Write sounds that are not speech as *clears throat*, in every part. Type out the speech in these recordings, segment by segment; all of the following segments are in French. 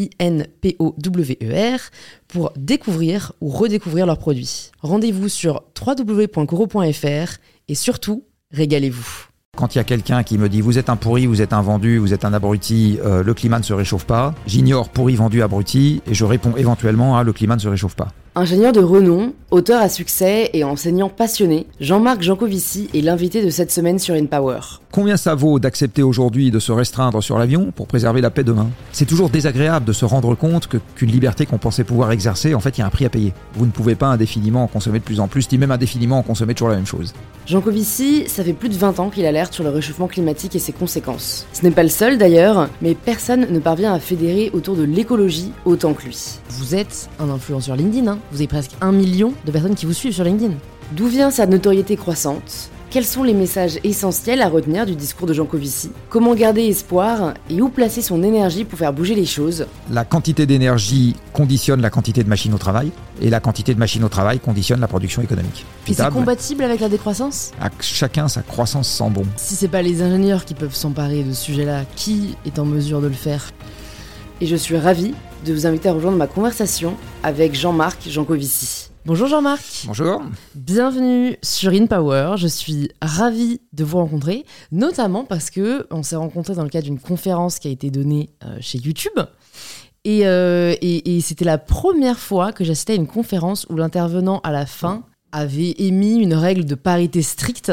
I-N-P-O-W-E-R, pour découvrir ou redécouvrir leurs produits. Rendez-vous sur www.coro.fr et surtout, régalez-vous. Quand il y a quelqu'un qui me dit vous êtes un pourri, vous êtes un vendu, vous êtes un abruti, euh, le climat ne se réchauffe pas, j'ignore pourri, vendu, abruti et je réponds éventuellement à le climat ne se réchauffe pas. Ingénieur de renom, auteur à succès et enseignant passionné, Jean-Marc Jancovici est l'invité de cette semaine sur InPower. Combien ça vaut d'accepter aujourd'hui de se restreindre sur l'avion pour préserver la paix demain? C'est toujours désagréable de se rendre compte que qu'une liberté qu'on pensait pouvoir exercer, en fait, il y a un prix à payer. Vous ne pouvez pas indéfiniment en consommer de plus en plus, ni même indéfiniment en consommer toujours la même chose. Jancovici, ça fait plus de 20 ans qu'il alerte sur le réchauffement climatique et ses conséquences. Ce n'est pas le seul d'ailleurs, mais personne ne parvient à fédérer autour de l'écologie autant que lui. Vous êtes un influenceur LinkedIn, hein? Vous avez presque un million de personnes qui vous suivent sur LinkedIn. D'où vient sa notoriété croissante? Quels sont les messages essentiels à retenir du discours de Jean Covici Comment garder espoir et où placer son énergie pour faire bouger les choses? La quantité d'énergie conditionne la quantité de machines au travail, et la quantité de machines au travail conditionne la production économique. Et c'est compatible avec la décroissance? À chacun sa croissance sans bon. Si c'est pas les ingénieurs qui peuvent s'emparer de ce sujet-là, qui est en mesure de le faire? Et je suis ravie de vous inviter à rejoindre ma conversation avec Jean-Marc Jancovici. Bonjour Jean-Marc. Bonjour. Bienvenue sur InPower. Je suis ravie de vous rencontrer, notamment parce que on s'est rencontrés dans le cadre d'une conférence qui a été donnée euh, chez YouTube. Euh, et, et c'était la première fois que j'assistais à une conférence où l'intervenant à la fin avait émis une règle de parité stricte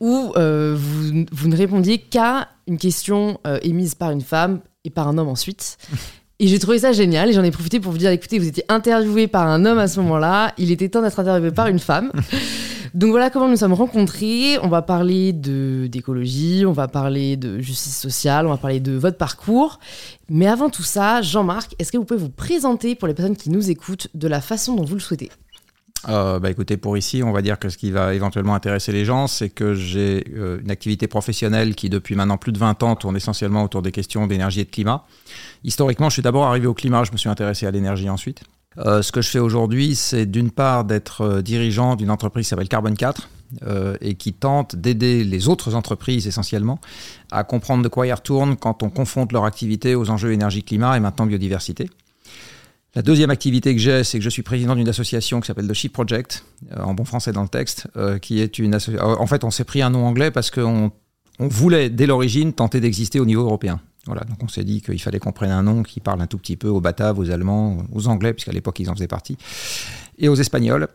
où euh, vous, vous, ne répondiez qu'à une question émise par une femme et par un homme ensuite. Et j'ai trouvé ça génial et j'en ai profité pour vous dire écoutez, vous étiez interviewé par un homme à ce moment-là, il était temps d'être interviewé par une femme. *laughs* Donc voilà comment nous sommes rencontrés. On va parler d'écologie, on va parler de justice sociale, on va parler de votre parcours. Mais avant tout ça, Jean-Marc, est-ce que vous pouvez vous présenter pour les personnes qui nous écoutent de la façon dont vous le souhaitez? Euh, bah écoutez, pour ici, on va dire que ce qui va éventuellement intéresser les gens, c'est que j'ai euh, une activité professionnelle qui, depuis maintenant plus de 20 ans, tourne essentiellement autour des questions d'énergie et de climat. Historiquement, je suis d'abord arrivé au climat, je me suis intéressé à l'énergie ensuite. Euh, ce que je fais aujourd'hui, c'est d'une part d'être euh, dirigeant d'une entreprise qui s'appelle Carbon 4 euh, et qui tente d'aider les autres entreprises essentiellement à comprendre de quoi ils retournent quand on confronte leur activité aux enjeux énergie-climat et maintenant biodiversité. La deuxième activité que j'ai, c'est que je suis président d'une association qui s'appelle The Sheep Project, euh, en bon français dans le texte, euh, qui est une association. En fait, on s'est pris un nom anglais parce qu'on on voulait, dès l'origine, tenter d'exister au niveau européen. Voilà, donc on s'est dit qu'il fallait qu'on prenne un nom qui parle un tout petit peu aux Bataves, aux Allemands, aux Anglais, puisqu'à l'époque ils en faisaient partie, et aux Espagnols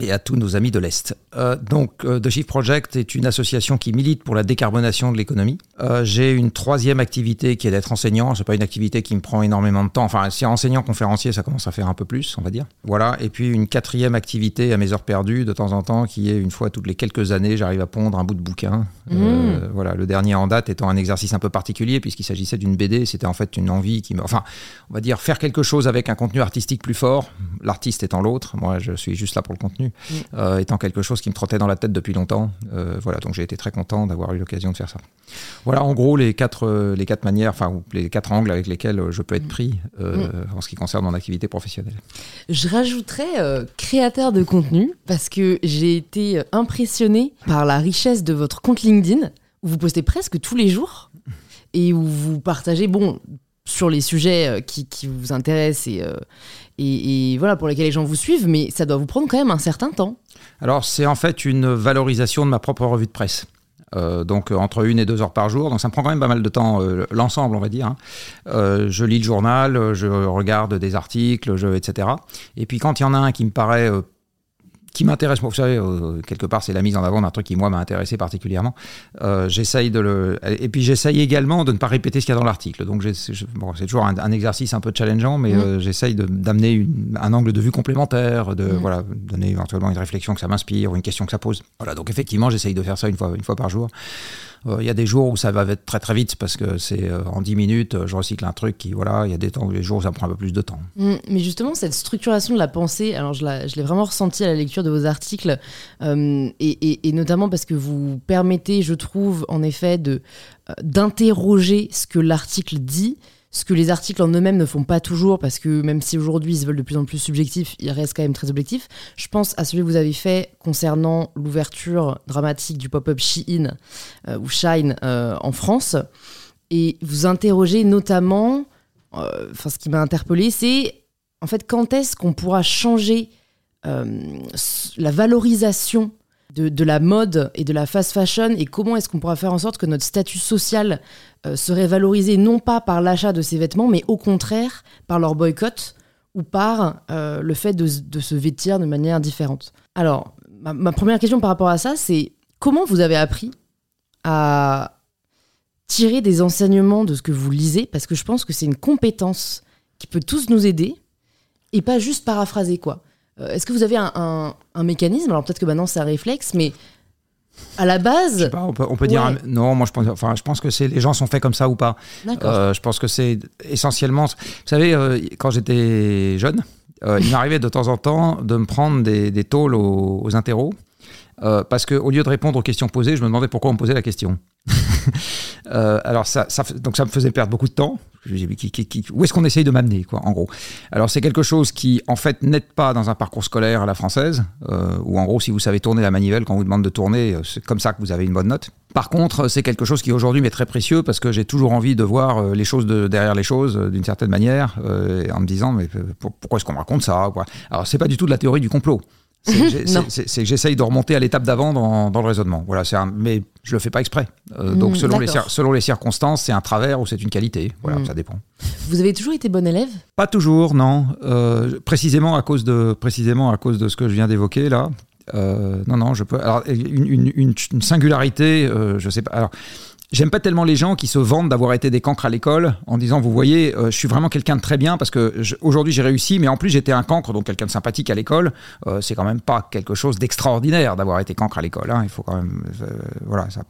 et à tous nos amis de l'Est. Euh, donc, euh, The Shift Project est une association qui milite pour la décarbonation de l'économie. Euh, j'ai une troisième activité qui est d'être enseignant. C'est pas une activité qui me prend énormément de temps. Enfin, si enseignant conférencier, ça commence à faire un peu plus, on va dire. Voilà. Et puis une quatrième activité à mes heures perdues de temps en temps, qui est une fois toutes les quelques années, j'arrive à pondre un bout de bouquin. Mmh. voilà. Le dernier en date étant un exercice un peu particulier puisqu'il s'agissait d'une BD. C'était en fait une envie qui me, enfin, on va dire faire quelque chose avec un contenu artistique plus fort. L'artiste étant l'autre. Moi, je suis juste là pour le contenu. Mm. Euh, étant quelque chose qui me trottait dans la tête depuis longtemps. Euh, voilà, donc j'ai été très content d'avoir eu l'occasion de faire ça. Voilà, en gros, les quatre, euh, les quatre manières, enfin, les quatre angles avec lesquels je peux être pris mm. en ce qui concerne mon activité professionnelle. Je rajouterais créateur de contenu parce que j'ai été impressionné par la richesse de votre compte LinkedIn où vous postez presque tous les jours et où vous partagez, bon, sur les sujets qui, qui vous intéressent et, et, voilà pour lesquels les gens vous suivent, mais ça doit vous prendre quand même un certain temps. Alors c'est en fait une valorisation de ma propre revue de presse. Euh, donc euh, entre une et deux heures par jour, donc ça me prend quand même pas mal de temps, euh, l'ensemble on va dire. Hein. je lis le journal, je regarde des articles, je, etc. Et puis quand il y en a un qui me paraît qui m'intéresse, vous savez, euh, quelque part, c'est la mise en avant d'un truc qui, moi, m'a intéressé particulièrement. Euh, j'essaye de le. Et puis, j'essaye également de ne pas répéter ce qu'il y a dans l'article. Donc, bon, c'est toujours un, exercice un peu challengeant, mais mmh. j'essaye d'amener un angle de vue complémentaire, de mmh. voilà, donner éventuellement une réflexion que ça m'inspire ou une question que ça pose. Voilà, donc effectivement, j'essaye de faire ça une fois, une fois par jour. Euh, il y a des jours où ça va être très très vite parce que c'est euh, en 10 minutes, je recycle un truc qui, voilà, il y a des, temps, des jours où ça prend un peu plus de temps. Mmh, mais justement, cette structuration de la pensée, alors je l'ai vraiment ressenti à la lecture de vos articles, euh, et, et, notamment parce que vous permettez, je trouve, en effet, d'interroger ce que l'article dit ce que les articles en eux-mêmes ne font pas toujours, parce que même si aujourd'hui ils se veulent de plus en plus subjectifs, ils restent quand même très objectifs. Je pense à celui que vous avez fait concernant l'ouverture dramatique du pop-up Shein euh, ou Shine euh, en France. Et vous interrogez notamment, euh, enfin ce qui m'a interpellé, c'est en fait quand est-ce qu'on pourra changer la valorisation de, la mode et de la fast fashion et comment est-ce qu'on pourra faire en sorte que notre statut social euh, serait valorisé non pas par l'achat de ces vêtements, mais au contraire par leur boycott ou par euh, le fait de, se vêtir de manière différente. Alors, ma, première question par rapport à ça, c'est comment vous avez appris à tirer des enseignements de ce que vous lisez, parce que je pense que c'est une compétence qui peut tous nous aider, et pas juste paraphraser quoi. Euh, est-ce que vous avez un, mécanisme? Alors peut-être que maintenant c'est un réflexe, mais à la base. on peut, dire. non, moi je pense, enfin, je pense que c'est les gens sont faits comme ça ou pas. Euh, je pense que c'est essentiellement. Vous savez, euh, quand j'étais jeune, il m'arrivait de temps en temps de me prendre des, des tôles aux, aux interros. Parce qu'au lieu de répondre aux questions posées, je me demandais pourquoi on me posait la question. *laughs* alors ça, donc ça me faisait perdre beaucoup de temps où est-ce qu'on essaye de m'amener, quoi, en gros Alors, c'est quelque chose qui, en fait, n'aide pas dans un parcours scolaire à la française, euh, où, en gros, si vous savez tourner la manivelle quand on vous demande de tourner, euh, c'est comme ça que vous avez une bonne note. Par contre, c'est quelque chose qui, aujourd'hui, m'est très précieux parce que j'ai toujours envie de voir euh, les choses de, derrière les choses, d'une certaine manière, en me disant, mais pourquoi est-ce qu'on raconte ça quoi? Alors, c'est pas du tout de la théorie du complot. *laughs* C'est que j'essaye de remonter à l'étape d'avant dans, dans, le raisonnement. Voilà, un, mais je le fais pas exprès. Euh, donc mm, selon les, selon les circonstances, c'est un travers ou c'est une qualité. Voilà, mm. ça dépend. Vous avez toujours été bon élève? Pas toujours, non. Euh, précisément à cause de précisément à cause de ce que je viens d'évoquer là. Euh, non, non, je peux. Alors une, une, une singularité, je sais pas. Alors J'aime pas tellement les gens qui se vantent d'avoir été des cancres à l'école en disant vous voyez euh, je suis vraiment quelqu'un de très bien parce que aujourd'hui j'ai réussi mais en plus j'étais un cancre donc quelqu'un de sympathique à l'école euh, c'est quand même pas quelque chose d'extraordinaire d'avoir été cancre à l'école hein. il faut quand même euh, voilà ça,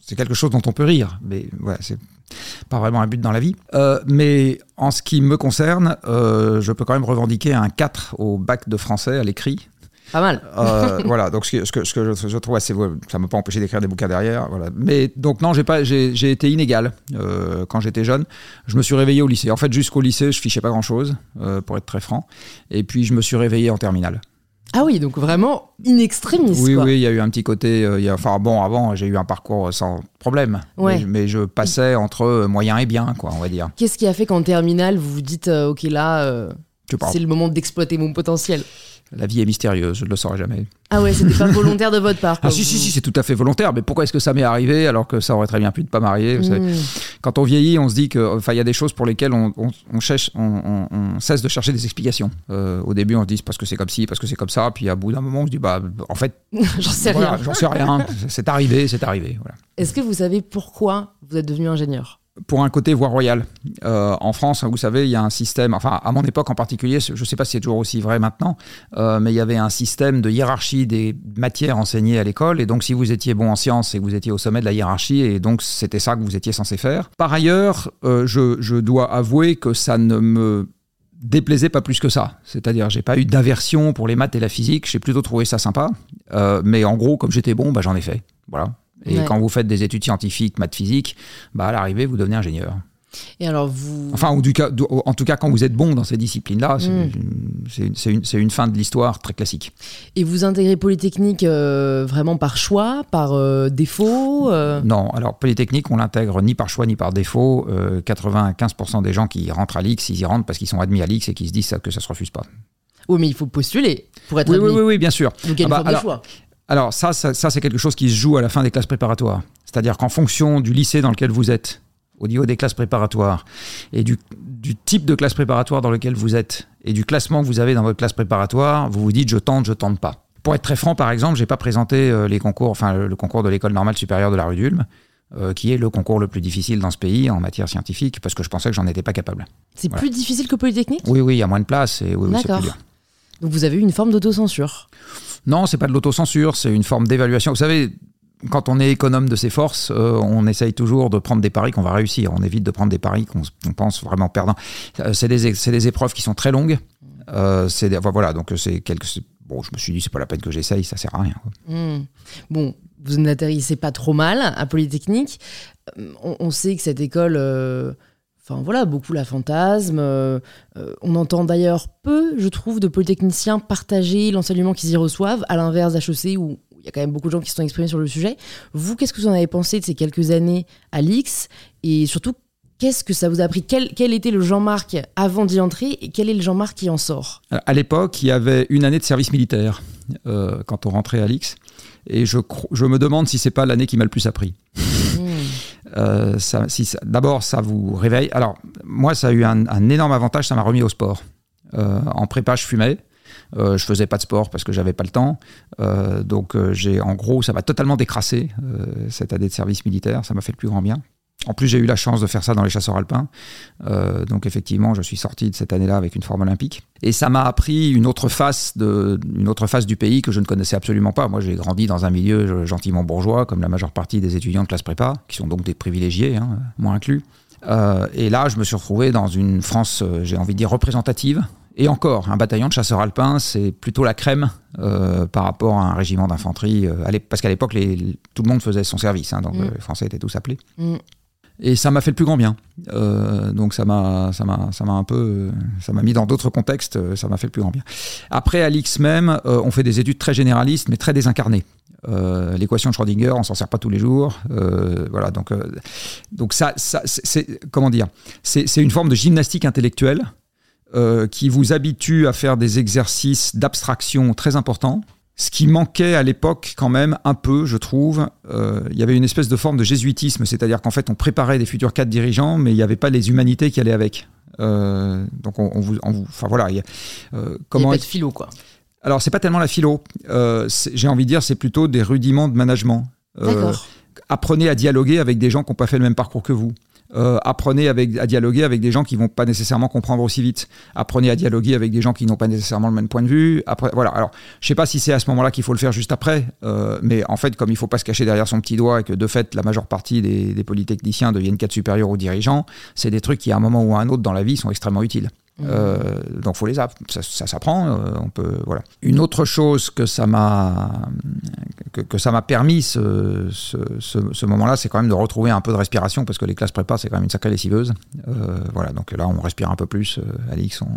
c'est quelque chose dont on peut rire mais voilà c'est pas vraiment un but dans la vie mais en ce qui me concerne je peux quand même revendiquer un 4 au bac de français à l'écrit pas mal. Euh, *laughs* voilà, donc ce que, ce que, je, trouve assez. Ça ne m'a pas empêché d'écrire des bouquins derrière. Voilà. Mais donc, non, j'ai, pas, j'ai, été inégal euh, quand j'étais jeune. Je me suis réveillé au lycée. En fait, jusqu'au lycée, je fichais pas grand-chose, euh, pour être très franc. Et puis, je me suis réveillé en terminale. Ah oui, donc vraiment in extremis. Oui, oui, il y a eu un petit côté. il y a, enfin, bon, avant, j'ai eu un parcours sans problème. Ouais. Mais, je passais entre moyen et bien, quoi, on va dire. Qu'est-ce qui a fait qu'en terminale, vous vous dites, OK, là, c'est le moment d'exploiter mon potentiel? La vie est mystérieuse, je ne le saurai jamais. Ah ouais, c'était pas volontaire de votre part. Ah si, si, si, c'est tout à fait volontaire. Mais pourquoi est-ce que ça m'est arrivé alors que ça aurait très bien pu ne pas m'arriver hmm. Quand on vieillit, on se dit que, enfin, il y a des choses pour lesquelles on, cherche, on, cesse de chercher des explications. Euh, au début, on se dit parce que c'est comme ci, parce que c'est comme ça. Puis à bout d'un moment, on se dit bah, en fait, *laughs* j'en sais rien. J'en sais rien. c'est arrivé, c'est arrivé. Voilà. Est-ce que vous savez pourquoi vous êtes devenu ingénieur? Pour un côté voie royale. Euh, en France, vous savez, il y a un système, enfin à mon époque en particulier, je ne sais pas si c'est toujours aussi vrai maintenant, euh, mais il y avait un système de hiérarchie des matières enseignées à l'école, et donc si vous étiez bon en sciences, c'est que vous étiez au sommet de la hiérarchie, et donc c'était ça que vous étiez censé faire. Par ailleurs, euh, je, je dois avouer que ça ne me déplaisait pas plus que ça. C'est-à-dire, j'ai pas eu d'aversion pour les maths et la physique, j'ai plutôt trouvé ça sympa, mais en gros, comme j'étais bon, bah, j'en ai fait. Voilà. Et quand vous faites des études scientifiques, maths, physique, bah à l'arrivée, vous devenez ingénieur. Et alors vous... Enfin, en tout cas, quand vous êtes bon dans ces disciplines-là, c'est hmm. une, fin de l'histoire très classique. Et vous intégrez Polytechnique euh, vraiment par choix, par euh, défaut euh Non, alors Polytechnique, on l'intègre ni par choix ni par défaut. 95% des gens qui rentrent à l'X, ils y rentrent parce qu'ils sont admis à l'X et qu'ils se disent que ça ne se refuse pas. Oui, mais il faut postuler pour être oui, admis. Oui, oui, bien sûr. Donc il y a une ah bah, de choix. Alors ça, ça, c'est quelque chose qui se joue à la fin des classes préparatoires. C'est-à-dire qu'en fonction du lycée dans lequel vous êtes, au niveau des classes préparatoires, et du, type de classe préparatoire dans lequel vous êtes, et du classement que vous avez dans votre classe préparatoire, vous vous dites je tente, je tente pas. Pour être très franc, par exemple, j'ai pas présenté les concours, enfin le, concours de l'école normale supérieure de la rue d'Ulm. qui est le concours le plus difficile dans ce pays en matière scientifique, parce que je pensais que j'en étais pas capable. C'est plus difficile que Polytechnique? Oui, oui, il y a moins de place et oui, D'accord. Donc vous avez eu une forme d'autocensure Non, c'est pas de l'autocensure, c'est une forme d'évaluation. Vous savez, quand on est économe de ses forces, euh, on essaye toujours de prendre des paris qu'on va réussir. On évite de prendre des paris qu'on pense vraiment perdants. Euh, c'est des, des, épreuves qui sont très longues. Euh, voilà, donc c'est quelques. Bon, je me suis dit, c'est pas la peine que j'essaye, ça sert à rien. Hmm. Bon, vous n'atterrissez pas trop mal à Polytechnique. On, sait que cette école. Enfin voilà, beaucoup la fantasme. on entend d'ailleurs peu, je trouve, de polytechniciens partager l'enseignement qu'ils y reçoivent, à l'inverse d'HEC où il y a quand même beaucoup de gens qui se sont exprimés sur le sujet. Vous, qu'est-ce que vous en avez pensé de ces quelques années à l'X Et surtout, qu'est-ce que ça vous a appris? Quel, était le Jean-Marc avant d'y entrer et quel est le Jean-Marc qui en sort? À l'époque, il y avait une année de service militaire euh, quand on rentrait à l'X. Et je, je me demande si c'est pas l'année qui m'a le plus appris. Euh, D'abord, ça vous réveille. Alors, moi, ça a eu un, énorme avantage, ça m'a remis au sport. Euh, en prépa, je fumais. Euh, je faisais pas de sport parce que j'avais pas le temps. Donc j'ai, en gros, ça m'a totalement décrassé cette année de service militaire. Ça m'a fait le plus grand bien. En plus, j'ai eu la chance de faire ça dans les chasseurs alpins. donc, effectivement, je suis sorti de cette année-là avec une forme olympique. Et ça m'a appris une autre, face de, une autre face du pays que je ne connaissais absolument pas. Moi, j'ai grandi dans un milieu gentiment bourgeois, comme la majeure partie des étudiants de classe prépa, qui sont donc des privilégiés, hein, moi inclus. et là, je me suis retrouvé dans une France, j'ai envie de dire, représentative, et encore, un bataillon de chasseurs alpins, c'est plutôt la crème euh, par rapport à un régiment d'infanterie. Euh, parce qu'à l'époque, tout le monde faisait son service, hein, donc mm. les Français étaient tous appelés. Mm. Et ça m'a fait le plus grand bien. Euh, donc ça m'a, ça m'a, ça m'a un peu, ça m'a mis dans d'autres contextes. Ça m'a fait le plus grand bien. Après, à l'X même, on fait des études très généralistes, mais très désincarnées. l'équation de Schrödinger, on s'en sert pas tous les jours. voilà, donc, donc ça, ça c'est, comment dire, c'est, une forme de gymnastique intellectuelle euh, qui vous habitue à faire des exercices d'abstraction très importants. Ce qui manquait à l'époque quand même un peu, je trouve, euh, il y avait une espèce de forme de jésuitisme, c'est-à-dire qu'en fait on préparait des futurs cadres dirigeants, mais il n'y avait pas les humanités qui allaient avec. Euh, donc on, vous, enfin voilà, il y a, comment il y a pas de philo quoi. Alors c'est pas tellement la philo, j'ai envie de dire c'est plutôt des rudiments de management. apprenez à dialoguer avec des gens qui n'ont pas fait le même parcours que vous. Euh, apprenez avec, à dialoguer avec des gens qui vont pas nécessairement comprendre aussi vite. Apprenez à dialoguer avec des gens qui n'ont pas nécessairement le même point de vue. Après, voilà. Alors, je sais pas si c'est à ce moment-là qu'il faut le faire juste après, euh, mais en fait, comme il faut pas se cacher derrière son petit doigt et que de fait, la majeure partie des, des polytechniciens deviennent cadres supérieurs ou dirigeants, c'est des trucs qui, à un moment ou à un autre dans la vie, sont extrêmement utiles. Mmh. Euh, donc faut les ça, ça s'apprend. Euh, on peut voilà. Une autre chose que ça m'a que, que, ça m'a permis ce, ce, ce, moment-là, c'est quand même de retrouver un peu de respiration parce que les classes prépa c'est quand même une sacrée lessiveuse. Euh, voilà, donc là on respire un peu plus. Alix, on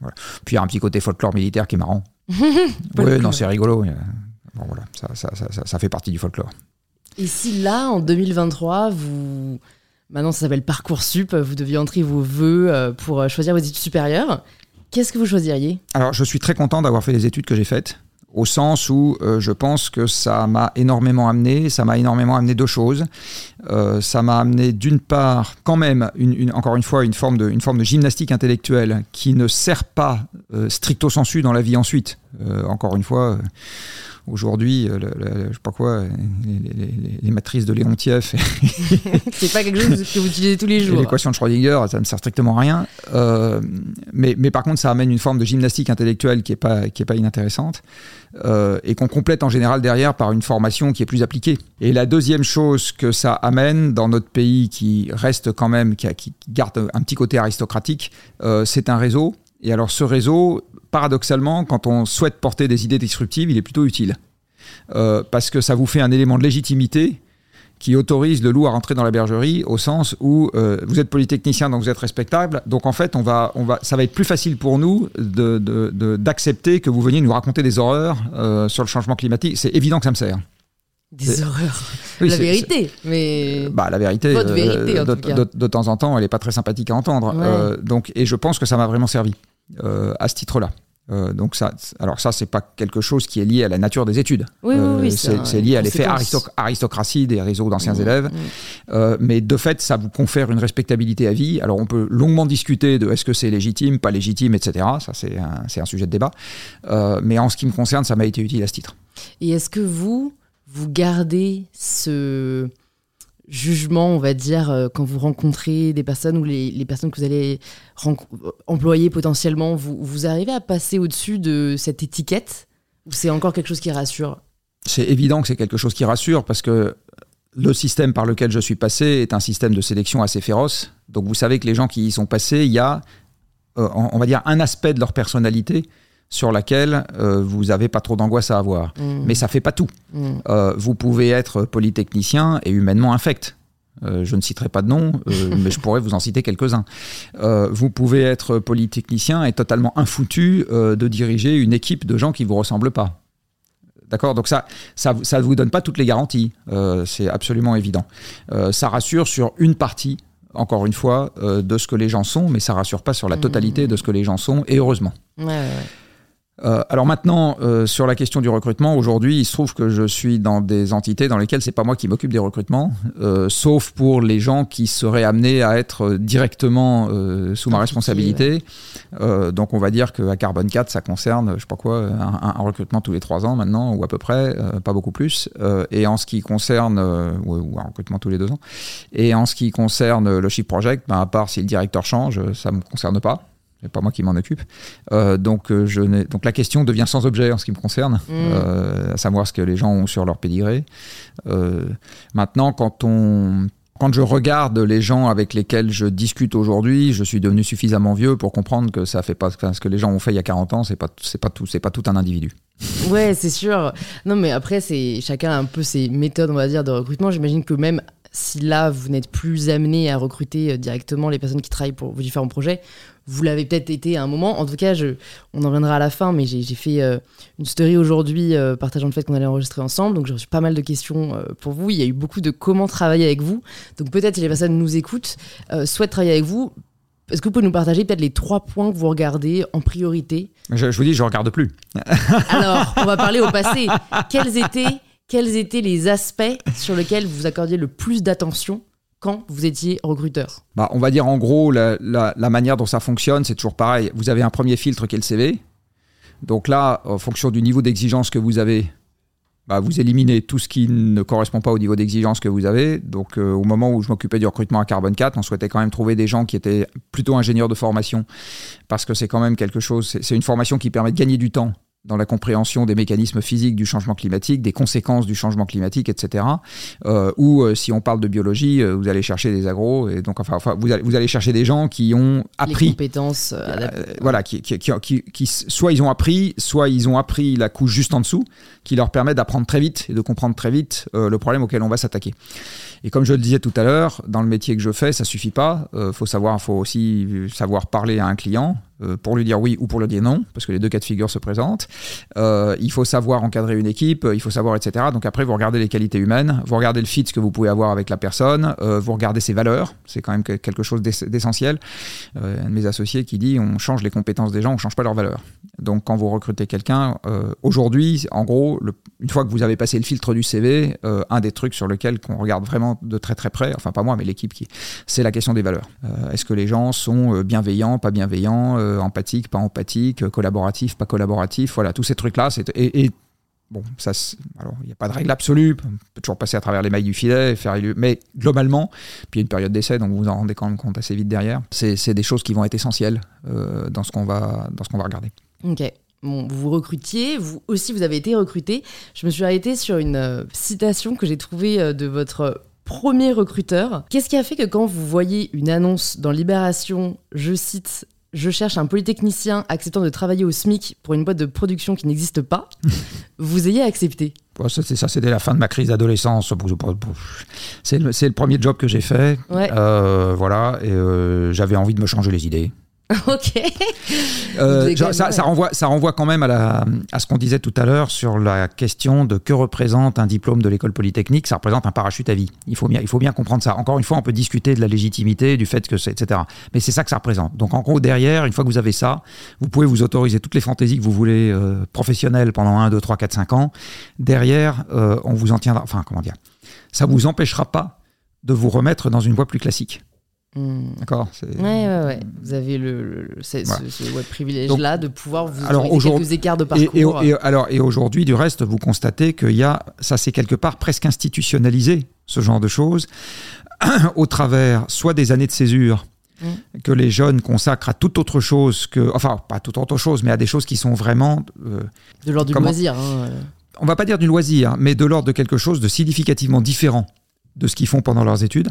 voilà. Puis il y a un petit côté folklore militaire qui est marrant. *laughs* oui, non, c'est rigolo. Bon voilà, ça, ça, ça, ça fait partie du folklore. Et si là, en 2023, vous Maintenant, ça s'appelle Parcoursup. Vous deviez entrer vos vœux euh, pour euh, choisir vos études supérieures. Qu'est-ce que vous choisiriez? Alors, je suis très content d'avoir fait les études que j'ai faites, au sens où euh, je pense que ça m'a énormément amené. Ça m'a énormément amené deux choses. ça m'a amené, d'une part, quand même, une, encore une fois, une forme de gymnastique intellectuelle qui ne sert pas stricto sensu dans la vie ensuite. encore une fois aujourd'hui, euh, je sais pas quoi, les, matrices de Léontiev. *laughs* c'est pas quelque chose que vous utilisez tous les jours. L'équation de Schrödinger, ça ne sert strictement à rien. Euh, mais, mais, par contre, ça amène une forme de gymnastique intellectuelle qui n'est pas, qui est pas inintéressante. Euh, et qu'on complète en général derrière par une formation qui est plus appliquée. Et la deuxième chose que ça amène dans notre pays qui reste quand même, qui, qui garde un petit côté aristocratique, c'est un réseau. Et alors ce réseau, paradoxalement, quand on souhaite porter des idées disruptives, il est plutôt utile. Euh, parce que ça vous fait un élément de légitimité qui autorise le loup à rentrer dans la bergerie au sens où euh, vous êtes polytechnicien donc vous êtes respectable donc en fait on va, on va, ça va être plus facile pour nous d'accepter de, que vous veniez nous raconter des horreurs euh, sur le changement climatique c'est évident que ça me sert des horreurs. la vérité, mais. Bah, la vérité, Votre vérité en de, tout cas. de, temps en temps, elle n'est pas très sympathique à entendre. donc, et je pense que ça m'a vraiment servi à ce titre-là. Euh, donc ça, alors ça, c'est pas quelque chose qui est lié à la nature des études. Oui, oui, oui, c'est, c'est lié à l'effet aristo- aristocratie des réseaux d'anciens Mmh, élèves. mmh. Euh, mais de fait, ça vous confère une respectabilité à vie. Alors on peut longuement discuter de est-ce que c'est légitime, pas légitime, etc. Ça, c'est un, sujet de débat. Euh, mais en ce qui me concerne, ça m'a été utile à ce titre. Et est-ce que vous, vous gardez ce jugement, on va dire, euh, quand vous rencontrez des personnes ou les, personnes que vous allez renco- employer potentiellement, vous, arrivez à passer au-dessus de cette étiquette Ou c'est encore quelque chose qui rassure? C'est évident que c'est quelque chose qui rassure parce que le système par lequel je suis passé est un système de sélection assez féroce. Donc vous savez que les gens qui y sont passés, il y a, euh, on va dire, un aspect de leur personnalité sur laquelle euh, vous n'avez pas trop d'angoisse à avoir. Mmh, Mais ça fait pas tout. mmh. Euh, vous pouvez être polytechnicien et humainement infect. Euh, je ne citerai pas de nom, *laughs* mais je pourrais vous en citer quelques-uns. Vous pouvez être polytechnicien et totalement infoutu de diriger une équipe de gens qui vous ressemblent pas. D'accord? Donc ça, ça, ça ne vous donne pas toutes les garanties. C'est absolument évident. Ça rassure sur une partie, encore une fois, de ce que les gens sont, mais ça rassure pas sur la totalité de ce que les gens sont, et heureusement. Ouais, ouais, ouais. Euh, alors maintenant, euh, sur la question du recrutement, aujourd'hui, il se trouve que je suis dans des entités dans lesquelles c'est pas moi qui m'occupe des recrutements, euh, sauf pour les gens qui seraient amenés à être directement euh, sous ma responsabilité. Euh, donc on va dire qu'à Carbone 4, ça concerne, je sais pas quoi, un, recrutement tous les trois ans maintenant, ou à peu près, euh, pas beaucoup plus. Euh, et en ce qui concerne, euh, ou, ou un recrutement tous les deux ans. Et en ce qui concerne le Chip Project, ben, à part si le directeur change, ça me concerne pas. C'est pas moi qui m'en occupe. Euh, donc, euh, je donc la question devient sans objet en ce qui me concerne, euh, à savoir ce que les gens ont sur leur pédigré. Euh, maintenant, quand on quand je regarde les gens avec lesquels je discute aujourd'hui, je suis devenu suffisamment vieux pour comprendre que ça fait pas ce que les gens ont fait il y a 40 ans, c'est pas c'est pas tout c'est pas tout un individu. Ouais, c'est sûr. Non, mais après, c'est chacun a un peu ses méthodes, on va dire, de recrutement. J'imagine que même si là, vous n'êtes plus amené à recruter euh, directement les personnes qui travaillent pour vos différents projets, vous l'avez peut-être été à un moment. En tout cas, je, on en reviendra à la fin, mais j'ai fait euh, une story aujourd'hui euh, partageant le fait qu'on allait enregistrer ensemble. Donc, j'ai reçu pas mal de questions euh, pour vous. Il y a eu beaucoup de comment travailler avec vous. Donc, peut-être si les personnes nous écoutent, souhaitent travailler avec vous. Est-ce que vous pouvez nous partager peut-être les trois points que vous regardez en priorité? Je, je vous dis, je regarde plus. alors, on va parler au passé. Quels étaient, quels étaient les aspects sur lesquels vous accordiez le plus d'attention quand vous étiez recruteur Bah, on va dire en gros, la, manière dont ça fonctionne, c'est toujours pareil. Vous avez un premier filtre qui est le CV. Donc là, en fonction du niveau d'exigence que vous avez, bah, vous éliminez tout ce qui ne correspond pas au niveau d'exigence que vous avez. Donc euh, au moment où je m'occupais du recrutement à Carbone 4, on souhaitait quand même trouver des gens qui étaient plutôt ingénieurs de formation, parce que c'est quand même quelque chose, c'est une formation qui permet de gagner du temps dans la compréhension des mécanismes physiques du changement climatique, des conséquences du changement climatique, etc. Euh, ou euh, si on parle de biologie, euh, vous allez chercher des agros, et donc enfin, enfin, vous, allez, vous allez chercher des gens qui ont Les appris compétences euh, adaptées. euh, voilà, qui, qui, qui, qui- qui- soit ils ont appris, soit ils ont appris la couche juste en dessous, qui leur permet d'apprendre très vite et de comprendre très vite euh, le problème auquel on va s'attaquer. Et comme je le disais tout à l'heure, dans le métier que je fais, ça suffit pas. Euh, faut savoir, faut aussi savoir parler à un client euh, pour lui dire oui ou pour lui dire non, parce que les deux cas de figure se présentent. Euh, il faut savoir encadrer une équipe, il faut savoir, etc. Donc après, vous regardez les qualités humaines, vous regardez le fit que vous pouvez avoir avec la personne, euh, vous regardez ses valeurs, c'est quand même que- quelque chose d'ess- d'essentiel. Euh, un de mes associés qui dit on change les compétences des gens, on change pas leurs valeurs. Donc quand vous recrutez quelqu'un, euh, aujourd'hui, en gros, une fois que vous avez passé le filtre du CV, euh, un des trucs sur lequel qu'on regarde vraiment de très très près, enfin pas moi, mais l'équipe qui, c'est la question des valeurs. Euh, Est-ce que les gens sont euh, bienveillants, pas bienveillants, euh, empathiques, pas empathiques, collaboratifs, pas collaboratifs, voilà, tous ces trucs-là, et, et Bon, ça, alors il n'y a pas de règle absolue, on peut toujours passer à travers les mailles du filet, faire élu- mais globalement, puis il y a une période d'essai, donc vous vous en rendez quand même compte assez vite derrière. C'est des choses qui vont être essentielles dans ce qu'on va dans ce qu'on va regarder. Ok. Bon, vous recrutiez, vous aussi vous avez été recruté. Je me suis arrêtée sur une citation que j'ai trouvée de votre premier recruteur. Qu'est-ce qui a fait que quand vous voyez une annonce dans Libération, je cite, je cherche un polytechnicien acceptant de travailler au SMIC pour une boîte de production qui n'existe pas, *laughs* vous ayez accepté? Ça, c'était la fin de ma crise d'adolescence. C'est le, premier job que j'ai fait. Ouais. Euh, voilà, et euh, j'avais envie de me changer les idées. *laughs* ok. Euh, ça, renvoie, ça renvoie quand même à, la, à ce qu'on disait tout à l'heure sur la question de que représente un diplôme de l'école polytechnique. Ça représente un parachute à vie. Il faut bien, il faut bien comprendre ça. Encore une fois, on peut discuter de la légitimité, du fait que c'est, etc. Mais c'est ça que ça représente. Donc en gros, derrière, une fois que vous avez ça, vous pouvez vous autoriser toutes les fantaisies que vous voulez euh, professionnelles pendant 1, 2, 3, 4, 5 ans. Derrière, euh, on vous en tiendra. Enfin, comment dire Ça vous empêchera pas de vous remettre dans une voie plus classique. Hmm. D'accord ouais, ouais, ouais, Vous avez le, ce, privilège-là de pouvoir vous alors, quelques écarts de parcours. Et, alors, et aujourd'hui, du reste, vous constatez qu'il y a, ça c'est quelque part presque institutionnalisé, ce genre de choses, *clears throat* au travers soit des années de césure hmm. que les jeunes consacrent à toute autre chose que, enfin, pas toute autre chose, mais à des choses qui sont vraiment... Euh, de l'ordre du loisir. Hein, On va pas dire du loisir, mais de l'ordre de quelque chose de significativement différent de ce qu'ils font pendant leurs études.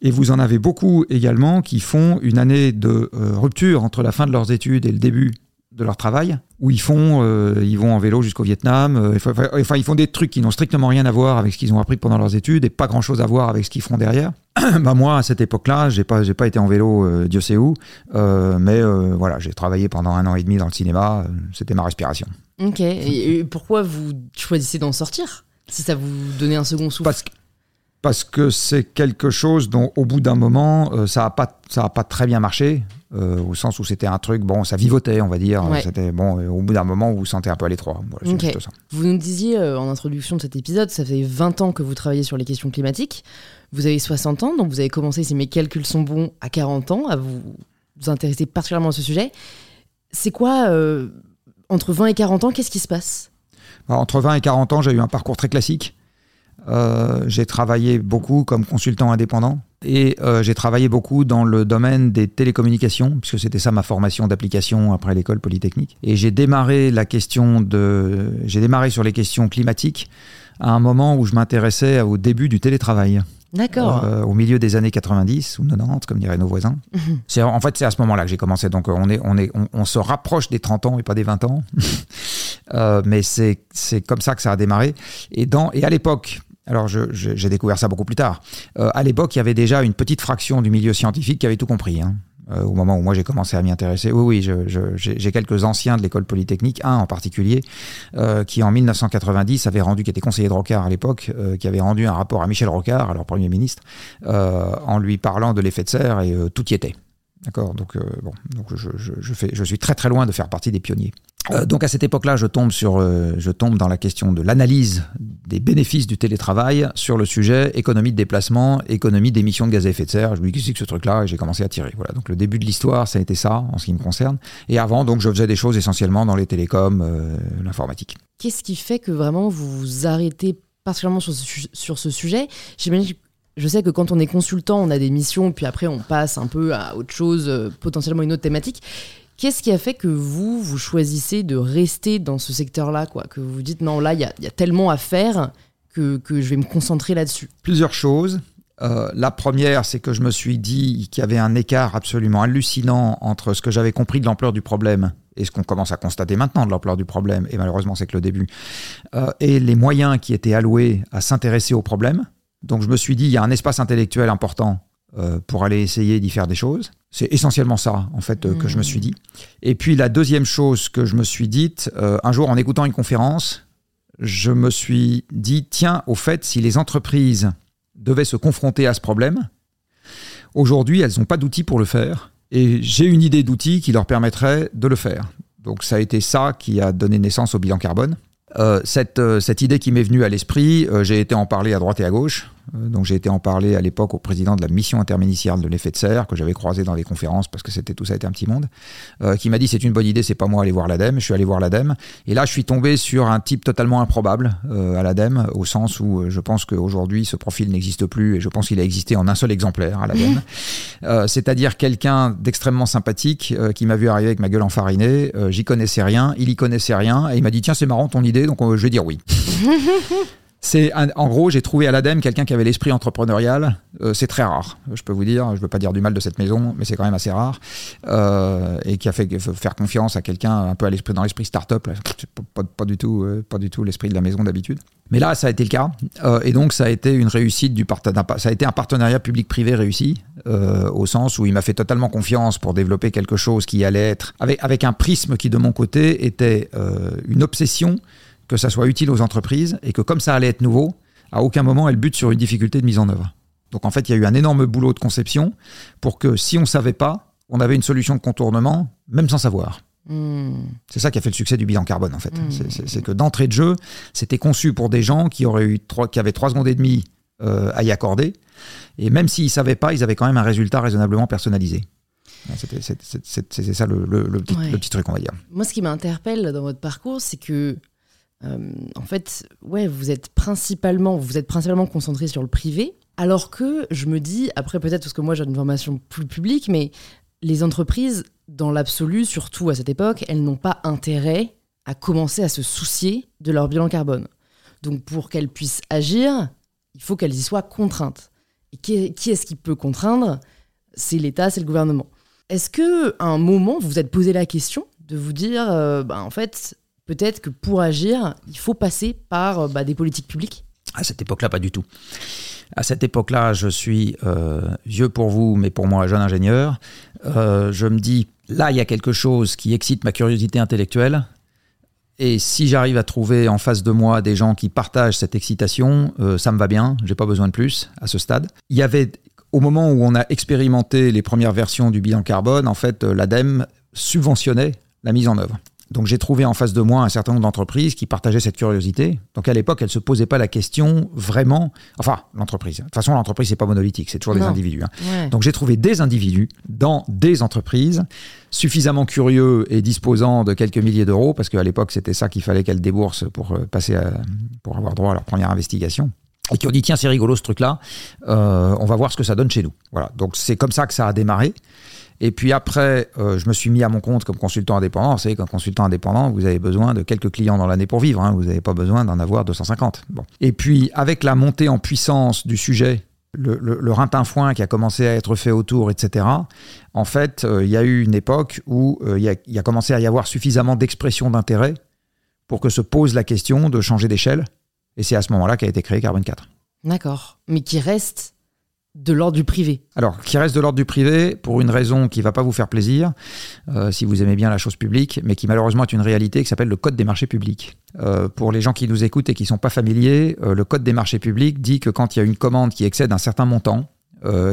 Et vous en avez beaucoup également qui font une année de euh, rupture entre la fin de leurs études et le début de leur travail, où ils font, euh, ils vont en vélo jusqu'au Vietnam. Euh, enfin, ils font des trucs qui n'ont strictement rien à voir avec ce qu'ils ont appris pendant leurs études et pas grand chose à voir avec ce qu'ils feront derrière. *clears throat* bah moi, à cette époque-là, j'ai pas, j'ai pas été en vélo, Dieu sait où, mais voilà, j'ai travaillé pendant un an et demi dans le cinéma. C'était ma respiration. Ok. Et, pourquoi vous choisissez d'en sortir? Si ça vous donnait un second souffle parce que c'est quelque chose dont, au bout d'un moment, euh, ça n'a pas, ça a pas très bien marché, euh, au sens où c'était un truc, bon, ça vivotait, on va dire. C'était bon, au bout d'un moment, vous vous sentez un peu à l'étroit. Vous nous disiez euh, en introduction de cet épisode, ça fait 20 ans que vous travaillez sur les questions climatiques. Vous avez 60 ans, donc vous avez commencé, si mes calculs sont bons, à 40 ans, à vous, vous intéresser particulièrement à ce sujet. C'est quoi, entre 20 et 40 ans, qu'est-ce qui se passe? Bah, Entre 20 et 40 ans, j'ai eu un parcours très classique. Euh, j'ai travaillé beaucoup comme consultant indépendant et euh, j'ai travaillé beaucoup dans le domaine des télécommunications, puisque c'était ça ma formation d'application après l'école polytechnique. Et j'ai démarré la question de, j'ai démarré sur les questions climatiques à un moment où je m'intéressais au début du télétravail. D'accord. Euh, au milieu des années 90 ou 90, comme diraient nos voisins. Mhm. C'est en fait c'est à ce moment-là que j'ai commencé. Donc on est on est on, se rapproche des 30 ans et pas des 20 ans. *laughs* mais c'est c'est comme ça que ça a démarré. Et dans et à l'époque, alors, j'ai découvert ça beaucoup plus tard. Euh, à l'époque, il y avait déjà une petite fraction du milieu scientifique qui avait tout compris. Hein. Euh, au moment où moi j'ai commencé à m'y intéresser. Oui, oui, j'ai quelques anciens de l'école polytechnique, un en particulier, euh, qui en 1990 avait rendu, qui était conseiller de Rocard à l'époque, qui avait rendu un rapport à Michel Rocard, alors Premier ministre, en lui parlant de l'effet de serre et tout y était. D'accord Donc, bon, donc je, fais, je suis très très loin de faire partie des pionniers. Euh, donc à cette époque-là, je tombe euh, je tombe dans la question de l'analyse des bénéfices du télétravail sur le sujet économie de déplacement, économie d'émissions de gaz à effet de serre. Je me dis qu'est-ce que ce truc-là? Et j'ai commencé à tirer. Voilà. Donc le début de l'histoire, ça a été ça en ce qui me concerne. Et avant, donc je faisais des choses essentiellement dans les télécoms, euh, l'informatique. Qu'est-ce qui fait que vraiment vous vous arrêtez particulièrement sur ce, sur ce sujet? J'imagine je sais que quand on est consultant, on a des missions, puis après on passe un peu à autre chose, potentiellement une autre thématique. Qu'est-ce qui a fait que vous, vous choisissez de rester dans ce secteur-là, quoi? Que vous vous dites, non, là, il y, a, tellement à faire que, je vais me concentrer là-dessus? Plusieurs choses. Euh, la première, c'est que je me suis dit qu'il y avait un écart absolument hallucinant entre ce que j'avais compris de l'ampleur du problème et ce qu'on commence à constater maintenant de l'ampleur du problème, et malheureusement c'est que le début, euh, et les moyens qui étaient alloués à s'intéresser au problème. Donc je me suis dit, il y a un espace intellectuel important euh, pour aller essayer d'y faire des choses. C'est essentiellement ça, en fait, euh, que je me suis dit. Et puis la deuxième chose que je me suis dite, euh, un jour en écoutant une conférence, je me suis dit, tiens, au fait, si les entreprises devaient se confronter à ce problème, aujourd'hui, elles n'ont pas d'outils pour le faire. Et j'ai une idée d'outils qui leur permettrait de le faire. Donc ça a été ça qui a donné naissance au bilan carbone. Cette, cette idée qui m'est venue à l'esprit, j'ai été en parler à droite et à gauche. Euh, donc j'ai été en parler à l'époque au président de la mission interministérielle de l'effet de serre que j'avais croisé dans des conférences parce que c'était tout ça était un petit monde, euh, qui m'a dit c'est une bonne idée, c'est pas moi aller voir l'ADEME. Je suis allé voir l'ADEME et là je suis tombé sur un type totalement improbable euh, à l'ADEME au sens où je pense qu'aujourd'hui ce profil n'existe plus et je pense qu'il a existé en un seul exemplaire à l'ADEME. *laughs* C'est-à-dire quelqu'un d'extrêmement sympathique qui m'a vu arriver avec ma gueule enfarinée. J'y connaissais rien, il y connaissait rien et il m'a dit tiens c'est marrant ton idée donc je vais dire oui. *laughs* C'est en gros, j'ai trouvé à l'ADEME quelqu'un qui avait l'esprit entrepreneurial. Euh, c'est très rare, je peux vous dire. Je ne veux pas dire du mal de cette maison, mais c'est quand même assez rare. Euh, et qui a fait faire confiance à quelqu'un un peu à l'esprit dans l'esprit start-up. Pas, pas, du tout, euh, pas du tout l'esprit de la maison d'habitude. Mais là, ça a été le cas. et donc, ça a été une réussite du partenariat. Ça a été un partenariat public-privé réussi, au sens où il m'a fait totalement confiance pour développer quelque chose qui allait être avec, avec un prisme qui, de mon côté, était une obsession que ça soit utile aux entreprises et que comme ça allait être nouveau, à aucun moment elle bute sur une difficulté de mise en œuvre. Donc en fait, il y a eu un énorme boulot de conception pour que si on ne savait pas, on avait une solution de contournement, même sans savoir. Hmm. C'est ça qui a fait le succès du bilan carbone en fait. Hmm. C'est que d'entrée de jeu, c'était conçu pour des gens qui auraient eu trois, qui avaient trois secondes et demie euh, à y accorder, et même s'ils ne savaient pas, ils avaient quand même un résultat raisonnablement personnalisé. C'était ça le, le, petit, le, petit, truc, on va dire. Moi, ce qui m'interpelle dans votre parcours, c'est que en fait, ouais, vous êtes principalement, vous êtes principalement concentré sur le privé, alors que je me dis, après peut-être parce que moi j'ai une formation plus publique, mais les entreprises, dans l'absolu, surtout à cette époque, elles n'ont pas intérêt à commencer à se soucier de leur bilan carbone. Donc pour qu'elles puissent agir, il faut qu'elles y soient contraintes. Et qui, est-ce qui peut contraindre? C'est l'État, c'est le gouvernement. Est-ce que à un moment vous vous êtes posé la question de vous dire, euh, bah, en fait, peut-être que pour agir, il faut passer par euh, bah, des politiques publiques À cette époque-là, pas du tout. À cette époque-là, je suis euh, vieux pour vous, mais pour moi, jeune ingénieur. Euh, je me dis, là, il y a quelque chose qui excite ma curiosité intellectuelle. Et si j'arrive à trouver en face de moi des gens qui partagent cette excitation, ça me va bien, j'ai pas besoin de plus à ce stade. Il y avait, au moment où on a expérimenté les premières versions du bilan carbone, en fait, l'ADEME subventionnait la mise en œuvre. Donc j'ai trouvé en face de moi un certain nombre d'entreprises qui partageaient cette curiosité. Donc à l'époque, elles ne se posaient pas la question vraiment. Enfin, l'entreprise. De toute façon, l'entreprise, c'est pas monolithique, c'est toujours des individus. Hein. Donc j'ai trouvé des individus dans des entreprises suffisamment curieux et disposant de quelques milliers d'euros, parce qu'à l'époque, c'était ça qu'il fallait qu'elles déboursent pour, euh, passer pour avoir droit à leur première investigation et qui ont dit tiens c'est rigolo ce truc là euh, on va voir ce que ça donne chez nous voilà donc c'est comme ça que ça a démarré et puis après, euh, je me suis mis à mon compte comme consultant indépendant. Vous savez qu'un consultant indépendant, vous avez besoin de quelques clients dans l'année pour vivre. Hein. Vous n'avez pas besoin d'en avoir 250. Bon. Et puis, avec la montée en puissance du sujet, le, le, le foin qui a commencé à être fait autour, etc., en fait, euh, il y a eu une époque où euh, il y, a commencé à y avoir suffisamment d'expression d'intérêt pour que se pose la question de changer d'échelle. Et c'est à ce moment-là qu'a été créé Carbone 4. D'accord. Mais qui reste de l'ordre du privé. Alors, qui reste de l'ordre du privé pour une raison qui ne va pas vous faire plaisir, euh, si vous aimez bien la chose publique, mais qui malheureusement est une réalité qui s'appelle le Code des marchés publics. Euh, pour les gens qui nous écoutent et qui ne sont pas familiers, euh, le Code des marchés publics dit que quand il y a une commande qui excède un certain montant,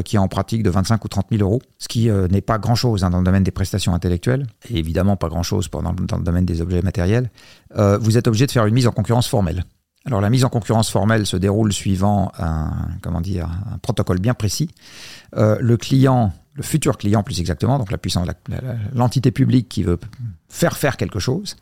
qui est en pratique de 25 ou 30 000 euros, ce qui n'est pas grand-chose hein, dans le domaine des prestations intellectuelles, et évidemment pas grand-chose dans, dans, le domaine des objets matériels, vous êtes obligé de faire une mise en concurrence formelle. Alors la mise en concurrence formelle se déroule suivant un, comment dire, un protocole bien précis. Euh, le client, le futur client plus exactement, donc la puissance, l'entité publique qui veut faire faire quelque chose,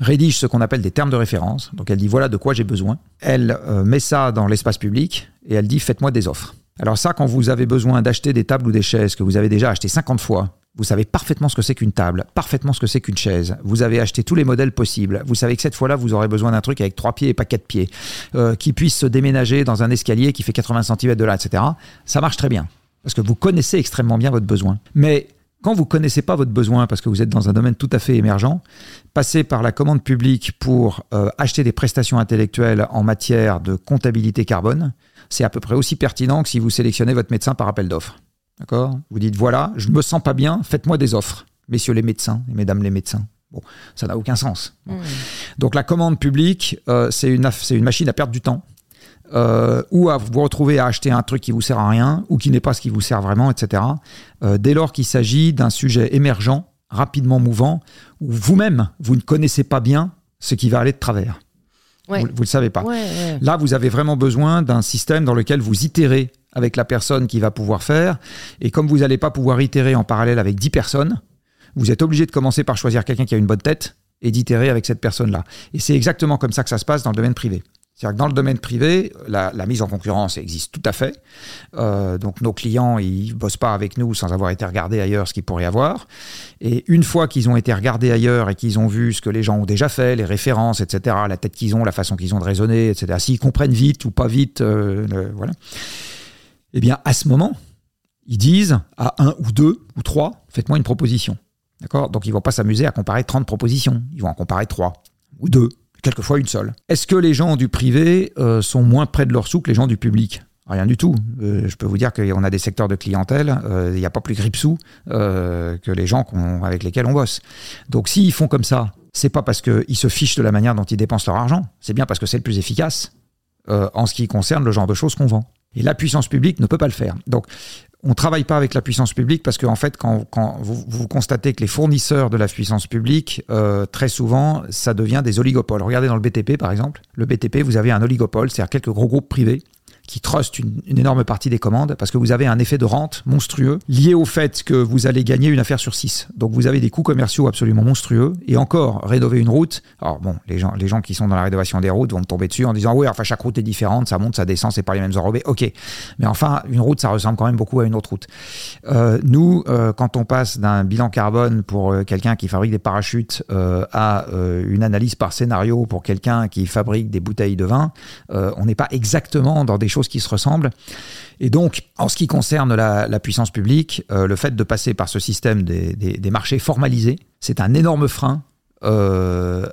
rédige ce qu'on appelle des termes de référence. Donc elle dit voilà de quoi j'ai besoin. Elle euh, met ça dans l'espace public et elle dit faites-moi des offres. Alors ça, quand vous avez besoin d'acheter des tables ou des chaises que vous avez déjà acheté 50 fois vous savez parfaitement ce que c'est qu'une table, parfaitement ce que c'est qu'une chaise. Vous avez acheté tous les modèles possibles. Vous savez que cette fois-là, vous aurez besoin d'un truc avec trois pieds et pas quatre pieds, euh, qui puisse se déménager dans un escalier qui fait 80 cm de là, etc. Ça marche très bien. Parce que vous connaissez extrêmement bien votre besoin. Mais quand vous ne connaissez pas votre besoin parce que vous êtes dans un domaine tout à fait émergent, passer par la commande publique pour euh, acheter des prestations intellectuelles en matière de comptabilité carbone, c'est à peu près aussi pertinent que si vous sélectionnez votre médecin par appel d'offres. D'accord Vous dites voilà, je me sens pas bien, faites-moi des offres, messieurs les médecins et mesdames les médecins. Bon, ça n'a aucun sens. Hmm. Donc la commande publique, euh, c'est une, une machine à perdre du temps. Euh, ou à vous retrouver à acheter un truc qui vous sert à rien ou qui n'est pas ce qui vous sert vraiment, etc. Euh, dès lors qu'il s'agit d'un sujet émergent, rapidement mouvant, où vous-même, vous ne connaissez pas bien ce qui va aller de travers. Vous ne le savez pas. Là, vous avez vraiment besoin d'un système dans lequel vous itérez avec la personne qui va pouvoir faire. Et comme vous n'allez pas pouvoir itérer en parallèle avec 10 personnes, vous êtes obligé de commencer par choisir quelqu'un qui a une bonne tête et d'itérer avec cette personne-là. Et c'est exactement comme ça que ça se passe dans le domaine privé. C'est-à-dire que dans le domaine privé, la, mise en concurrence existe tout à fait. Euh, donc nos clients, ils bossent pas avec nous sans avoir été regardés ailleurs ce qu'ils pourraient avoir. Et une fois qu'ils ont été regardés ailleurs et qu'ils ont vu ce que les gens ont déjà fait, les références, etc., la tête qu'ils ont, la façon qu'ils ont de raisonner, etc., s'ils comprennent vite ou pas vite, euh, voilà. Eh bien, à ce moment, ils disent à un ou deux ou trois, faites-moi une proposition. D'accord? Donc ils vont pas s'amuser à comparer 30 propositions. Ils vont en comparer trois ou deux quelquefois une seule. Est-ce que les gens du privé euh, sont moins près de leur sou que les gens du public? Rien du tout. Euh, je peux vous dire qu'on a des secteurs de clientèle, euh, il n'y a pas plus grippe-sous que les gens avec lesquels on bosse. Donc s'ils font comme ça, c'est pas parce qu'ils se fichent de la manière dont ils dépensent leur argent, c'est bien parce que c'est le plus efficace en ce qui concerne le genre de choses qu'on vend. Et la puissance publique ne peut pas le faire. Donc on ne travaille pas avec la puissance publique parce qu'en en fait, quand, vous, constatez que les fournisseurs de la puissance publique, euh, très souvent, ça devient des oligopoles. Regardez dans le BTP, par exemple. Le BTP, vous avez un oligopole, c'est-à-dire quelques gros groupes privés qui trust une, énorme partie des commandes parce que vous avez un effet de rente monstrueux lié au fait que vous allez gagner une affaire sur six. Donc vous avez des coûts commerciaux absolument monstrueux et encore rénover une route. Alors bon, les gens, les gens qui sont dans la rénovation des routes vont me tomber dessus en disant oui, enfin chaque route est différente, ça monte, ça descend, c'est pas les mêmes enrobés. Ok, mais enfin une route ça ressemble quand même beaucoup à une autre route. Euh, nous, euh, quand on passe d'un bilan carbone pour euh, quelqu'un qui fabrique des parachutes à une analyse par scénario pour quelqu'un qui fabrique des bouteilles de vin, on n'est pas exactement dans des choses qui se ressemblent. Et donc, en ce qui concerne la, puissance publique, euh, le fait de passer par ce système des, marchés formalisés, c'est un énorme frein euh,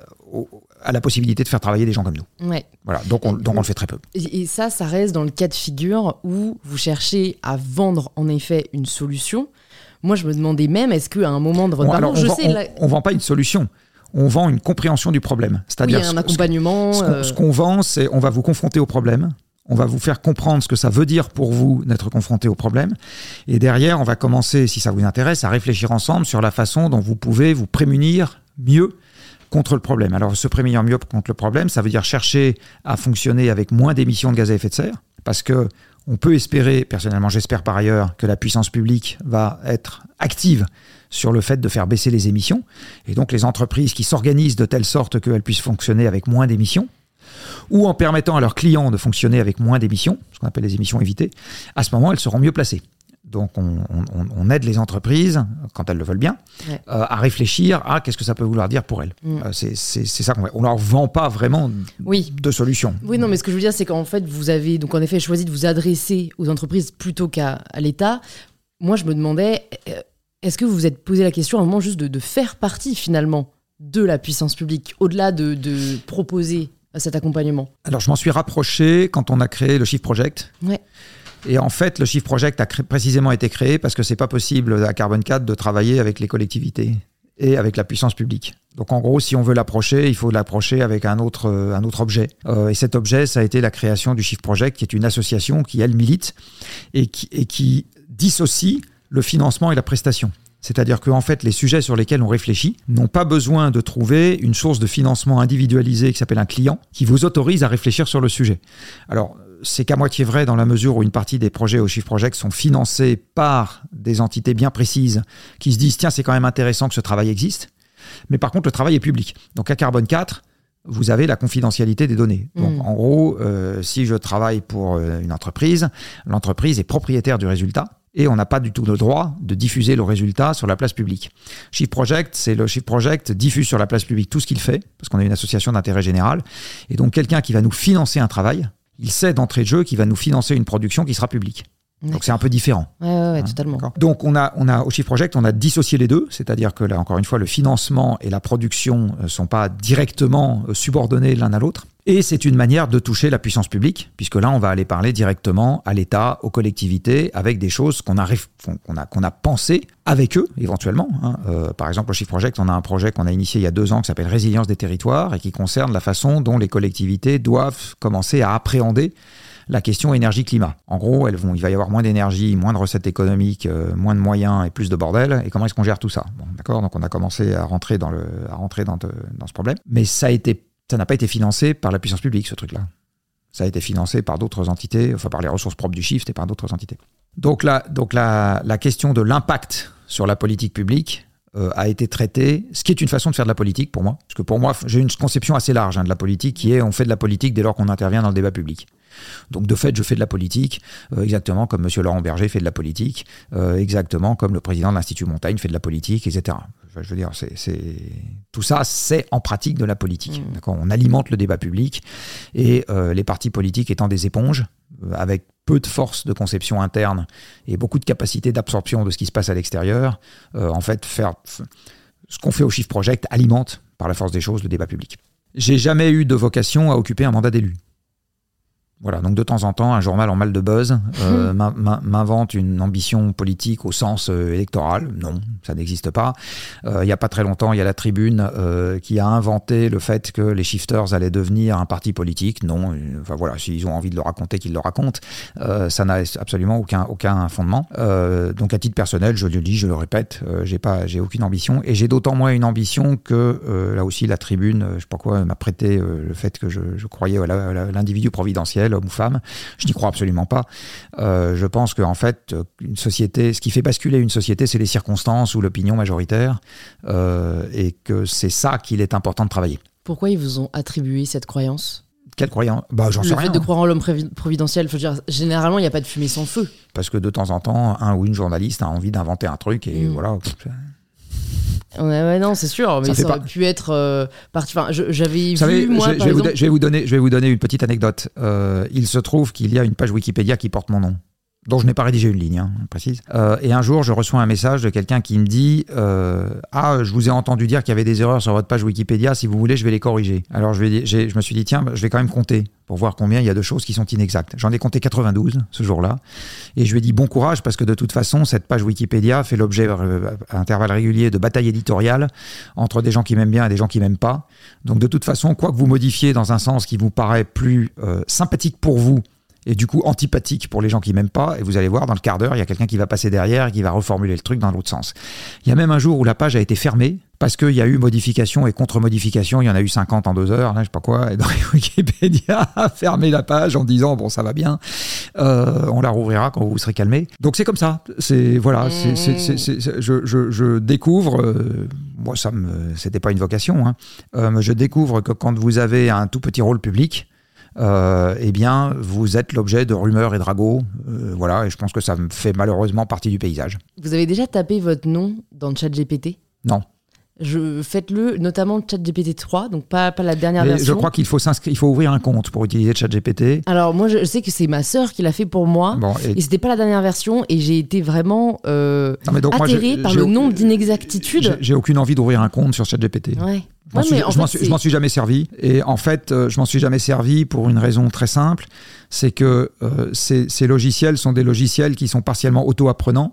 à la possibilité de faire travailler des gens comme nous. Ouais. Voilà, donc on, donc on le fait très peu. Et ça, ça reste dans le cas de figure où vous cherchez à vendre en effet une solution. Moi, je me demandais même, est-ce qu'à un moment de votre on, je sais, on, vend pas une solution on vend une compréhension du problème. C'est-à-dire un accompagnement. Ce qu'on vend, c'est on va vous confronter au problème. On va vous faire comprendre ce que ça veut dire pour vous d'être confronté au problème. Et derrière, on va commencer, si ça vous intéresse, à réfléchir ensemble sur la façon dont vous pouvez vous prémunir mieux contre le problème. Alors, se prémunir mieux contre le problème, ça veut dire chercher à fonctionner avec moins d'émissions de gaz à effet de serre, parce que on peut espérer, personnellement j'espère par ailleurs, que la puissance publique va être active sur le fait de faire baisser les émissions, et donc les entreprises qui s'organisent de telle sorte qu'elles puissent fonctionner avec moins d'émissions, ou en permettant à leurs clients de fonctionner avec moins d'émissions, ce qu'on appelle les émissions évitées, à ce moment, elles seront mieux placées. Donc on, aide les entreprises, quand elles le veulent bien, euh, à réfléchir à qu'est-ce que ça peut vouloir dire pour elles. Mm. Euh, c'est ça qu'on On leur vend pas vraiment oui. de solutions. Oui, non, mais ce que je veux dire, c'est qu'en fait, vous avez donc en effet choisi de vous adresser aux entreprises plutôt qu'à l'État. Moi, je me demandais, euh, est-ce que vous vous êtes posé la question à un moment juste de, faire partie finalement de la puissance publique, au-delà de, de proposer cet accompagnement Alors, je m'en suis rapproché quand on a créé le Shift Project. Ouais. Et en fait, le Shift Project a précisément été créé parce que c'est pas possible à Carbon 4 de travailler avec les collectivités et avec la puissance publique. Donc en gros, si on veut l'approcher, il faut l'approcher avec un autre, un autre objet. Euh, et cet objet, ça a été la création du Shift Project, qui est une association qui, elle, milite et qui, et qui dissocie le financement et la prestation. C'est-à-dire qu'en fait, les sujets sur lesquels on réfléchit n'ont pas besoin de trouver une source de financement individualisée qui s'appelle un client, qui vous autorise à réfléchir sur le sujet. Alors, c'est qu'à moitié vrai dans la mesure où une partie des projets au Shift Project sont financés par des entités bien précises qui se disent tiens, c'est quand même intéressant que ce travail existe. Mais par contre, le travail est public. Donc à Carbone 4, vous avez la confidentialité des données. Donc, mm. en gros, euh, si je travaille pour euh, une entreprise, l'entreprise est propriétaire du résultat et on n'a pas du tout le droit de diffuser le résultat sur la place publique. Shift Project, c'est le Shift Project diffuse sur la place publique tout ce qu'il fait, parce qu'on est une association d'intérêt général, et donc quelqu'un qui va nous financer un travail, il sait d'entrée de jeu qu'il va nous financer une production qui sera publique. Donc c'est un peu différent. Ouais, ouais, hein, totalement. Donc on a, on a au Shift Project, on a dissocié les deux, c'est-à-dire que là encore une fois, le financement et la production ne euh, sont pas directement euh, subordonnés l'un à l'autre. Et c'est une manière de toucher la puissance publique, puisque là, on va aller parler directement à l'État, aux collectivités, avec des choses qu'on a, qu'on a, qu'on a pensées avec eux, éventuellement. Hein. Euh, par exemple, au Shift Project, on a un projet qu'on a initié il y a deux ans qui s'appelle Résilience des territoires et qui concerne la façon dont les collectivités doivent commencer à appréhender la question énergie-climat. En gros, elles vont, il va y avoir moins d'énergie, moins de recettes économiques, euh, moins de moyens et plus de bordel. Et comment est-ce qu'on gère tout ça? D'accord? Donc on a commencé à rentrer dans, le, à rentrer dans, ce problème. Mais ça a été ça n'a pas été financé par la puissance publique, ce truc-là. Ça a été financé par d'autres entités, enfin par les ressources propres du Shift et par d'autres entités. Donc, la, donc la, question de l'impact sur la politique publique, euh, a été traité, ce qui est une façon de faire de la politique pour moi. Parce que pour moi, j'ai une conception assez large hein, de la politique qui est on fait de la politique dès lors qu'on intervient dans le débat public. Donc de fait, je fais de la politique, euh, exactement comme M. Laurent Berger fait de la politique, euh, exactement comme le président de l'Institut Montaigne fait de la politique, etc. Je veux dire, c'est tout ça, c'est en pratique de la politique. Mmh. On alimente le débat public et les partis politiques étant des éponges, avec peu de force de conception interne et beaucoup de capacité d'absorption de ce qui se passe à l'extérieur, euh, en fait, faire ce qu'on fait au Shift Project alimente par la force des choses le débat public. J'ai jamais eu de vocation à occuper un mandat d'élu. Voilà, donc de temps en temps, un journal en mal de buzz euh, m'invente une ambition politique au sens euh, électoral. Non, ça n'existe pas. Euh, il n'y a pas très longtemps, il y a la Tribune qui a inventé le fait que les shifters allaient devenir un parti politique. Non, enfin voilà, s'ils ont envie de le raconter, qu'ils le racontent. ça n'a absolument aucun, aucun fondement. donc à titre personnel, je le dis, je le répète, j'ai pas, j'ai aucune ambition et j'ai d'autant moins une ambition que là aussi la Tribune, je sais pas quoi, m'a prêté le fait que je, je croyais à l'individu providentiel homme ou femme. Je n'y crois absolument pas. Euh, je pense qu'en fait, une société, ce qui fait basculer une société, c'est les circonstances ou l'opinion majoritaire, euh, et que c'est ça qu'il est important de travailler. Pourquoi ils vous ont attribué cette croyance? Quelle croyance? Bah, j'en sais Le fait de croire en l'homme providentiel, faut dire, généralement, il n'y a pas de fumée sans feu. Parce que de temps en temps, un ou une journaliste a envie d'inventer un truc et mm. voilà. Ouais, non, c'est sûr, mais ça, aurait pu être euh, parti. Enfin, j'avais vu moi. Je, vais vous donner, je vais vous donner une petite anecdote. Euh, il se trouve qu'il y a une page Wikipédia qui porte mon nom dont je n'ai pas rédigé une ligne, hein, précise. Euh, et un jour, je reçois un message de quelqu'un qui me dit euh, Ah, je vous ai entendu dire qu'il y avait des erreurs sur votre page Wikipédia. Si vous voulez, je vais les corriger. Alors, je, me suis dit Tiens, je vais quand même compter pour voir combien il y a de choses qui sont inexactes. J'en ai compté 92 ce jour-là. Et je lui ai dit Bon courage, parce que de toute façon, cette page Wikipédia fait l'objet euh, à intervalles réguliers de batailles éditoriales entre des gens qui m'aiment bien et des gens qui m'aiment pas. Donc, de toute façon, quoi que vous modifiez dans un sens qui vous paraît plus sympathique pour vous, et du coup antipathique pour les gens qui m'aiment pas. Et vous allez voir, dans le quart d'heure, il y a quelqu'un qui va passer derrière et qui va reformuler le truc dans l'autre sens. Il y a même un jour où la page a été fermée parce qu'il y a eu modification et contre-modification. Il y en a eu 50 en deux heures, là, je sais pas quoi. Et donc *laughs* Wikipédia a fermé la page en disant bon, ça va bien, euh, on la rouvrira quand vous serez calmé. Donc c'est comme ça. C'est voilà, c'est, je, je, je, découvre. Euh, moi, ça me, c'était pas une vocation. Hein, euh, je découvre que quand vous avez un tout petit rôle public eh bien, vous êtes l'objet de rumeurs et de ragots. Euh, voilà, et je pense que ça me fait malheureusement partie du paysage. Vous avez déjà tapé votre nom dans le chat GPT Non. Je, faites-le, notamment ChatGPT 3, donc pas, pas la dernière version. Je crois qu'il faut, il faut ouvrir un compte pour utiliser ChatGPT. Alors, moi, je sais que c'est ma sœur qui l'a fait pour moi. et, et c'était pas la dernière version, et j'ai été vraiment euh, atterré par le nombre d'inexactitudes. J'ai aucune envie d'ouvrir un compte sur ChatGPT. Ouais. Je m'en suis, jamais servi. Et en fait, euh, je m'en suis jamais servi pour une raison très simple c'est que euh, ces, ces logiciels sont des logiciels qui sont partiellement auto-apprenants.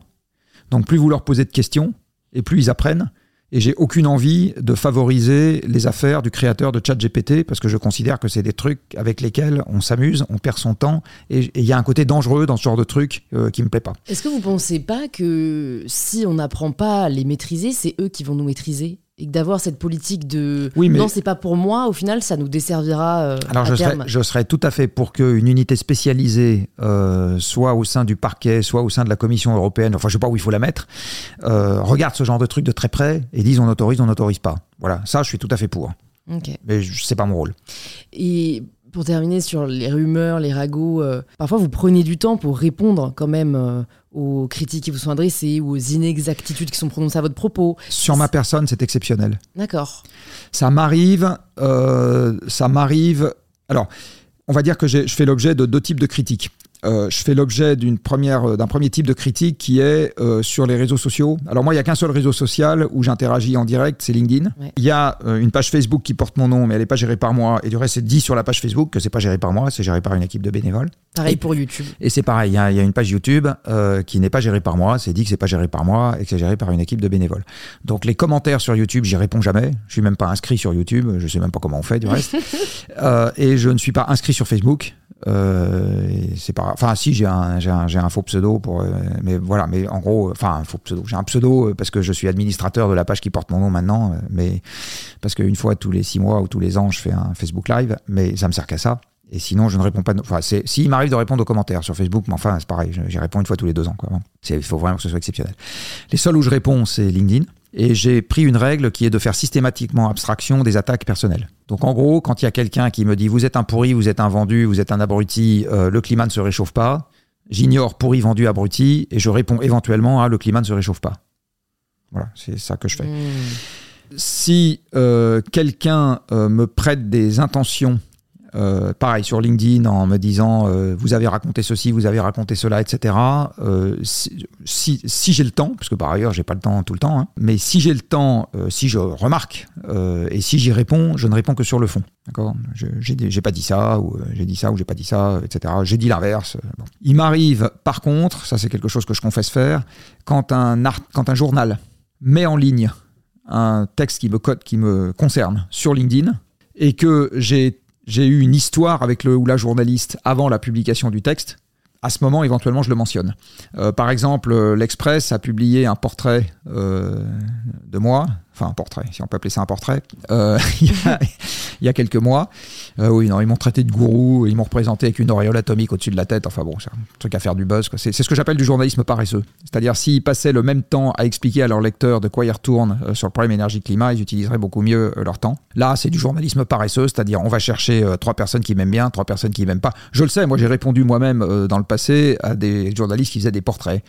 Donc, plus vous leur posez de questions, et plus ils apprennent. Et j'ai aucune envie de favoriser les affaires du créateur de ChatGPT parce que je considère que c'est des trucs avec lesquels on s'amuse, on perd son temps et il y a un côté dangereux dans ce genre de trucs euh, qui me plaît pas. Est-ce que vous pensez pas que si on n'apprend pas à les maîtriser, c'est eux qui vont nous maîtriser? Et que d'avoir cette politique de oui, mais... non c'est pas pour moi au final ça nous desservira euh, alors je, Serais, je serais tout à fait pour qu'une unité spécialisée euh, soit au sein du parquet soit au sein de la commission européenne enfin je sais pas où il faut la mettre euh, regarde ce genre de truc de très près et dise on autorise on n'autorise pas. Voilà. Ça je suis tout à fait pour. Okay. mais c'est pas mon rôle. Et pour terminer sur les rumeurs, les ragots, euh, parfois vous prenez du temps pour répondre quand même euh, aux critiques qui vous sont adressées ou aux inexactitudes qui sont prononcées à votre propos. Sur ma personne, c'est exceptionnel. D'accord. Ça m'arrive, euh, ça m'arrive. Alors, on va dire que je fais l'objet de deux types de critiques. Euh, je fais l'objet d'une première, euh, d'un premier type de critique qui est euh, sur les réseaux sociaux. Alors moi, il n'y a qu'un seul réseau social où j'interagis en direct, c'est LinkedIn. Il y a une page Facebook qui porte mon nom, mais elle n'est pas gérée par moi. Et du reste, c'est dit sur la page Facebook que c'est pas géré par moi, c'est géré par une équipe de bénévoles. Pareil pour YouTube. Et c'est pareil, il y, a une page YouTube qui n'est pas gérée par moi, c'est dit que c'est pas géré par moi et que c'est géré par une équipe de bénévoles. Donc les commentaires sur YouTube, j'y réponds jamais. Je suis même pas inscrit sur YouTube, je sais même pas comment on fait du reste. *laughs* et je ne suis pas inscrit sur Facebook. Euh, c'est pas, enfin, si j'ai un, un, un, faux pseudo pour, euh, mais voilà, mais en gros, enfin, un faux pseudo. J'ai un pseudo euh, parce que je suis administrateur de la page qui porte mon nom maintenant, mais parce qu'une fois tous les six mois ou tous les ans, je fais un Facebook Live, mais ça me sert qu'à ça. Et sinon, je ne réponds pas. Enfin, c'est, s'il m'arrive de répondre aux commentaires sur Facebook, mais enfin, c'est pareil, j'y réponds une fois tous les deux ans. Il faut vraiment que ce soit exceptionnel. Les seuls où je réponds, c'est LinkedIn. Et j'ai pris une règle qui est de faire systématiquement abstraction des attaques personnelles. Donc en gros, quand il y a quelqu'un qui me dit vous êtes un pourri, vous êtes un vendu, vous êtes un abruti, euh, le climat ne se réchauffe pas, j'ignore pourri, vendu, abruti, et je réponds éventuellement à le climat ne se réchauffe pas. Voilà, c'est ça que je fais. Hmm. Si euh, quelqu'un euh, me prête des intentions euh, pareil sur LinkedIn en me disant euh, vous avez raconté ceci, vous avez raconté cela, etc. Euh, si, j'ai le temps, parce que par ailleurs j'ai pas le temps tout le temps, hein, mais si j'ai le temps, si je remarque et si j'y réponds, je ne réponds que sur le fond. D'accord? J'ai pas dit ça, ou j'ai dit ça, ou j'ai pas dit ça, etc. J'ai dit l'inverse. Il m'arrive, par contre, ça c'est quelque chose que je confesse faire, quand un, art, quand un journal met en ligne un texte qui me, code, qui me concerne sur LinkedIn et que j'ai j'ai eu une histoire avec le ou la journaliste avant la publication du texte, à ce moment, éventuellement, je le mentionne. Euh, par exemple, euh, l'Express a publié un portrait euh, de moi, enfin un portrait, si on peut appeler ça un portrait, euh, *laughs* il, y a, quelques mois. Euh, oui, non, ils m'ont traité de gourou, ils m'ont représenté avec une auréole atomique au-dessus de la tête. Enfin bon, c'est un truc à faire du buzz. C'est ce que j'appelle du journalisme paresseux. C'est-à-dire, s'ils passaient le même temps à expliquer à leurs lecteurs de quoi ils retournent euh, sur le problème énergie-climat, ils utiliseraient beaucoup mieux leur temps. Là, c'est du journalisme paresseux, c'est-à-dire, on va chercher trois personnes qui m'aiment bien, trois personnes qui m'aiment pas. Je le sais, moi j'ai répondu moi-même dans le passé à des journalistes qui faisaient des portraits.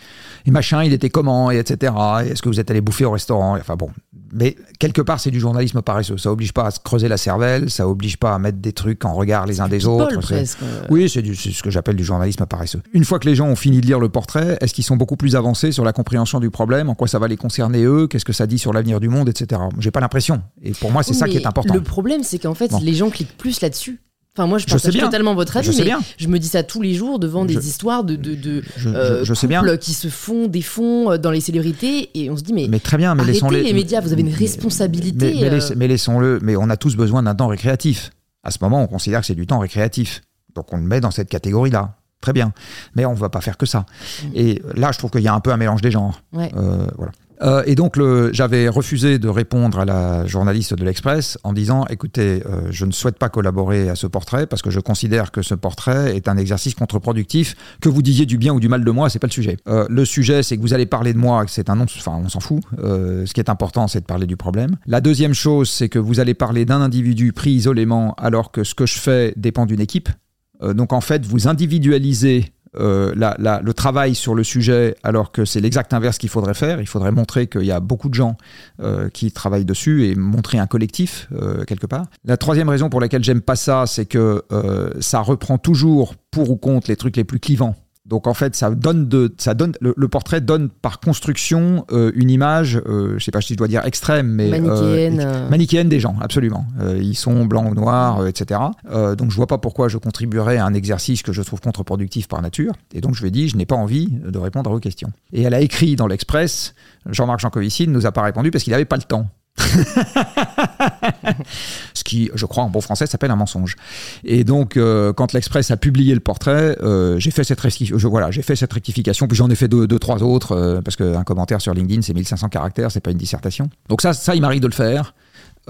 Et machin, il était comment, et etc. Et Est-ce que vous êtes allé bouffer au restaurant? Enfin bon. Mais quelque part, c'est du journalisme paresseux. Ça oblige pas à se creuser la cervelle, ça oblige pas à mettre des trucs en regard les uns des autres. presque. euh. oui, c'est ce que j'appelle du journalisme paresseux. Une fois que les gens ont fini de lire le portrait, est-ce qu'ils sont beaucoup plus avancés sur la compréhension du problème, en quoi ça va les concerner eux, qu'est-ce que ça dit sur l'avenir du monde, etc. J'ai pas l'impression. Et pour moi, c'est Oui, ça qui est important. Le problème, c'est qu'en fait, Bon. les gens cliquent plus là-dessus. Enfin, moi, je Je sais partage bien. totalement votre avis, Je mais bien. je me dis ça tous les jours devant des Je- histoires de, de, de Je, je- euh, sais bien. qui se font des fonds euh, dans les célébrités et on se dit mais, Mais très bien, mais arrêtez laissons-les. les médias, vous avez une responsabilité. Mais, mais euh. mais laissons-le. Mais on a tous besoin d'un temps récréatif. À ce moment, on considère que c'est du temps récréatif. Donc on le met dans cette catégorie-là. Très bien. Mais on ne va pas faire que ça. Mm. Et là, je trouve qu'il y a un peu un mélange des genres. Ouais. Euh, voilà. Euh, et donc, j'avais refusé de répondre à la journaliste de l'Express en disant écoutez, euh, je ne souhaite pas collaborer à ce portrait parce que je considère que ce portrait est un exercice contre-productif. Que vous disiez du bien ou du mal de moi, c'est pas le sujet. Euh, le sujet, c'est que vous allez parler de moi, c'est un non, enfin, on s'en fout. Ce qui est important, c'est de parler du problème. La deuxième chose, c'est que vous allez parler d'un individu pris isolément alors que ce que je fais dépend d'une équipe. Donc, en fait, vous individualisez euh, la- la- le travail sur le sujet, alors que c'est l'exact inverse qu'il faudrait faire. Il faudrait montrer qu'il y a beaucoup de gens euh, qui travaillent dessus et montrer un collectif euh, quelque part. La troisième raison pour laquelle j'aime pas ça, c'est que euh, ça reprend toujours pour ou contre les trucs les plus clivants. Donc en fait, ça donne de, ça donne le, le portrait donne par construction euh, une image, euh, je sais pas si je dois dire extrême, mais euh, Manichéenne, euh. manichéenne des gens, absolument. Euh, ils sont blancs ou noirs, euh, etc. Euh, donc je vois pas pourquoi je contribuerais à un exercice que je trouve contre-productif par nature. Et donc je lui ai dit, je n'ai pas envie de répondre à vos questions. Et elle a écrit dans l'Express, Jean-Marc Jancovici ne nous a pas répondu parce qu'il n'avait pas le temps. Ce qui, je crois, en bon français, s'appelle un mensonge. Et donc, euh, quand l'Express a publié le portrait, euh, j'ai fait cette voilà, fait cette rectification, puis j'en ai fait deux, deux trois autres, euh, parce qu'un commentaire sur LinkedIn, c'est 1500 caractères, c'est pas une dissertation. Donc ça, ça, il m'arrive de le faire.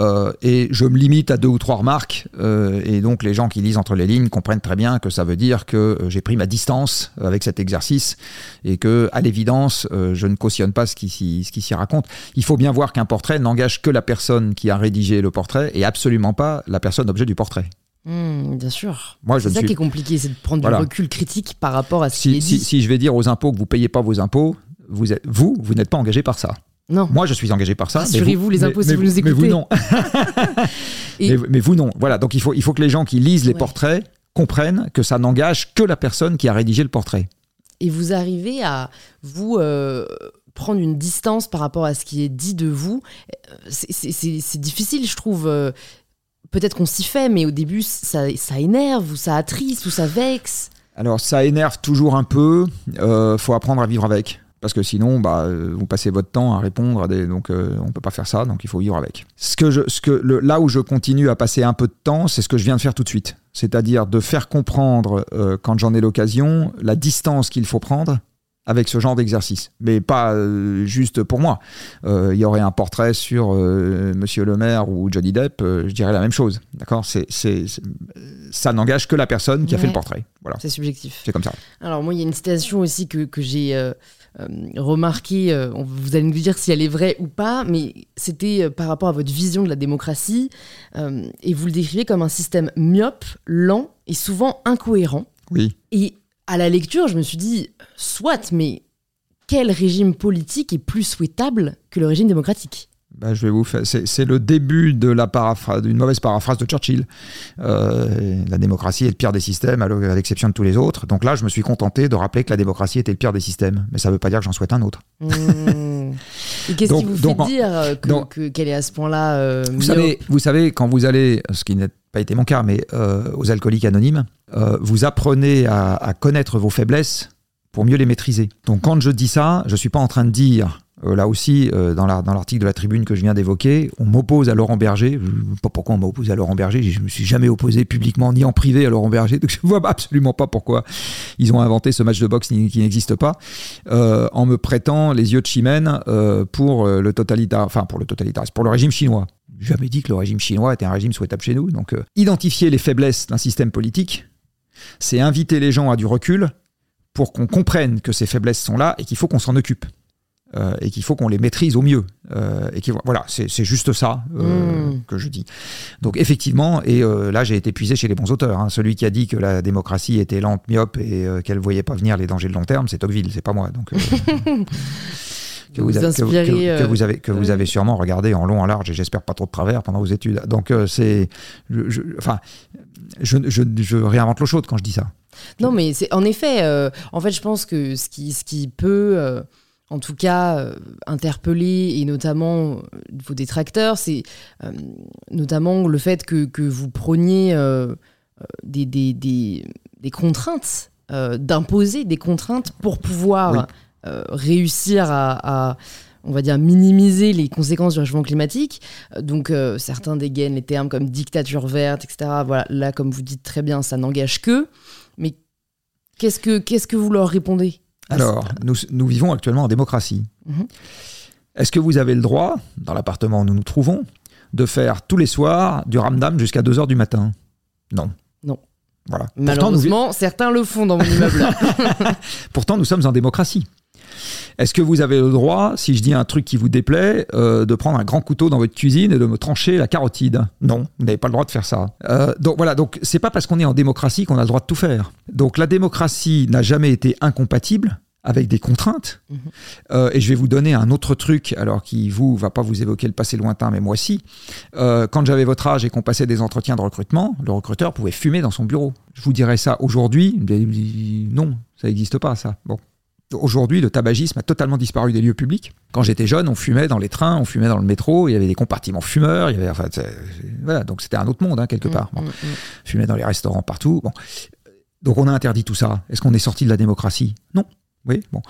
Euh, et je me limite à deux ou trois remarques. euh, et donc, les gens qui lisent entre les lignes comprennent très bien que ça veut dire que euh, j'ai pris ma distance avec cet exercice et que, à l'évidence, euh, je ne cautionne pas ce qui s'y ce qui s'y raconte. Il faut bien voir qu'un portrait n'engage que la personne qui a rédigé le portrait et absolument pas la personne objet du portrait. Hmm, bien sûr. Moi, C'est ça suis- qui est compliqué, c'est de prendre Voilà. du recul critique par rapport à ce qui Si, est si, je vais dire aux impôts que vous payez pas vos impôts, vous, êtes, vous, vous n'êtes pas engagé par ça. Non. Moi, je suis engagé par ça. mais Rassurez-vous, les mais- impôts, si mais vous nous Mais vous, écoutez. non. *laughs* Et- mais, mais vous, non. Voilà. Donc, il faut, il faut que les gens qui lisent les Ouais. portraits comprennent que ça n'engage que la personne qui a rédigé le portrait. Et vous arrivez à vous euh, prendre une distance par rapport à ce qui est dit de vous. C'est- difficile, je trouve. euh, Peut-être qu'on s'y fait, mais au début, ça, ça énerve, ou ça attriste, ou ça vexe. Alors, ça énerve toujours un peu. Euh, faut apprendre à vivre avec. Parce que sinon, bah, euh, vous passez votre temps à répondre à des. Donc, euh, on peut pas faire ça. Donc, il faut vivre avec. Ce que je, ce que le, là où je continue à passer un peu de temps, c'est ce que je viens de faire tout de suite. C'est-à-dire de faire comprendre, euh, quand j'en ai l'occasion, la distance qu'il faut prendre avec ce genre d'exercice, mais pas euh, juste pour moi. Il y aurait un portrait sur Monsieur le Maire ou Johnny Depp, je dirais la même chose. D'accord? C'est, ça n'engage que la personne qui a fait le portrait. Voilà. C'est subjectif. C'est comme ça. Alors moi, il y a une citation aussi que, que j'ai remarquée. vous allez nous dire si elle est vraie ou pas, mais c'était par rapport à votre vision de la démocratie, et vous le décrivez comme un système myope, lent et souvent incohérent. Oui. Et à la lecture, je me suis dit, soit, mais quel régime politique est plus souhaitable que le régime démocratique? Bah, je vais vous faire. C'est le début de la paraphrase, d'une mauvaise paraphrase de Churchill. Euh, la démocratie est le pire des systèmes, à l'exception de tous les autres. Donc là, je me suis contenté de rappeler que la démocratie était le pire des systèmes, mais ça ne veut pas dire que j'en souhaite un autre. Mmh. Et qu'est-ce qui vous fait dire qu'elle est à ce point-là euh, vous, savez, vous savez, quand vous allez, ce qui n'a pas été mon cas, mais euh, aux alcooliques anonymes, vous apprenez à, à connaître vos faiblesses pour mieux les maîtriser. Donc quand je dis ça, je ne suis pas en train de dire euh, là aussi, euh, dans l'article de la tribune que je viens d'évoquer, on m'oppose à Laurent Berger. Je ne sais pas pourquoi on m'oppose à Laurent Berger. Je ne me suis jamais opposé publiquement ni en privé à Laurent Berger. *laughs* Donc je ne vois absolument pas pourquoi ils ont inventé ce match de boxe qui n'existe pas, euh, en me prêtant les yeux de chimène pour le totalitaire, enfin pour le totalitarisme, pour le régime chinois. Jamais dit que le régime chinois était un régime souhaitable chez nous. Donc identifier les faiblesses d'un système politique, c'est inviter les gens à du recul pour qu'on comprenne que ces faiblesses sont là et qu'il faut qu'on s'en occupe. Euh, et qu'il faut qu'on les maîtrise au mieux. Euh, et voilà, c'est juste ça euh, hmm. que je dis. Donc effectivement, et là j'ai été puisé chez les bons auteurs. Hein. Celui qui a dit que la démocratie était lente, myope et qu'elle ne voyait pas venir les dangers de long terme, c'est Tocqueville, c'est pas moi. Donc que vous, avez, que, vous avez, que vous avez sûrement regardé en long, en large et j'espère pas trop de travers pendant vos études. Donc c'est, enfin, je, je, je, réinvente l'eau chaude quand je dis ça. Non, mais c'est en effet, en fait, je pense que ce qui, ce qui peut en tout cas euh, interpellé, et notamment euh, vos détracteurs, c'est euh, notamment le fait que, que vous preniez des, des, des, des, contraintes, d'imposer des contraintes pour pouvoir réussir à, à, on va dire, minimiser les conséquences du réchauffement climatique. Donc certains dégainent les termes comme dictature verte, etc. Voilà, là, comme vous dites très bien, ça n'engage que. Mais qu'est-ce que, qu'est-ce que vous leur répondez? Alors, nous, nous, vivons actuellement en démocratie. Mhm. Est-ce que vous avez le droit, dans l'appartement où nous nous trouvons, de faire tous les soirs du ramdam jusqu'à 2h du matin? Non. Non. Voilà. Malheureusement, certains le font dans mon immeuble. *laughs* Pourtant, nous sommes en démocratie. Est-ce que vous avez le droit, si je dis un truc qui vous déplaît, euh, de prendre un grand couteau dans votre cuisine et de me trancher la carotide? Non, vous n'avez pas le droit de faire ça. Euh, donc voilà, donc c'est pas parce qu'on est en démocratie qu'on a le droit de tout faire. Donc la démocratie n'a jamais été incompatible avec des contraintes. Mhm. Euh, et je vais vous donner un autre truc, alors qui vous va pas vous évoquer le passé lointain, mais moi si. quand j'avais votre âge et qu'on passait des entretiens de recrutement, le recruteur pouvait fumer dans son bureau. Je vous dirais ça aujourd'hui, non, ça n'existe pas ça. Bon, Aujourd'hui, le tabagisme a totalement disparu des lieux publics. Quand j'étais jeune, on fumait dans les trains, on fumait dans le métro, il y avait des compartiments fumeurs, il y avait, enfin, voilà, donc c'était un autre monde, hein, quelque mmh, part. Bon. Mmh, mmh. Fumait dans les restaurants partout. Bon. Donc on a interdit tout ça. Est-ce qu'on est sorti de la démocratie? Non. Oui, bon.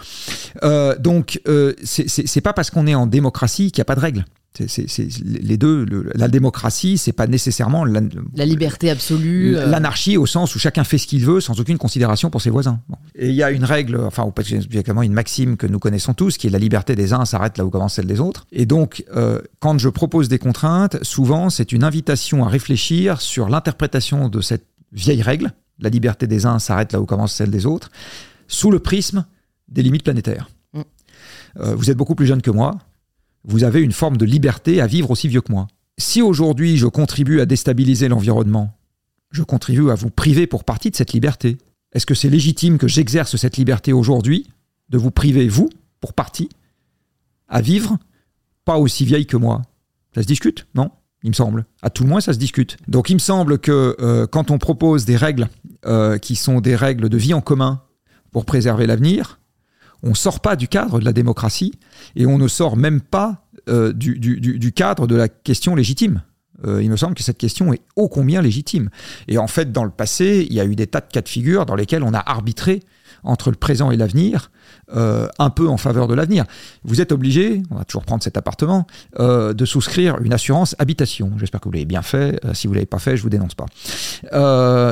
Euh, donc, euh, c'est pas parce qu'on est en démocratie qu'il n'y a pas de règles. C'est les deux. la démocratie, c'est pas nécessairement la, liberté absolue. Euh. L'anarchie au sens où chacun fait ce qu'il veut sans aucune considération pour ses voisins. Et il y a une règle, enfin, particulièrement une maxime que nous connaissons tous, qui est la liberté des uns s'arrête là où commence celle des autres. Et donc, euh, quand je propose des contraintes, souvent, c'est une invitation à réfléchir sur l'interprétation de cette vieille règle, la liberté des uns s'arrête là où commence celle des autres, sous le prisme des limites planétaires. Mm. Euh, vous êtes beaucoup plus jeune que moi vous avez une forme de liberté à vivre aussi vieux que moi. Si aujourd'hui je contribue à déstabiliser l'environnement, je contribue à vous priver pour partie de cette liberté. Est-ce que c'est légitime que j'exerce cette liberté aujourd'hui, de vous priver, vous, pour partie, à vivre pas aussi vieille que moi? Ça se discute, non? Il me semble. À tout le moins, ça se discute. Donc il me semble que euh, quand on propose des règles euh, qui sont des règles de vie en commun pour préserver l'avenir, on ne sort pas du cadre de la démocratie et on ne sort même pas euh, du, cadre de la question légitime. Euh, il me semble que cette question est ô combien légitime. Et en fait, dans le passé, il y a eu des tas de cas de figure dans lesquels on a arbitré entre le présent et l'avenir, euh, un peu en faveur de l'avenir. Vous êtes obligé, on va toujours prendre cet appartement, euh, de souscrire une assurance habitation. J'espère que vous l'avez bien fait. si vous ne l'avez pas fait, je vous dénonce pas.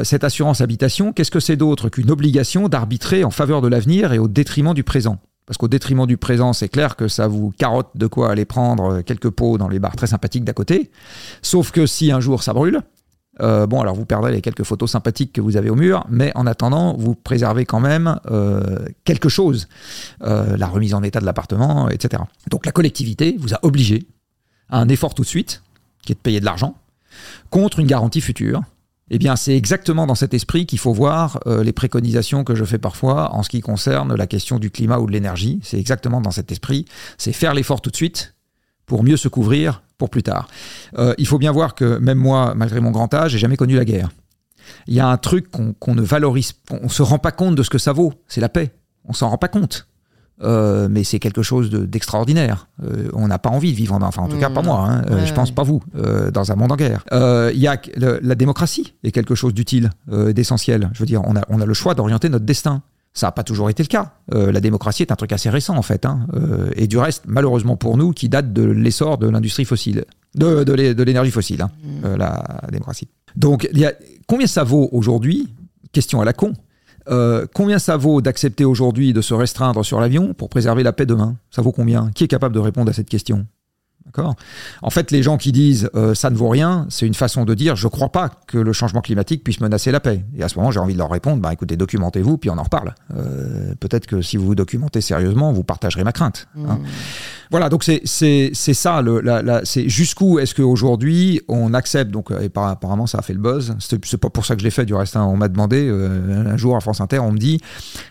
cette assurance habitation, qu'est-ce que c'est d'autre qu'une obligation d'arbitrer en faveur de l'avenir et au détriment du présent? Parce qu'au détriment du présent, c'est clair que ça vous carotte de quoi aller prendre quelques pots dans les bars très sympathiques d'à côté. Sauf que si un jour ça brûle, euh, bon, alors vous perdrez les quelques photos sympathiques que vous avez au mur, mais en attendant, vous préservez quand même euh, quelque chose, euh, la remise en état de l'appartement, etc. Donc la collectivité vous a obligé à un effort tout de suite, qui est de payer de l'argent, contre une garantie future eh bien, c'est exactement dans cet esprit qu'il faut voir les préconisations que je fais parfois en ce qui concerne la question du climat ou de l'énergie. C'est exactement dans cet esprit. C'est faire l'effort tout de suite pour mieux se couvrir pour plus tard. Euh, il faut bien voir que même moi, malgré mon grand âge, j'ai jamais connu la guerre. Il y a un truc qu'on ne valorise, on ne se rend pas compte de ce que ça vaut, c'est la paix. On s'en rend pas compte. Euh, mais c'est quelque chose d'extraordinaire. Euh, on n'a pas envie de vivre, en, enfin en tout cas pas mmh. moi, hein. euh, je pense pas vous, dans un monde en guerre. Il y a la démocratie est quelque chose d'utile, d'essentiel. Je veux dire, on a, on a le choix d'orienter notre destin. Ça n'a pas toujours été le cas. la démocratie est un truc assez récent en fait, hein. et du reste, malheureusement pour nous, qui date de l'essor de l'industrie fossile, de, de l'énergie fossile, hein, mmh. la démocratie. Donc, il y a, combien ça vaut aujourd'hui? Question à la con. Euh, combien ça vaut d'accepter aujourd'hui de se restreindre sur l'avion pour préserver la paix demain? Ça vaut combien? Qui est capable de répondre à cette question? En fait, les gens qui disent euh, ça ne vaut rien, c'est une façon de dire je ne crois pas que le changement climatique puisse menacer la paix. Et à ce moment, j'ai envie de leur répondre bah, écoutez, documentez-vous, puis on en reparle. Euh, peut-être que si vous vous documentez sérieusement, vous partagerez ma crainte. Hein. Mmh. Voilà, donc c'est ça, le, c'est jusqu'où est-ce qu'aujourd'hui on accepte, donc et apparemment ça a fait le buzz, c'est pas pour ça que je l'ai fait du reste, hein. on m'a demandé euh, un jour à France Inter, on me dit,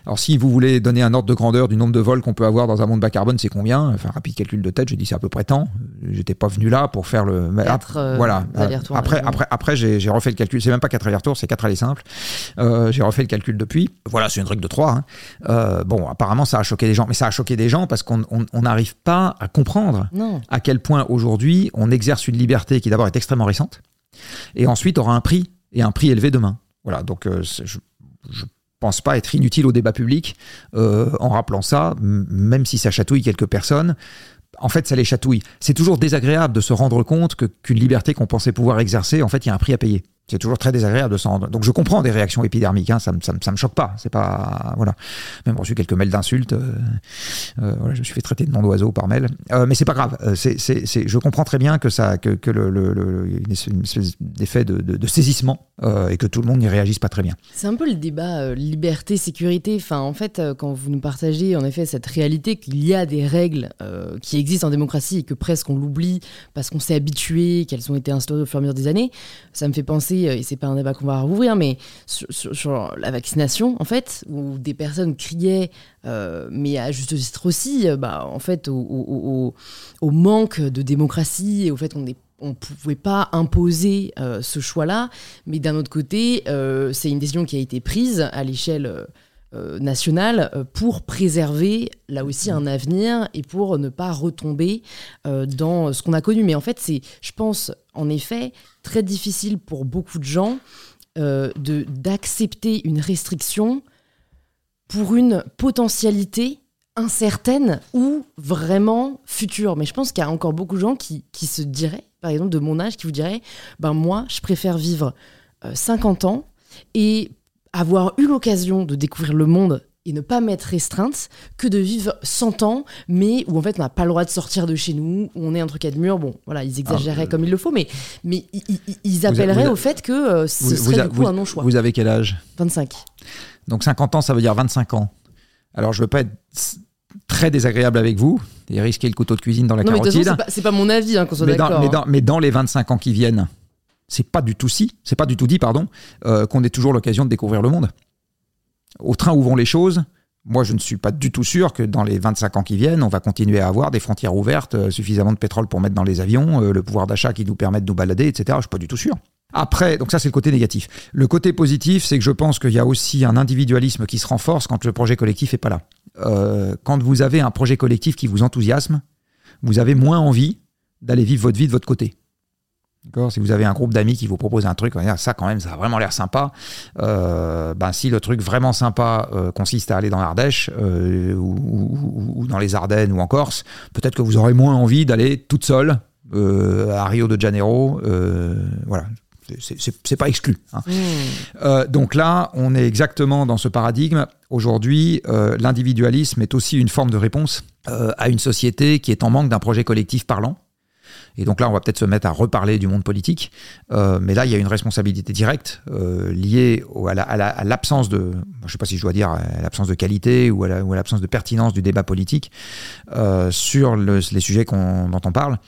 alors si vous voulez donner un ordre de grandeur du nombre de vols qu'on peut avoir dans un monde bas carbone, c'est combien? Enfin, rapide calcul de tête, j'ai dit c'est à peu près tant, j'étais pas venu là pour faire le... Euh, voilà, après, après, après j'ai refait le calcul, c'est même pas 4 allers-retours, c'est 4 allers simples, euh, j'ai refait le calcul depuis, voilà, c'est une règle de 3, hein. bon, apparemment ça a choqué des gens, mais ça a choqué des gens parce qu'on n'arrive pas à comprendre à quel point aujourd'hui on exerce une liberté qui d'abord est extrêmement récente et ensuite aura un prix et un prix élevé demain. Voilà, donc euh, je, je pense pas être inutile au débat public euh, en rappelant ça, même si ça chatouille quelques personnes. En fait, ça les chatouille. C'est toujours désagréable de se rendre compte que qu'une liberté qu'on pensait pouvoir exercer, en fait, il y a un prix à payer. C'est toujours très désagréable de s'en rendre. Donc je comprends des réactions épidermiques, hein, ça, me, ça, me choque pas. C'est pas voilà. Même reçu quelques mails d'insultes. Euh, euh, je me suis fait traiter de nom d'oiseau par mail, euh, mais c'est pas grave. C'est, je comprends très bien que ça, que, que le, le, une espèce d'effet de, de, saisissement et que tout le monde n'y réagisse pas très bien. C'est un peu le débat liberté sécurité. Enfin en fait quand vous nous partagez en effet cette réalité qu'il y a des règles qui existent en démocratie et que presque on l'oublie parce qu'on s'est habitué, qu'elles ont été instaurées au fur et à mesure des années, ça me fait penser euh, et c'est pas un débat qu'on va rouvrir, mais sur, la vaccination, en fait, où des personnes criaient, euh, mais à juste titre aussi, euh, bah, en fait, au, manque de démocratie et au fait qu'on ne pouvait pas imposer ce choix-là, mais d'un autre côté, c'est une décision qui a été prise à l'échelle nationale pour préserver là aussi un avenir et pour ne pas retomber dans ce qu'on a connu. Mais en fait, c'est, je pense, en effet, très difficile pour beaucoup de gens euh, de d'accepter une restriction pour une potentialité incertaine ou vraiment future. Mais je pense qu'il y a encore beaucoup de gens qui, qui, se diraient, par exemple de mon âge, qui vous diraient, ben moi, je préfère vivre 50 euh, ans et avoir eu l'occasion de découvrir le monde et ne pas m'être restreinte que de vivre 100 ans, mais où en fait on n'a pas le droit de sortir de chez nous, où on est un truc à de mur. Bon, voilà, ils exagéraient ah, comme il le faut, mais, mais ils, appelleraient au fait que euh, ce serait du coup un non-choix. Vous avez quel âge? 25. Donc 50 ans, ça veut dire 25 ans. Alors je veux pas être très désagréable avec vous et risquer le couteau de cuisine dans la non, carotide. Mais c'est pas, pas, mon avis, hein, qu'on soit d'accord. Mais, hein. mais, dans les 25 ans qui viennent, c'est pas du tout si, c'est pas du tout dit, pardon, euh, qu'on ait toujours l'occasion de découvrir le monde au train où vont les choses, moi, je ne suis pas du tout sûr que dans les 25 ans qui viennent, on va continuer à avoir des frontières ouvertes, euh, suffisamment de pétrole pour mettre dans les avions, euh, le pouvoir d'achat qui nous permet de nous balader, etc. Je ne suis pas du tout sûr. Après, donc ça c'est le côté négatif. Le côté positif, c'est que je pense qu'il y a aussi un individualisme qui se renforce quand le projet collectif n'est pas là. Euh, quand vous avez un projet collectif qui vous enthousiasme, vous avez moins envie d'aller vivre votre vie de votre côté. Si vous avez un groupe d'amis qui vous propose un truc, ça quand même, ça a vraiment l'air sympa. Euh, ben, si le truc vraiment sympa euh, consiste à aller dans l'Ardèche euh, ou, dans les Ardennes ou en Corse, peut-être que vous aurez moins envie d'aller toute seule à Rio de Janeiro. voilà, c'est pas exclu. Hein. Hmm. donc là, on est exactement dans ce paradigme. Aujourd'hui, l'individualisme est aussi une forme de réponse à une société qui est en manque d'un projet collectif parlant. Et donc là, on va peut-être se mettre à reparler du monde politique. Euh, mais là, il y a une responsabilité directe euh, liée à l'absence de, je ne sais pas si je dois dire, l'absence de qualité ou à l'absence de pertinence du débat politique euh, sur les sujets dont on parle.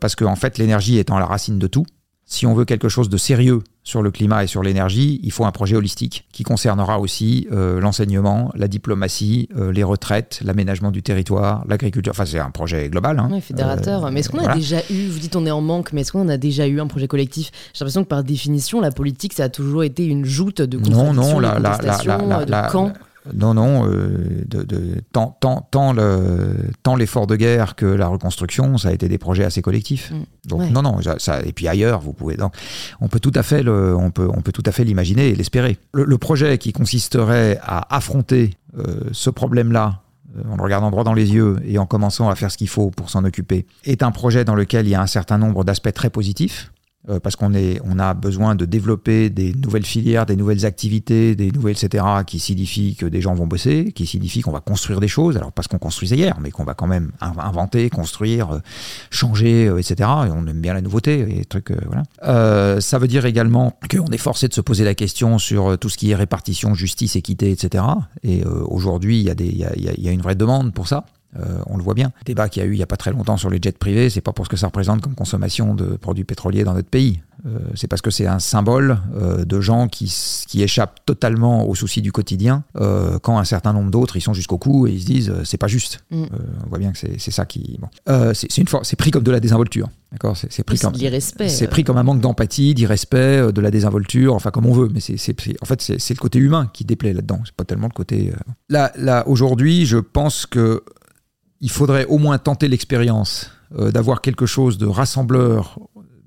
parce qu'en en fait, l'énergie étant la racine de tout, si on veut quelque chose de sérieux sur le climat et sur l'énergie, il faut un projet holistique qui concernera aussi euh, l'enseignement, la diplomatie, euh, les retraites, l'aménagement du territoire, l'agriculture. Enfin, c'est un projet global. Hein. Oui, fédérateur. mais est-ce qu'on a déjà eu, vous dites on est en manque, mais est-ce qu'on a déjà eu un projet collectif? J'ai l'impression que par définition, la politique, ça a toujours été une joute de non, non, la, la, la, de camps. Non, non, euh, de, tant, tant, tant, l'effort de guerre que la reconstruction, ça a été des projets assez collectifs. Mm. Donc non, non, ça, et puis ailleurs, vous pouvez. Donc, on peut tout à fait, le, on peut, on peut tout à fait l'imaginer et l'espérer. Le, projet qui consisterait à affronter euh, ce problème-là euh, en le regardant droit dans les yeux et en commençant à faire ce qu'il faut pour s'en occuper, est un projet dans lequel il y a un certain nombre d'aspects très positifs. Euh, parce qu'on on a besoin de développer des nouvelles filières, des nouvelles activités, des nouvelles, etc., qui signifient que des gens vont bosser, qui signifient qu'on va construire des choses, alors pas ce qu'on construisait hier, mais qu'on va quand même inventer, construire, euh, changer, euh, etc. Et on aime bien la nouveauté, et trucs, voilà. ça veut dire également qu'on est forcé de se poser la question sur tout ce qui est répartition, justice, équité, etc. Et aujourd'hui, il y, y, y a une vraie demande pour ça. Euh, on le voit bien. Le débat qu'il y a eu il n'y a pas très longtemps sur les jets privés, c'est pas pour ce que ça représente comme consommation de produits pétroliers dans notre pays. Euh, c'est parce que c'est un symbole euh, de gens qui, qui, échappent totalement aux soucis du quotidien, quand un certain nombre d'autres, ils sont jusqu'au cou et ils se disent c'est pas juste. Mm. on voit bien que c'est ça qui. c'est une c'est pris comme de la désinvolture. D'accord? C'est pris comme C'est pris comme un manque d'empathie, d'irrespect, de la désinvolture, enfin comme on veut. Mais c'est en fait c'est le côté humain qui déplaît là-dedans. C'est pas tellement le côté. Là, là aujourd'hui, je pense que il faudrait au moins tenter l'expérience euh, d'avoir quelque chose de rassembleur,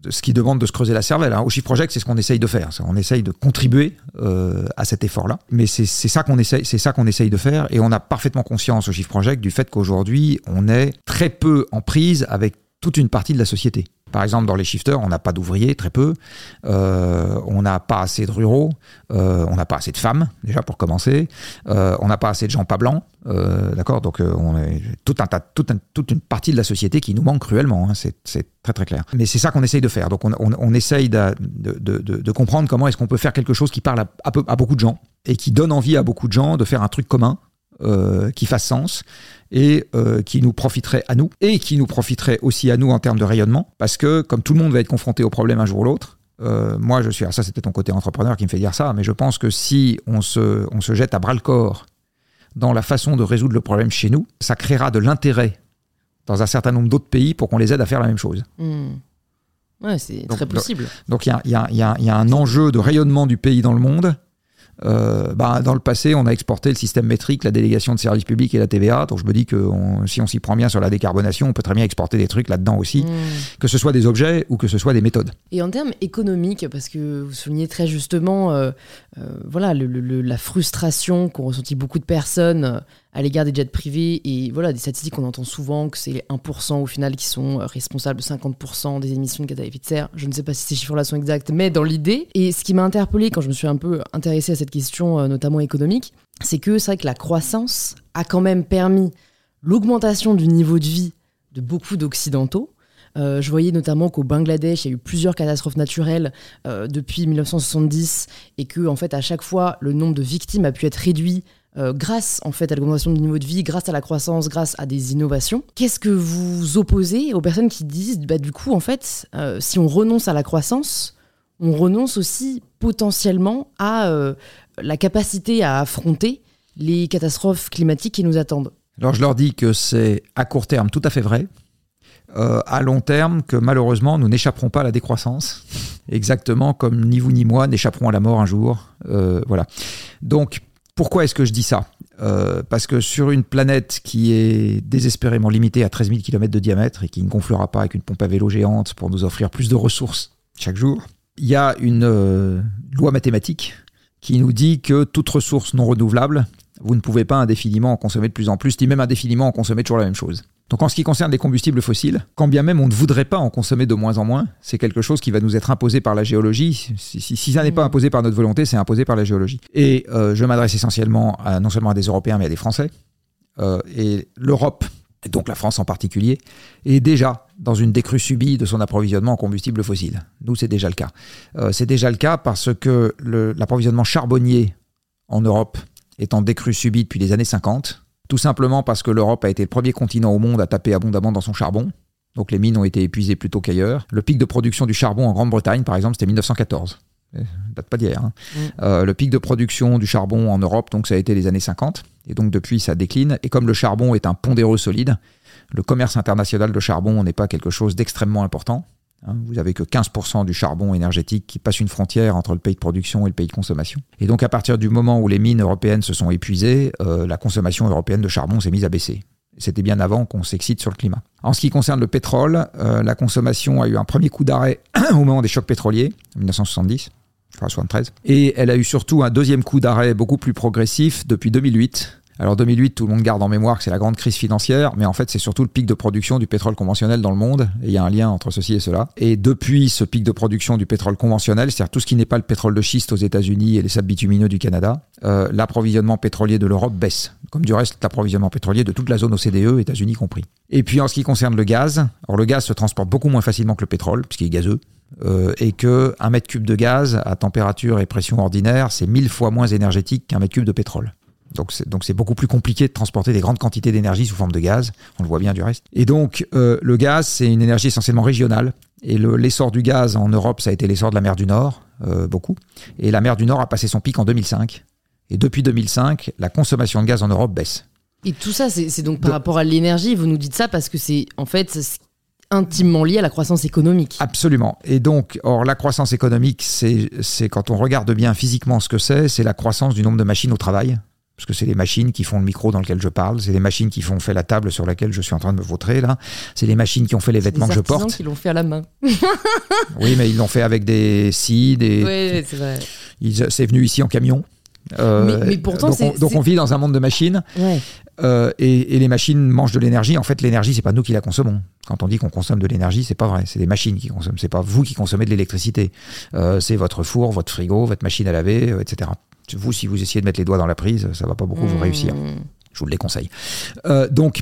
de ce qui demande de se creuser la cervelle. Hein. Au Chiffre Project, c'est ce qu'on essaye de faire. On essaye de contribuer euh, à cet effort-là. Mais c'est ça qu'on essaye, c'est ça qu'on essaye de faire. Et on a parfaitement conscience au Chiffre Project du fait qu'aujourd'hui, on est très peu en prise avec toute une partie de la société. Par exemple, dans les shifters, on n'a pas d'ouvriers, très peu. Euh, on n'a pas assez de ruraux. Euh, on n'a pas assez de femmes, déjà pour commencer. Euh, on n'a pas assez de gens pas blancs. D'accord? Donc, on est tout un, toute une partie de la société qui nous manque cruellement. Hein, c'est très, très clair. Mais c'est ça qu'on essaye de faire. Donc, on, essaye de, comprendre comment est-ce qu'on peut faire quelque chose qui parle à, à, beaucoup de gens et qui donne envie à beaucoup de gens de faire un truc commun qui fasse sens et euh, qui nous profiterait à nous et qui nous profiterait aussi à nous en termes de rayonnement parce que comme tout le monde va être confronté au problème un jour ou l'autre, euh, moi je suis, ça c'était ton côté entrepreneur qui me fait dire ça, mais je pense que si on se, on se jette à bras le corps dans la façon de résoudre le problème chez nous, ça créera de l'intérêt dans un certain nombre d'autres pays pour qu'on les aide à faire la même chose. Hmm. Ouais, c'est très possible. Donc il y a, y, a, y a, un enjeu de rayonnement du pays dans le monde euh, bah, dans le passé, on a exporté le système métrique, la délégation de services publics et la TVA. Donc je me dis que si on s'y prend bien sur la décarbonation, on peut très bien exporter des trucs là-dedans aussi, mmh. que ce soit des objets ou que ce soit des méthodes. Et en termes économiques, parce que vous soulignez très justement euh, euh, voilà, la frustration qu'ont ressenti beaucoup de personnes à l'égard des jets privés. Et voilà, des statistiques, on entend souvent que c'est les 1% au final qui sont euh, responsables de 50% des émissions de gaz à effet de serre. Je ne sais pas si ces chiffres-là sont exacts, mais dans l'idée. Et ce qui m'a interpellé quand je me suis un peu intéressée à cette question, euh, notamment économique, c'est que c'est vrai que la croissance a quand même permis l'augmentation du niveau de vie de beaucoup d'Occidentaux. Euh, je voyais notamment qu'au Bangladesh, il y a eu plusieurs catastrophes naturelles depuis 1970 et que, en fait, à chaque fois, le nombre de victimes a pu être réduit euh, grâce en fait à l'augmentation du niveau de vie, grâce à la croissance, grâce à des innovations. Qu'est-ce que vous opposez aux personnes qui disent, bah, du coup, en fait, euh, si on renonce à la croissance, on renonce aussi potentiellement à euh, la capacité à affronter les catastrophes climatiques qui nous attendent? Alors je leur dis que c'est à court terme tout à fait vrai. à long terme, que malheureusement, nous n'échapperons pas à la décroissance, exactement comme ni vous ni moi n'échapperons à la mort un jour. voilà. Donc, pourquoi est-ce que je dis ça? Euh, Parce que sur une planète qui est désespérément limitée à 13 000 km de diamètre et qui ne gonflera pas avec une pompe à vélo géante pour nous offrir plus de ressources chaque jour. Il y a une euh, loi mathématique qui nous dit que toute ressource non renouvelable, vous ne pouvez pas indéfiniment en consommer de plus en plus, ni même indéfiniment en consommer toujours la même chose. Donc en ce qui concerne les combustibles fossiles, quand bien même on ne voudrait pas en consommer de moins en moins, c'est quelque chose qui va nous être imposé par la géologie. Si, ça n'est pas mmh. imposé par notre volonté, c'est imposé par la géologie. Et euh, je m'adresse essentiellement à, non seulement à des Européens, mais à des Français. Euh, et l'Europe, et donc la France en particulier, est déjà dans une décrue subie de son approvisionnement en combustibles fossiles. Nous, c'est déjà le cas. Euh, c'est déjà le cas parce que l'approvisionnement charbonnier en Europe est en décrue subie depuis les années 50 tout simplement parce que l'Europe a été le premier continent au monde à taper abondamment dans son charbon. Donc les mines ont été épuisées plutôt qu'ailleurs. Le pic de production du charbon en Grande-Bretagne, par exemple, c'était 1914. Ça date pas d'hier. Hein. Mm. Euh, le pic de production du charbon en Europe, donc ça a été les années 50. Et donc depuis, ça décline. Et comme le charbon est un pondéreux solide, le commerce international de charbon n'est pas quelque chose d'extrêmement important. Hein, vous n'avez que 15% du charbon énergétique qui passe une frontière entre le pays de production et le pays de consommation. Et donc à partir du moment où les mines européennes se sont épuisées, euh, la consommation européenne de charbon s'est mise à baisser. C'était bien avant qu'on s'excite sur le climat. En ce qui concerne le pétrole, euh, la consommation a eu un premier coup d'arrêt *clears throat* au moment des chocs pétroliers, en 1970, enfin 73. Et elle a eu surtout un deuxième coup d'arrêt beaucoup plus progressif depuis 2008, alors 2008, tout le monde garde en mémoire que c'est la grande crise financière, mais en fait c'est surtout le pic de production du pétrole conventionnel dans le monde, et il y a un lien entre ceci et cela. Et depuis ce pic de production du pétrole conventionnel, c'est-à-dire tout ce qui n'est pas le pétrole de schiste aux États-Unis et les sables bitumineux du Canada, euh, l'approvisionnement pétrolier de l'Europe baisse, comme du reste l'approvisionnement pétrolier de toute la zone OCDE, États-Unis compris. Et puis en ce qui concerne le gaz, alors le gaz se transporte beaucoup moins facilement que le pétrole, puisqu'il est gazeux, euh, et que un mètre cube de gaz à température et pression ordinaire, c'est mille fois moins énergétique qu'un mètre cube de pétrole. Donc c'est beaucoup plus compliqué de transporter des grandes quantités d'énergie sous forme de gaz, on le voit bien du reste. Et donc euh, le gaz, c'est une énergie essentiellement régionale. Et l'essor du gaz en Europe, ça a été l'essor de la mer du Nord, euh, beaucoup. Et la mer du Nord a passé son pic en 2005. Et depuis 2005, la consommation de gaz en Europe baisse. Et tout ça, c'est donc par rapport à l'énergie, vous nous dites ça parce que c'est en fait intimement lié à la croissance économique. Absolument. Et donc, or, la croissance économique, c'est quand on regarde bien physiquement ce que c'est, c'est la croissance du nombre de machines au travail parce que c'est les machines qui font le micro dans lequel je parle, c'est les machines qui font fait la table sur laquelle je suis en train de me vautrer là, c'est les machines qui ont fait les vêtements que je porte. qui l'ont fait à la main. *laughs* oui, mais ils l'ont fait avec des scies, des. Oui, c'est vrai. C'est venu ici en camion. Euh, mais, pourtant, donc, on, donc on vit dans un monde de machines. Ouais. Euh, et, les machines mangent de l'énergie. En fait, l'énergie, c'est pas nous qui la consommons. Quand on dit qu'on consomme de l'énergie, c'est pas vrai. C'est des machines qui consomment. C'est pas vous qui consommez de l'électricité. Euh, c'est votre four, votre frigo, votre machine à laver, etc. Vous, si vous essayez de mettre les doigts dans la prise, ça va pas beaucoup vous réussir. Mmh. Je vous le déconseille. Euh, donc,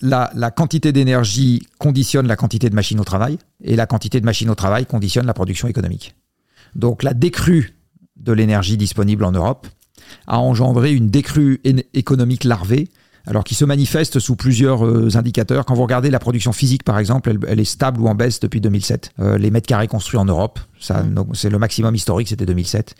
la, quantité d'énergie conditionne la quantité de machines au travail, et la quantité de machines au travail conditionne la production économique. Donc, la décrue de l'énergie disponible en Europe a engendré une décrue économique larvée alors qui se manifeste sous plusieurs euh, indicateurs. Quand vous regardez la production physique, par exemple, elle, est stable ou en baisse depuis 2007. Euh, les mètres carrés construits en Europe, ça, mmh. c'est le maximum historique, c'était 2007.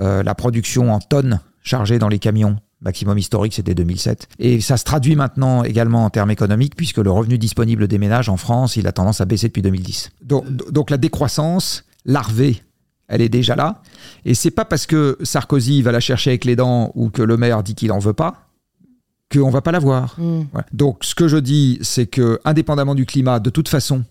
Euh, la production en tonnes chargées dans les camions, maximum historique, c'était 2007. Et ça se traduit maintenant également en termes économiques, puisque le revenu disponible des ménages en France, il a tendance à baisser depuis 2010. Donc, donc la décroissance larvée elle est déjà là. Et c'est pas parce que Sarkozy va la chercher avec les dents ou que le maire dit qu'il en veut pas qu'on va pas l'avoir. Mm. Donc, ce que je dis, c'est que, indépendamment du climat, de toute façon,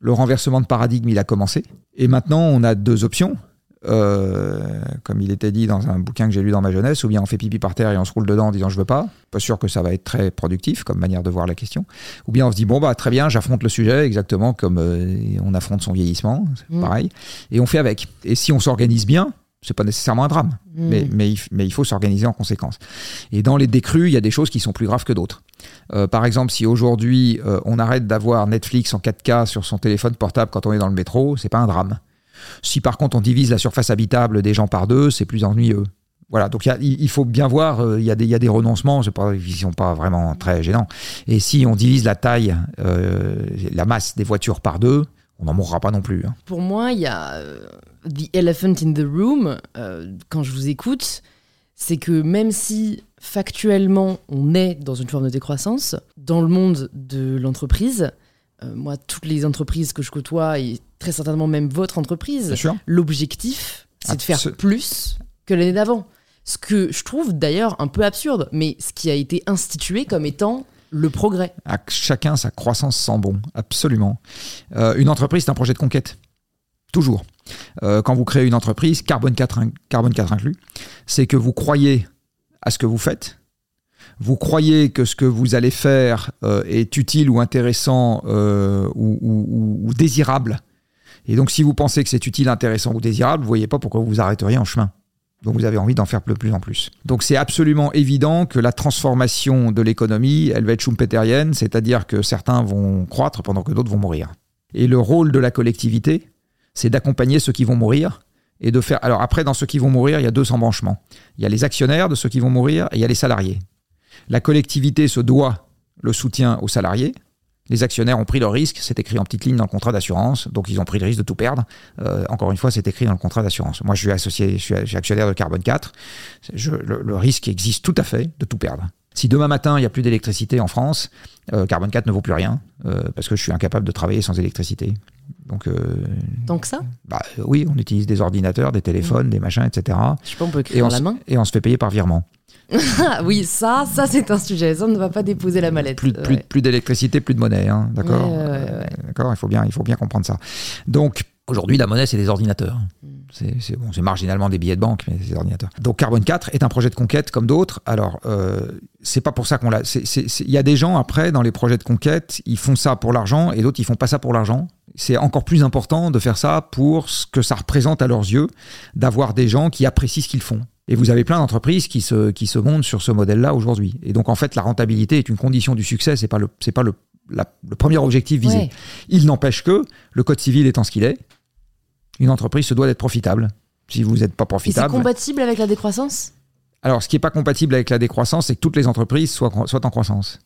le renversement de paradigme, il a commencé. Et maintenant, on a deux options. Euh, comme il était dit dans un bouquin que j'ai lu dans ma jeunesse, ou bien on fait pipi par terre et on se roule dedans en disant je veux pas, pas sûr que ça va être très productif comme manière de voir la question, ou bien on se dit bon bah très bien, j'affronte le sujet exactement comme euh, on affronte son vieillissement, c'est mm. pareil, et on fait avec. Et si on s'organise bien, c'est pas nécessairement un drame, mm. mais, mais, mais, il faut s'organiser en conséquence. Et dans les décrues, il y a des choses qui sont plus graves que d'autres. Euh, par exemple, si aujourd'hui euh, on arrête d'avoir Netflix en 4K sur son téléphone portable quand on est dans le métro, c'est pas un drame. Si par contre on divise la surface habitable des gens par deux, c'est plus ennuyeux. Voilà, donc il faut bien voir, euh, il y, a des, y a des renoncements, pas, ils sont pas vraiment très gênants. Et si on divise la taille, la masse des voitures par deux, on n'en mourra pas non plus. Hein. Pour moi, il y a The Elephant in the Room, euh, quand je vous écoute, c'est que même si factuellement on est dans une forme de décroissance, dans le monde de l'entreprise, euh, moi, toutes les entreprises que je côtoie, et très certainement même votre entreprise, l'objectif, c'est de faire plus que l'année d'avant. Ce que je trouve d'ailleurs un peu absurde, mais ce qui a été institué comme étant le progrès. À chacun sa croissance sans bon, absolument. Euh, une entreprise, c'est un projet de conquête. Toujours. Euh, quand vous créez une entreprise, carbone 4, carbone 4 inclus, c'est que vous croyez à ce que vous faites, vous croyez que ce que vous allez faire euh, est utile ou intéressant euh, ou, désirable, et donc si vous pensez que c'est utile, intéressant ou désirable, vous voyez pas pourquoi vous vous arrêteriez en chemin. Donc vous avez envie d'en faire plus en plus. Donc c'est absolument évident que la transformation de l'économie, elle va être schumpeterienne, c'est-à-dire que certains vont croître pendant que d'autres vont mourir. Et le rôle de la collectivité, c'est d'accompagner ceux qui vont mourir et de faire. Alors après, dans ceux qui vont mourir, il y a deux embranchements. Il y a les actionnaires de ceux qui vont mourir et il y a les salariés. La collectivité se doit le soutien aux salariés, les actionnaires ont pris le risque, c'est écrit en petite ligne dans le contrat d'assurance, donc ils ont pris le risque de tout perdre. Euh, encore une fois, c'est écrit dans le contrat d'assurance. Moi, je suis associé, je suis, actionnaire de Carbone 4. le, risque existe tout à fait de tout perdre. Si demain matin, il n'y a plus d'électricité en France, euh, Carbone 4 ne vaut plus rien, euh, parce que je suis incapable de travailler sans électricité. Donc, Donc ça bah, Oui, on utilise des ordinateurs, des téléphones, mmh. des machins, etc. Je sais pas, on peut écrire et la main. Et on se fait payer par virement. *laughs* oui, ça, ça c'est un sujet. Ça, on ne va pas déposer la mallette. Plus, plus, d'électricité, plus de monnaie. Hein, d'accord D'accord il, faut bien, il faut bien comprendre ça. Donc, aujourd'hui, la monnaie, c'est des ordinateurs. Mm. C'est bon, marginalement des billets de banque, mais c'est des ordinateurs. Donc, Carbone 4 est un projet de conquête comme d'autres. Alors, euh, c'est pas pour ça qu'on l'a. Il y a des gens, après, dans les projets de conquête, ils font ça pour l'argent et d'autres, ils font pas ça pour l'argent. C'est encore plus important de faire ça pour ce que ça représente à leurs yeux, d'avoir des gens qui apprécient ce qu'ils font. Et vous avez plein d'entreprises qui se, qui se montent sur ce modèle-là aujourd'hui. Et donc, en fait, la rentabilité est une condition du succès, c'est pas le, c'est pas le, le premier objectif visé. Il n'empêche que, le code civil étant ce qu'il est, une entreprise se doit d'être profitable. Si vous n'êtes pas profitable. C'est compatible avec la décroissance Alors, ce qui n'est pas compatible avec la décroissance, c'est que toutes les entreprises soient, soient en croissance.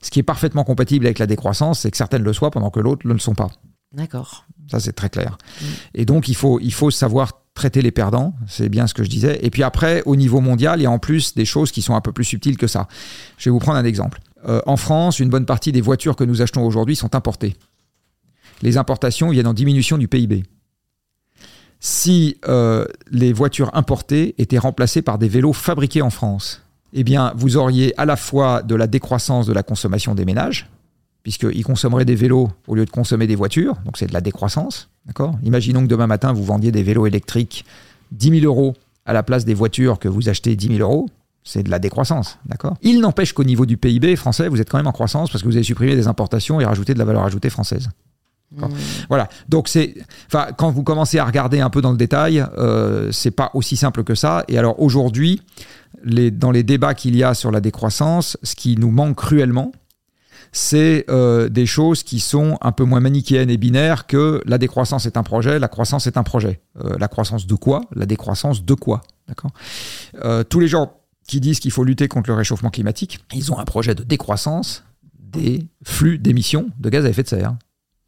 Ce qui est parfaitement compatible avec la décroissance, c'est que certaines le soient pendant que l'autre ne le sont pas. D'accord. Ça, c'est très clair. Mm. Et donc, il faut, il faut savoir traiter les perdants, c'est bien ce que je disais. Et puis après, au niveau mondial, il y a en plus des choses qui sont un peu plus subtiles que ça. Je vais vous prendre un exemple. Euh, en France, une bonne partie des voitures que nous achetons aujourd'hui sont importées. Les importations viennent en diminution du PIB. Si euh, les voitures importées étaient remplacées par des vélos fabriqués en France, eh bien, vous auriez à la fois de la décroissance de la consommation des ménages, puisqu'ils consommeraient des vélos au lieu de consommer des voitures, donc c'est de la décroissance. D'accord? Imaginons que demain matin, vous vendiez des vélos électriques 10 000 euros à la place des voitures que vous achetez 10 000 euros. C'est de la décroissance, d'accord? Il n'empêche qu'au niveau du PIB français, vous êtes quand même en croissance parce que vous avez supprimé des importations et rajouté de la valeur ajoutée française. Mmh. Voilà. Donc c'est, enfin, quand vous commencez à regarder un peu dans le détail, euh, c'est pas aussi simple que ça. Et alors aujourd'hui, les, dans les débats qu'il y a sur la décroissance, ce qui nous manque cruellement, c'est euh, des choses qui sont un peu moins manichéennes et binaires que la décroissance est un projet, la croissance est un projet. Euh, la croissance de quoi? La décroissance de quoi? D'accord Tous les gens qui disent qu'il faut lutter contre le réchauffement climatique, ils ont un projet de décroissance des flux d'émissions de gaz à effet de serre.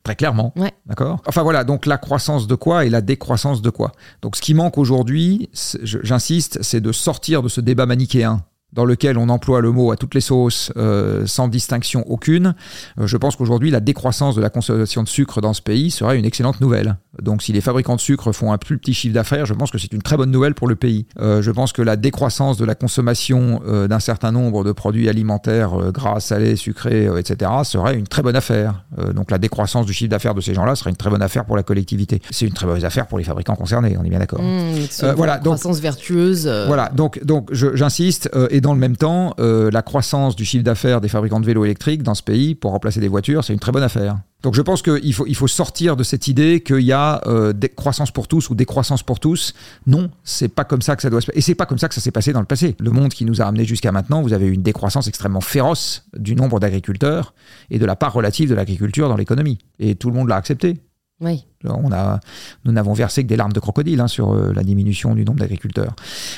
Très clairement. D'accord? Enfin voilà, donc la croissance de quoi et la décroissance de quoi? Donc ce qui manque aujourd'hui, j'insiste, c'est de sortir de ce débat manichéen dans lequel on emploie le mot à toutes les sauces euh, sans distinction aucune, euh, je pense qu'aujourd'hui la décroissance de la consommation de sucre dans ce pays serait une excellente nouvelle. Donc si les fabricants de sucre font un plus petit chiffre d'affaires, je pense que c'est une très bonne nouvelle pour le pays. Euh, je pense que la décroissance de la consommation d'un certain nombre de produits alimentaires gras, salés, sucrés, etc. serait une très bonne affaire. donc la décroissance du chiffre d'affaires de ces gens-là serait une très bonne affaire pour la collectivité. C'est une très bonne affaire pour les fabricants concernés, on est bien d'accord. Mmh, voilà, donc croissance vertueuse. Voilà, donc donc j'insiste et dans le même temps, euh, la croissance du chiffre d'affaires des fabricants de vélos électriques dans ce pays pour remplacer des voitures, c'est une très bonne affaire. Donc je pense qu'il faut, il faut sortir de cette idée qu'il y a euh, des croissances pour tous ou décroissance pour tous. Non, c'est pas comme ça que ça doit se passer. Et c'est pas comme ça que ça s'est passé dans le passé. Le monde qui nous a amené jusqu'à maintenant, vous avez eu une décroissance extrêmement féroce du nombre d'agriculteurs et de la part relative de l'agriculture dans l'économie. Et tout le monde l'a accepté. Oui. On a, nous n'avons versé que des larmes de crocodile hein, sur euh, la diminution du nombre d'agriculteurs.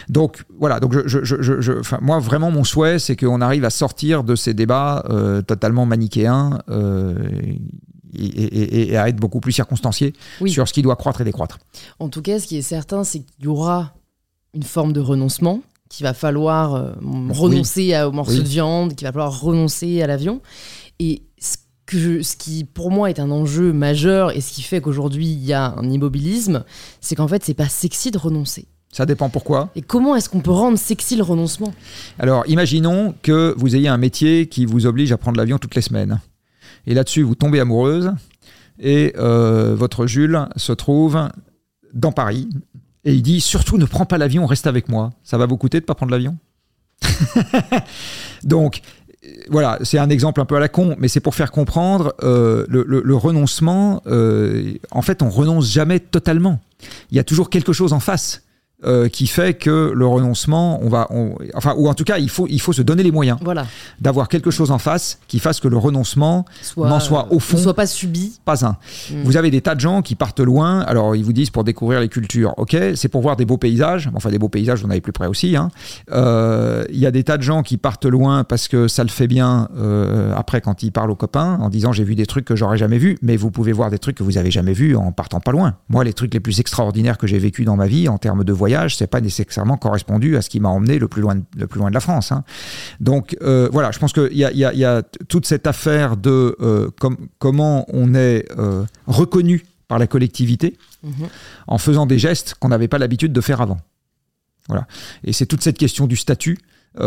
Donc voilà, donc je, je, je, moi vraiment mon souhait, c'est qu'on arrive à sortir de ces débats euh, totalement manichéens euh, et, à être beaucoup plus circonstanciés sur ce qui doit croître et décroître. En tout cas, ce qui est certain, c'est qu'il y aura une forme de renoncement, qu'il va falloir renoncer au morceau de viande, qu'il va falloir renoncer à l'avion. Et ce ce qui pour moi est un enjeu majeur et ce qui fait qu'aujourd'hui il y a un immobilisme, c'est qu'en fait c'est pas sexy de renoncer. Ça dépend pourquoi. Et comment est-ce qu'on peut rendre sexy le renoncement? Alors imaginons que vous ayez un métier qui vous oblige à prendre l'avion toutes les semaines. Et là-dessus vous tombez amoureuse et euh, votre Jules se trouve dans Paris et il dit surtout ne prends pas l'avion, reste avec moi. Ça va vous coûter de pas prendre l'avion? *laughs* Donc voilà, c'est un exemple un peu à la con, mais c'est pour faire comprendre euh, le, renoncement. Euh, en fait, on renonce jamais totalement. Il y a toujours quelque chose en face. Euh, qui fait que le renoncement, on va, enfin, ou en tout cas, il faut, il faut se donner les moyens voilà. d'avoir quelque chose en face qui fasse que le renoncement n'en soit au fond, soit pas subi, pas un. Mm. Vous avez des tas de gens qui partent loin. Alors, ils vous disent pour découvrir les cultures, ok, c'est pour voir des beaux paysages. Enfin, des beaux paysages, vous en avez plus près aussi. Hein. Euh, il y a des tas de gens qui partent loin parce que ça le fait bien. Euh, après, quand ils parlent aux copains, en disant j'ai vu des trucs que j'aurais jamais vus, mais vous pouvez voir des trucs que vous avez jamais vus en partant pas loin. Moi, les trucs les plus extraordinaires que j'ai vécu dans ma vie en termes de voyage voyage, c'est pas nécessairement correspondu à ce qui m'a emmené le plus loin, le plus loin de la France. Hein. Donc euh, voilà, je pense qu'il y, y, a, toute cette affaire de euh, comment on est euh, reconnu par la collectivité mhm. en faisant des gestes qu'on n'avait pas l'habitude de faire avant. Voilà. Et c'est toute cette question du statut,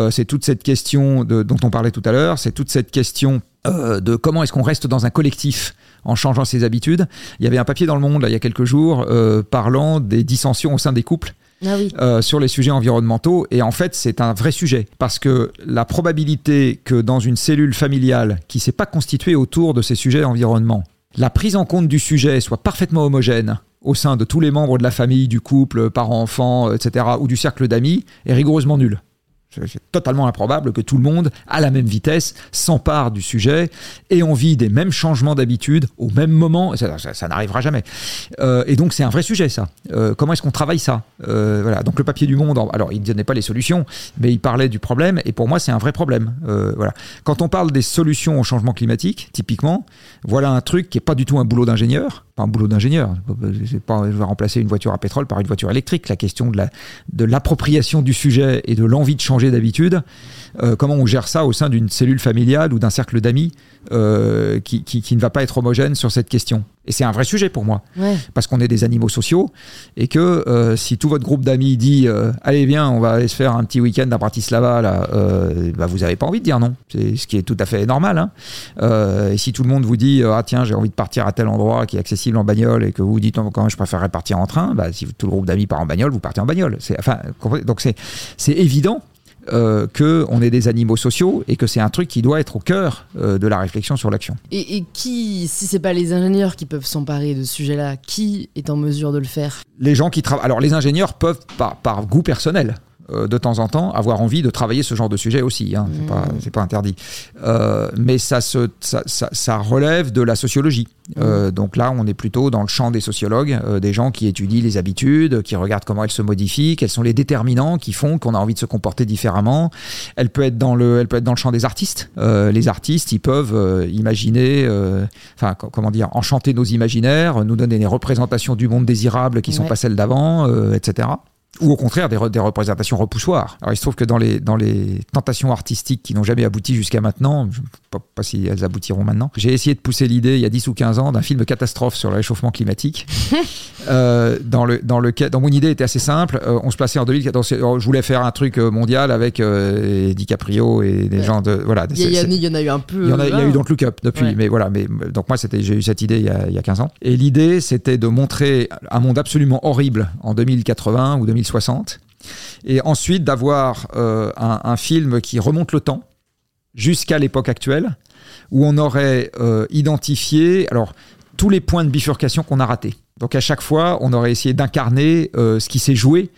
c'est toute cette question de, dont on parlait tout à l'heure, c'est toute cette question de comment est-ce qu'on reste dans un collectif en changeant ses habitudes. Il y avait un papier dans le Monde là, il y a quelques jours parlant des dissensions au sein des couples ah euh, sur les sujets environnementaux. Et en fait, c'est un vrai sujet parce que la probabilité que dans une cellule familiale qui s'est pas constituée autour de ces sujets d'environnement, la prise en compte du sujet soit parfaitement homogène au sein de tous les membres de la famille, du couple, parents-enfants, etc., ou du cercle d'amis, est rigoureusement nulle. C'est totalement improbable que tout le monde, à la même vitesse, s'empare du sujet et envie des mêmes changements d'habitude au même moment. Ça, n'arrivera jamais. Euh, et donc, c'est un vrai sujet, ça. Euh, comment est-ce qu'on travaille ça? Euh, Voilà. Donc, le papier du Monde, alors, il ne donnait pas les solutions, mais il parlait du problème. Et pour moi, c'est un vrai problème. voilà. Quand on parle des solutions au changement climatique, typiquement, voilà un truc qui n'est pas du tout un boulot d'ingénieur pas un boulot d'ingénieur. Pas, je vais remplacer une voiture à pétrole par une voiture électrique. La question de, la, de l'appropriation du sujet et de l'envie de changer d'habitude, euh, comment on gère ça au sein d'une cellule familiale ou d'un cercle d'amis euh, qui, qui, ne va pas être homogène sur cette question. Et c'est un vrai sujet pour moi, parce qu'on est des animaux sociaux, et que euh, si tout votre groupe d'amis dit allez viens, on va aller se faire un petit week-end à Bratislava, là, bah, vous n'avez pas envie de dire non, c'est ce qui est tout à fait normal. Hein. et si tout le monde vous dit ah tiens j'ai envie de partir à tel endroit qui est accessible en bagnole et que vous dites quand même je préférerais partir en train, bah, si tout le groupe d'amis part en bagnole, vous partez en bagnole. Enfin, donc c'est évident euh, qu'on est des animaux sociaux et que c'est un truc qui doit être au cœur euh, de la réflexion sur l'action. Et, qui, si c'est pas les ingénieurs qui peuvent s'emparer de ce sujet-là, qui est en mesure de le faire? Les gens qui travaillent. Alors les ingénieurs peuvent par goût personnel de temps en temps avoir envie de travailler ce genre de sujet aussi. Hein. C'est pas, mmh. pas, interdit. Euh, mais ça, se, ça, ça, relève de la sociologie. Euh, mmh. donc là, on est plutôt dans le champ des sociologues, des gens qui étudient les habitudes, qui regardent comment elles se modifient, quels sont les déterminants qui font qu'on a envie de se comporter différemment. Elle peut être dans le, elle peut être dans le champ des artistes. les artistes, ils peuvent imaginer, enfin comment dire, enchanter nos imaginaires, nous donner des représentations du monde désirable qui ne sont pas celles d'avant, etc ou au contraire des, des, représentations repoussoires. Alors il se trouve que dans les, dans les tentations artistiques qui n'ont jamais abouti jusqu'à maintenant, je ne sais pas, si elles aboutiront maintenant, j'ai essayé de pousser l'idée il y a 10 ou 15 ans d'un film catastrophe sur le réchauffement climatique. *laughs* euh, dans, le, dans, lequel, dans mon idée était assez simple, euh, on se plaçait en 2014, je voulais faire un truc euh, mondial avec euh, DiCaprio et des gens de... Voilà, il y, en a eu un peu... Il y, en a, il y a eu donc Look Up depuis, mais voilà, mais donc moi j'ai eu cette idée il y, a, il y a 15 ans. Et l'idée c'était de montrer un monde absolument horrible en 2080 ou 2060 et ensuite d'avoir euh, un, film qui remonte le temps jusqu'à l'époque actuelle, où on aurait euh, identifié tous les points de bifurcation qu'on a ratés. Donc à chaque fois, on aurait essayé d'incarner euh, ce qui s'est joué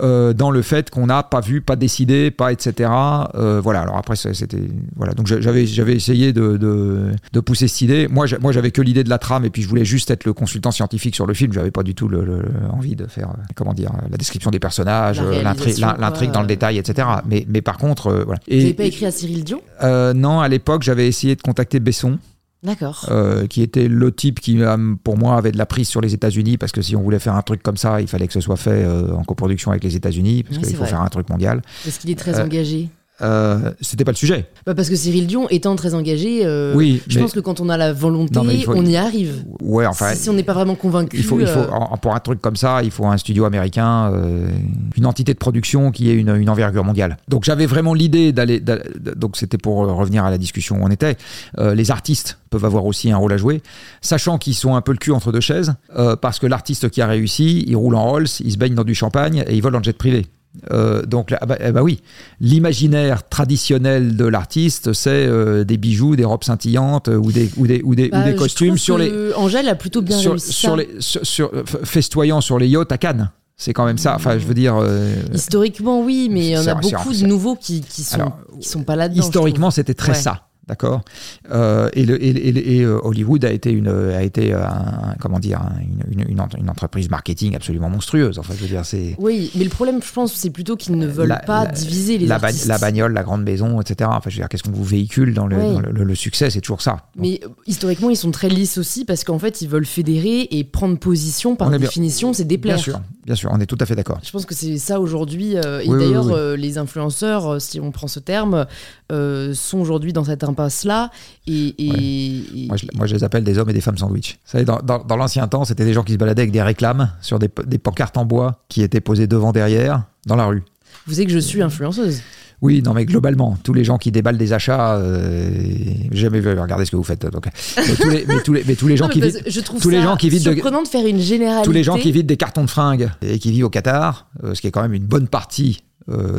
euh, dans le fait qu'on n'a pas vu, pas décidé, pas etc. Euh, voilà. Alors après, c'était voilà. Donc j'avais j'avais essayé de, de, pousser cette idée. Moi, moi, j'avais que l'idée de la trame et puis je voulais juste être le consultant scientifique sur le film. J'avais pas du tout le, envie de faire comment dire la description des personnages, l'intrigue dans le détail, etc. Mais mais par contre, voilà. Et, Vous n'avez pas écrit à Cyril Dion? Non, à l'époque, j'avais essayé de contacter Besson. D'accord. Euh, qui était le type qui, euh, pour moi, avait de la prise sur les États-Unis, parce que si on voulait faire un truc comme ça, il fallait que ce soit fait euh, en coproduction avec les États-Unis, parce qu'il faut faire un truc mondial. Est-ce qu'il est très engagé euh, c'était pas le sujet. Bah parce que Cyril Dion étant très engagé, euh, Oui, je mais- pense que quand on a la volonté, Non, faut- on y arrive. Ouais, enfin. si, si on n'est pas vraiment convaincu. Il faut, il faut, euh, pour un truc comme ça, il faut un studio américain, euh, une entité de production qui ait une, une envergure mondiale. Donc j'avais vraiment l'idée d'aller. d'a- Donc c'était pour revenir à la discussion où on était. Les artistes peuvent avoir aussi un rôle à jouer, sachant qu'ils sont un peu le cul entre deux chaises, parce que l'artiste qui a réussi, il roule en Rolls, il se baigne dans du champagne et il vole en jet privé. Euh, donc, ah bah, eh bah oui, l'imaginaire traditionnel de l'artiste, c'est euh, des bijoux, des robes scintillantes euh, ou des, ou des, ou des, bah, ou des je costumes sur les, Angèle a plutôt bien sur, réussi sur ça. les sur, sur- festoyant sur les yachts à Cannes. C'est quand même ça. Enfin, je veux dire, euh, Historiquement, oui, mais il y en a beaucoup de nouveaux qui, qui sont, Alors, qui sont pas là-dedans. historiquement, c'était très Ouais. ça. D'accord? Euh, et, le- et, et- et, euh, Hollywoud a été une a été euh, un- comment dire un- une, une, une ent- une entreprise marketing absolument monstrueuse. Enfin, je veux dire, c'est. Oui, mais le problème, je pense, c'est plutôt qu'ils ne veulent La- pas la- diviser les la, artistes. la bagnole, la grande maison, etc. Enfin, je veux dire, qu'est-ce qu'on vous véhicule dans le, Ouais. dans le, le- le succès, c'est toujours ça. Donc, Mais historiquement, ils sont très lisses aussi parce qu'en fait, ils veulent fédérer et prendre position par bien- définition, c'est déplaire. bien sûr, bien sûr, on est tout à fait d'accord. Je pense que c'est ça aujourd'hui. euh, et Oui, d'ailleurs, oui, euh, les influenceurs, si on prend ce terme, sont aujourd'hui dans cette impasse-là. Et, et- et- Moi je, moi, je les appelle des hommes et des femmes sandwich. Vous savez, dans, dans- dans l'ancien temps, c'était des gens qui se baladaient avec des réclames sur des, des pancartes en bois qui étaient posées devant, derrière, dans la rue. vous savez que je suis influenceuse. Oui, non, mais globalement, tous les gens qui déballent des achats, euh, jamais vu, regardez ce que vous faites. Donc, mais, tous les, mais, tous les, mais tous les gens Non, qui vivent. je trouve tous les ça gens qui vivent de- surprenant de... faire une généralité. Tous les gens qui vident des cartons de fringues et qui vivent au Qatar, euh, ce qui est quand même une bonne partie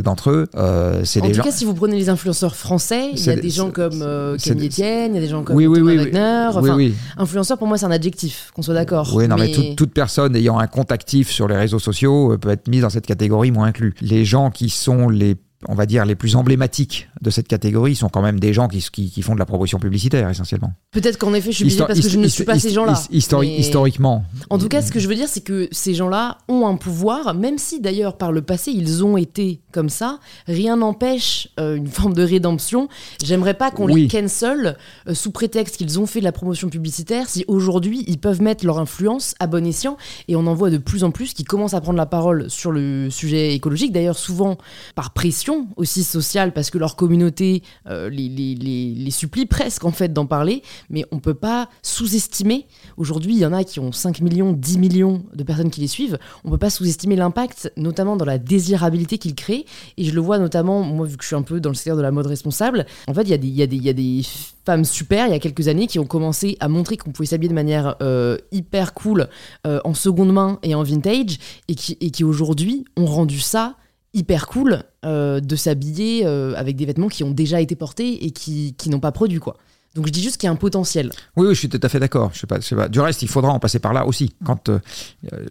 d'entre eux, euh, c'est En des tout gens. cas, si vous prenez les influenceurs français, il y a des- des gens comme euh, Camille Etienne, il y a des gens comme oui, oui, oui. Wagner. oui, Enfin, oui. influenceur, pour moi, c'est un adjectif, qu'on soit d'accord. Oui, non, mais, toute, toute personne ayant un compte actif sur les réseaux sociaux euh, peut être mise dans cette catégorie, moi inclus. Les gens qui sont les, on va dire, les plus emblématiques de cette catégorie sont quand même des gens qui, qui, qui font de la promotion publicitaire, essentiellement. Peut-être qu'en effet, je suis biaisée parce que je ne suis pas ces gens-là. histori- Mais- Historiquement. En tout cas, ce que je veux dire, c'est que ces gens-là ont un pouvoir, même si d'ailleurs par le passé ils ont été comme ça. Rien n'empêche euh, une forme de rédemption. J'aimerais pas qu'on Oui. les cancel euh, sous prétexte qu'ils ont fait de la promotion publicitaire. Si aujourd'hui ils peuvent mettre leur influence à bon escient, et on en voit de plus en plus qui commencent à prendre la parole sur le sujet écologique. D'ailleurs, souvent par pression aussi sociale, parce que leur communauté euh, les, supplie presque en fait d'en parler. Mais on peut pas sous-estimer Aujourd'hui, il y en a qui ont 5 millions, 10 millions de personnes qui les suivent. On peut pas sous-estimer l'impact, notamment dans la désirabilité qu'ils créent. Et je le vois notamment, moi, vu que je suis un peu dans le secteur de la mode responsable, en fait, il y, a des- y, a des- y a des femmes super, il y a quelques années, qui ont commencé à montrer qu'on pouvait s'habiller de manière euh, hyper cool euh, en seconde main et en vintage, et qui, et qui aujourd'hui ont rendu ça hyper cool euh, de s'habiller euh, avec des vêtements qui ont déjà été portés et qui, qui n'ont pas produit, quoi. Donc je dis juste qu'il y a un potentiel. Oui, oui, je suis tout à fait d'accord. Je sais pas, je sais pas. Du reste, il faudra en passer par là aussi. Quand euh,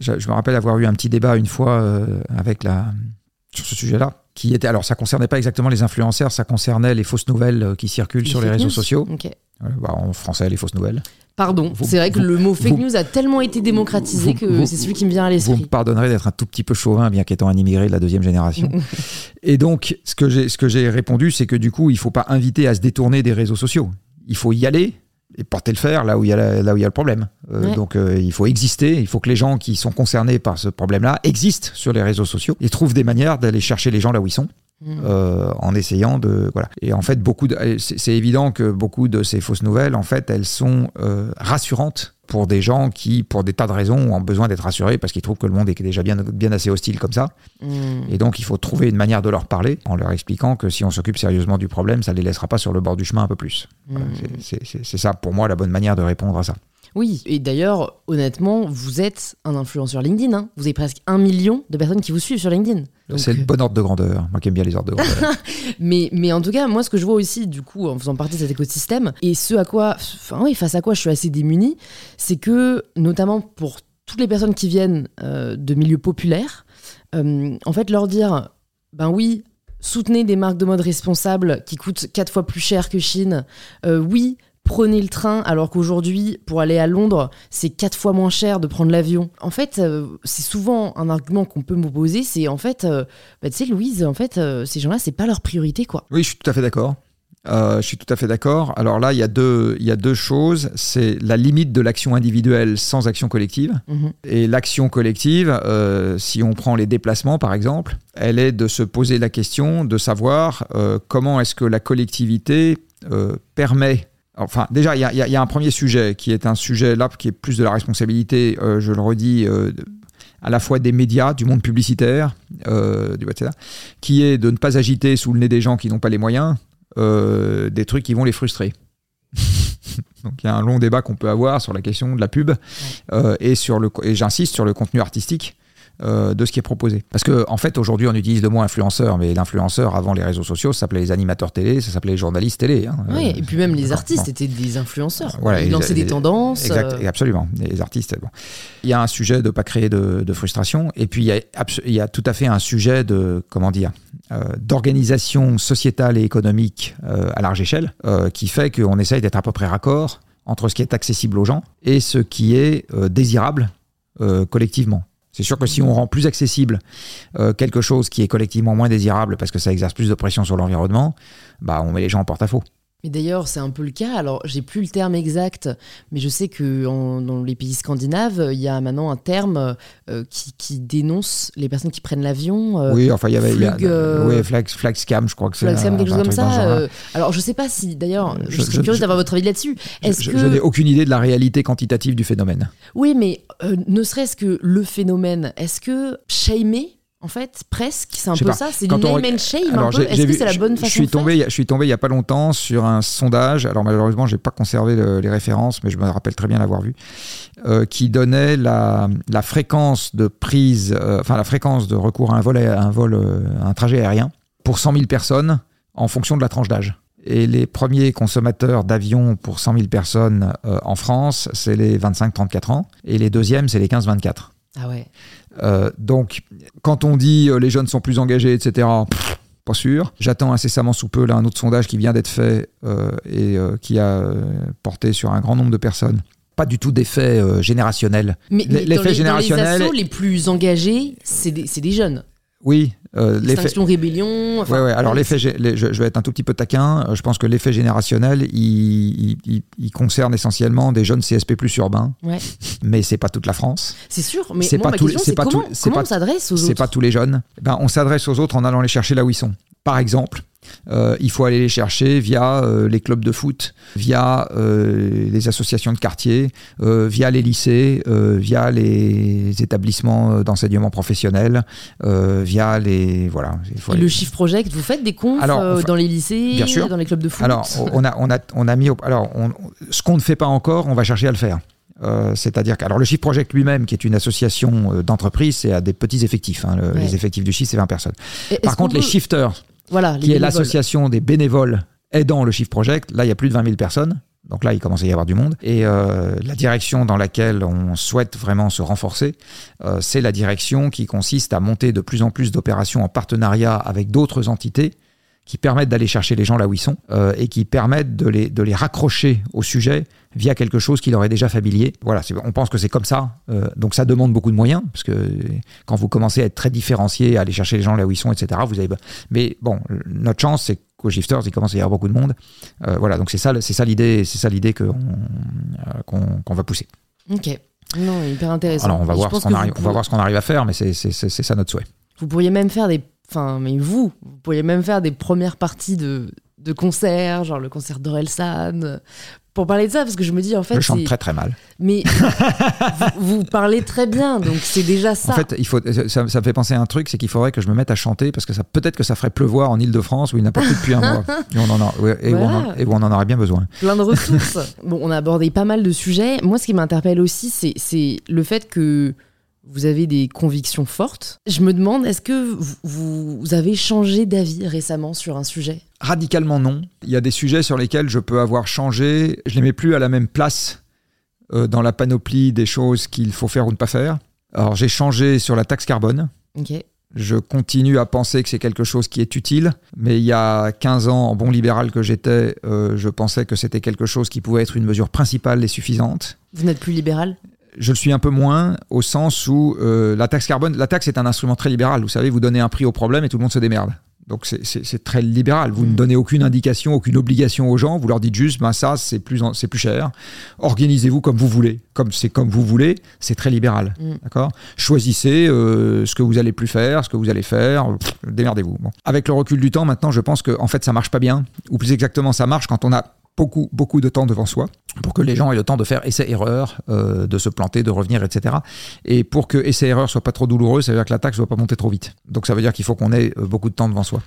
je, je me rappelle avoir eu un petit débat une fois avec la sur ce sujet-là, qui était alors ça concernait pas exactement les influenceurs, ça concernait les fausses nouvelles qui circulent sur les réseaux news. sociaux. Bah, en français, les fausses nouvelles. Pardon, c'est vrai que vous- le mot fake vous- news a tellement été démocratisé vous- que c'est celui qui me vient à Vous me l'esprit. pardonnerez d'être un tout petit peu chauvin, bien qu'étant un immigré de la deuxième génération. *laughs* Et donc, ce que j'ai, ce que j'ai répondu, c'est que du coup, il faut pas inviter à se détourner des réseaux sociaux. Il faut y aller et porter le fer là où il y a, la- là où il y a le problème. Euh, Ouais. Donc, euh, il faut exister. Il faut que les gens qui sont concernés par ce problème-là existent sur les réseaux sociaux et trouvent des manières d'aller chercher les gens là où ils sont. Mm. euh, en essayant de voilà et en fait beaucoup c'est évident que beaucoup de ces fausses nouvelles en fait elles sont euh, rassurantes pour des gens qui pour des tas de raisons ont besoin d'être rassurés parce qu'ils trouvent que le monde est déjà bien bien assez hostile comme ça Mm. et donc il faut trouver une manière de leur parler en leur expliquant que si on s'occupe sérieusement du problème ça les laissera pas sur le bord du chemin un peu plus Voilà, Mm. c'est ça pour moi la bonne manière de répondre à ça Oui, et d'ailleurs, honnêtement, vous êtes un influenceur LinkedIn. hein. Vous avez presque un million de personnes qui vous suivent sur LinkedIn. Donc, c'est le bon ordre de grandeur moi qui aime bien les ordres de grandeur *laughs* mais, mais en tout cas, moi, ce que je vois aussi, du coup, en faisant partie de cet écosystème, et ce à quoi, enfin oui, face à quoi je suis assez démunie, c'est que, notamment pour toutes les personnes qui viennent euh, de milieux populaires, euh, en fait, leur dire, ben oui, soutenez des marques de mode responsables qui coûtent quatre fois plus cher que Chine. Euh, oui, prenez le train alors qu'aujourd'hui, pour aller à Londres, c'est quatre fois moins cher de prendre l'avion. En fait, euh, c'est souvent un argument qu'on peut m'opposer, c'est en fait, euh, bah, tu sais, Louise, en fait, euh, ces gens-là, c'est pas leur priorité, quoi. oui je suis tout à fait d'accord je suis tout à fait d'accord. Alors là, il y, a deux, il y a deux choses. C'est la limite de l'action individuelle sans action collective. Mhm. Et l'action collective, si on prend les déplacements par exemple, elle est de se poser la question de savoir comment est-ce que la collectivité permet Enfin, déjà, il y, a- y y un premier sujet qui est un sujet là qui est plus de la responsabilité, euh, je le redis, euh, à la fois des médias, du monde publicitaire, euh, du etc., qui est de ne pas agiter sous le nez des gens qui n'ont pas les moyens des trucs qui vont les frustrer. *laughs* Donc il y a un long débat qu'on peut avoir sur la question de la pub et sur le co- et j'insiste sur le contenu artistique euh, de ce qui est proposé. Parce que en fait aujourd'hui on utilise le mot influenceur, mais l'influenceur avant les réseaux sociaux ça s'appelait les animateurs télé, ça s'appelait les journalistes télé. hein. Oui, Euh, et puis même les d'accord. artistes Bon. étaient des influenceurs. Voilà, Ils lançaient les- des tendances. Exact, euh, absolument. Les artistes, bon. Il y a un sujet de pas créer de, de frustration, et puis il y, a abso- il y a tout à fait un sujet de comment dire euh, d'organisation sociétale et économique euh, à large échelle, euh, qui fait qu'on essaye d'être à peu près raccord entre ce qui est accessible aux gens et ce qui est euh, désirable euh, collectivement. C'est sûr que si on rend plus accessible euh, quelque chose qui est collectivement moins désirable parce que ça exerce plus de pression sur l'environnement, bah on met les gens en porte-à-faux. Mais d'ailleurs, c'est un peu le cas. Alors, j'ai plus le terme exact, mais je sais que en- dans les pays scandinaves, il y a maintenant un terme euh, qui, qui dénonce les personnes qui prennent l'avion. euh, oui, enfin il y avait il y a- Flug, euh, oui, flag, flag scam, je crois que c'est Flaxam, un- quelque chose comme ça. euh, alors, je sais pas si, d'ailleurs, je, Je- serais curieuse d'avoir votre avis là-dessus. Est-ce Je, que je n'ai aucune idée de la réalité quantitative du phénomène. oui, mais ne serait-ce que le phénomène, est-ce que shamer, en fait, presque, c'est un Je peu pas. ça, c'est du on- name and shame Est-ce que c'est la bonne je- façon je suis de faire tombé, a- Je suis tombé il y a pas longtemps sur un sondage. Alors malheureusement, j'ai pas conservé le- les références, mais je me rappelle très bien l'avoir vu, euh, qui donnait la, la fréquence de prise, euh, enfin la fréquence de recours à un vol, à un vol, euh, à un trajet aérien pour 100 000 personnes en fonction de la tranche d'âge. Et les premiers consommateurs d'avions pour 100 000 personnes en France, c'est les 25-34 ans, et les deuxièmes, c'est les 15-24. Ah ouais. Euh, donc, quand on dit euh, les jeunes sont plus engagés, etc., pff, pas sûr. J'attends incessamment sous peu là, un autre sondage qui vient d'être fait euh, et euh, qui a euh, porté sur un grand nombre de personnes. Pas du tout d'effet euh, générationnel. Mais, mais L'effet dans, les, dans les générationnel- assos les plus engagés, c'est des, c'est des jeunes. Oui, euh, l'effet. Rébellion. enfin, Ouais, ouais, alors l'effet, je, je vais être un tout petit peu taquin. Euh, Je pense que l'effet générationnel, il, il- il- concerne essentiellement des jeunes CSP plus urbains, Ouais. mais c'est pas toute la France. C'est sûr, mais C'est pas les- question, c'est c'est pas comment, c'est comment pas- on s'adresse aux C'est autres pas tous les jeunes. Ben, on s'adresse aux autres en allant les chercher là où ils sont. Par exemple, euh, il faut aller les chercher via euh, les clubs de foot, via euh, les associations de quartier, via les lycées, via les établissements d'enseignement professionnel, via les voilà. il faut Et aller- le Shift Project, vous faites des confs Alors, dans les lycées, bien sûr. dans les clubs de foot Alors, on a, on a, on a mis. Alors, on- ce qu'on ne fait pas encore, on va chercher à le faire. Euh, C'est-à-dire que alors le Shift Project lui-même, qui est une association euh, d'entreprises, c'est à des petits effectifs. hein. Le- Ouais. Les effectifs du Shift, c'est 20 personnes. Et Par contre, les shifters, voilà, les qui est l'association des bénévoles aidant le Shift Project, là, il y a plus de 20 000 personnes. Donc là, il commence à y avoir du monde. Et euh, la direction dans laquelle on souhaite vraiment se renforcer, euh, c'est la direction qui consiste à monter de plus en plus d'opérations en partenariat avec d'autres entités qui permettent d'aller chercher les gens là où ils sont euh, et qui permettent de les, de les raccrocher au sujet via quelque chose qui leur est déjà familier. Voilà, on pense que c'est comme ça. Euh, donc ça demande beaucoup de moyens, parce que quand vous commencez à être très différencié, à aller chercher les gens là où ils sont, etc., vous avez... Mais bon, notre chance, c'est qu'aux Shifters, il commence à y avoir beaucoup de monde. Euh, voilà, donc c'est ça, c'est ça l'idée, c'est ça l'idée on- euh, qu'on va pousser. Ok. Non, hyper intéressant. Alors on va voir pense ce qu'on que arrive, vous on va voir ce qu'on arrive à faire, mais c'est ça notre souhait. Vous pourriez même faire des. Enfin, mais vous, vous pourriez même faire des premières parties de, de concerts, genre le concert d'Orelsan. euh, Pour parler de ça, parce que je me dis, en fait. Je chante très très mal. Mais vous, vous parlez très bien, donc c'est déjà ça. En fait, il faut, ça, ça me fait penser à un truc, c'est qu'il faudrait que je me mette à chanter parce que ça peut-être que ça ferait pleuvoir en Ile-de-France où il n'a pas plu depuis un mois *laughs* et on en, a- et où on en- Voilà. et où on en aurait bien besoin. plein de ressources. *laughs* bon, on a abordé pas mal de sujets. Moi, ce qui m'interpelle aussi, c'est- c'est le fait que vous avez des convictions fortes. Je me demande, est-ce que vous, vous avez changé d'avis récemment sur un sujet? Radicalement non. Il y a des sujets sur lesquels je peux avoir changé. Je les mets plus à la même place euh, dans la panoplie des choses qu'il faut faire ou ne pas faire. Alors j'ai changé sur la taxe carbone. Je continue à penser que c'est quelque chose qui est utile, mais il y a 15 ans, en bon libéral que j'étais, euh, je pensais que c'était quelque chose qui pouvait être une mesure principale et suffisante. Vous n'êtes plus libéral? Je le suis un peu moins au sens où euh, la taxe carbone, la taxe est un instrument très libéral. Vous savez, vous donnez un prix au problème et tout le monde se démerde. Donc c'est très libéral. Vous ne mm. donnez aucune indication, aucune obligation aux gens. Vous leur dites juste, ben ça c'est plus c'est plus cher. Organisez-vous comme vous voulez. Comme c'est comme vous voulez, c'est très libéral. Mm. D'accord? Choisissez euh, ce que vous allez plus faire, ce que vous allez faire. Démerdez-vous. Avec le recul du temps, maintenant, je pense que en fait ça marche pas bien. Ou plus exactement, ça marche quand on a beaucoup, beaucoup de temps devant soi pour que les gens aient le temps de faire essai-erreur, euh, de se planter, de revenir, etc. Et pour que essai-erreur soit pas trop douloureux, ça veut dire que la taxe ne doit pas monter trop vite. Donc ça veut dire qu'il faut qu'on ait euh, beaucoup de temps devant soi.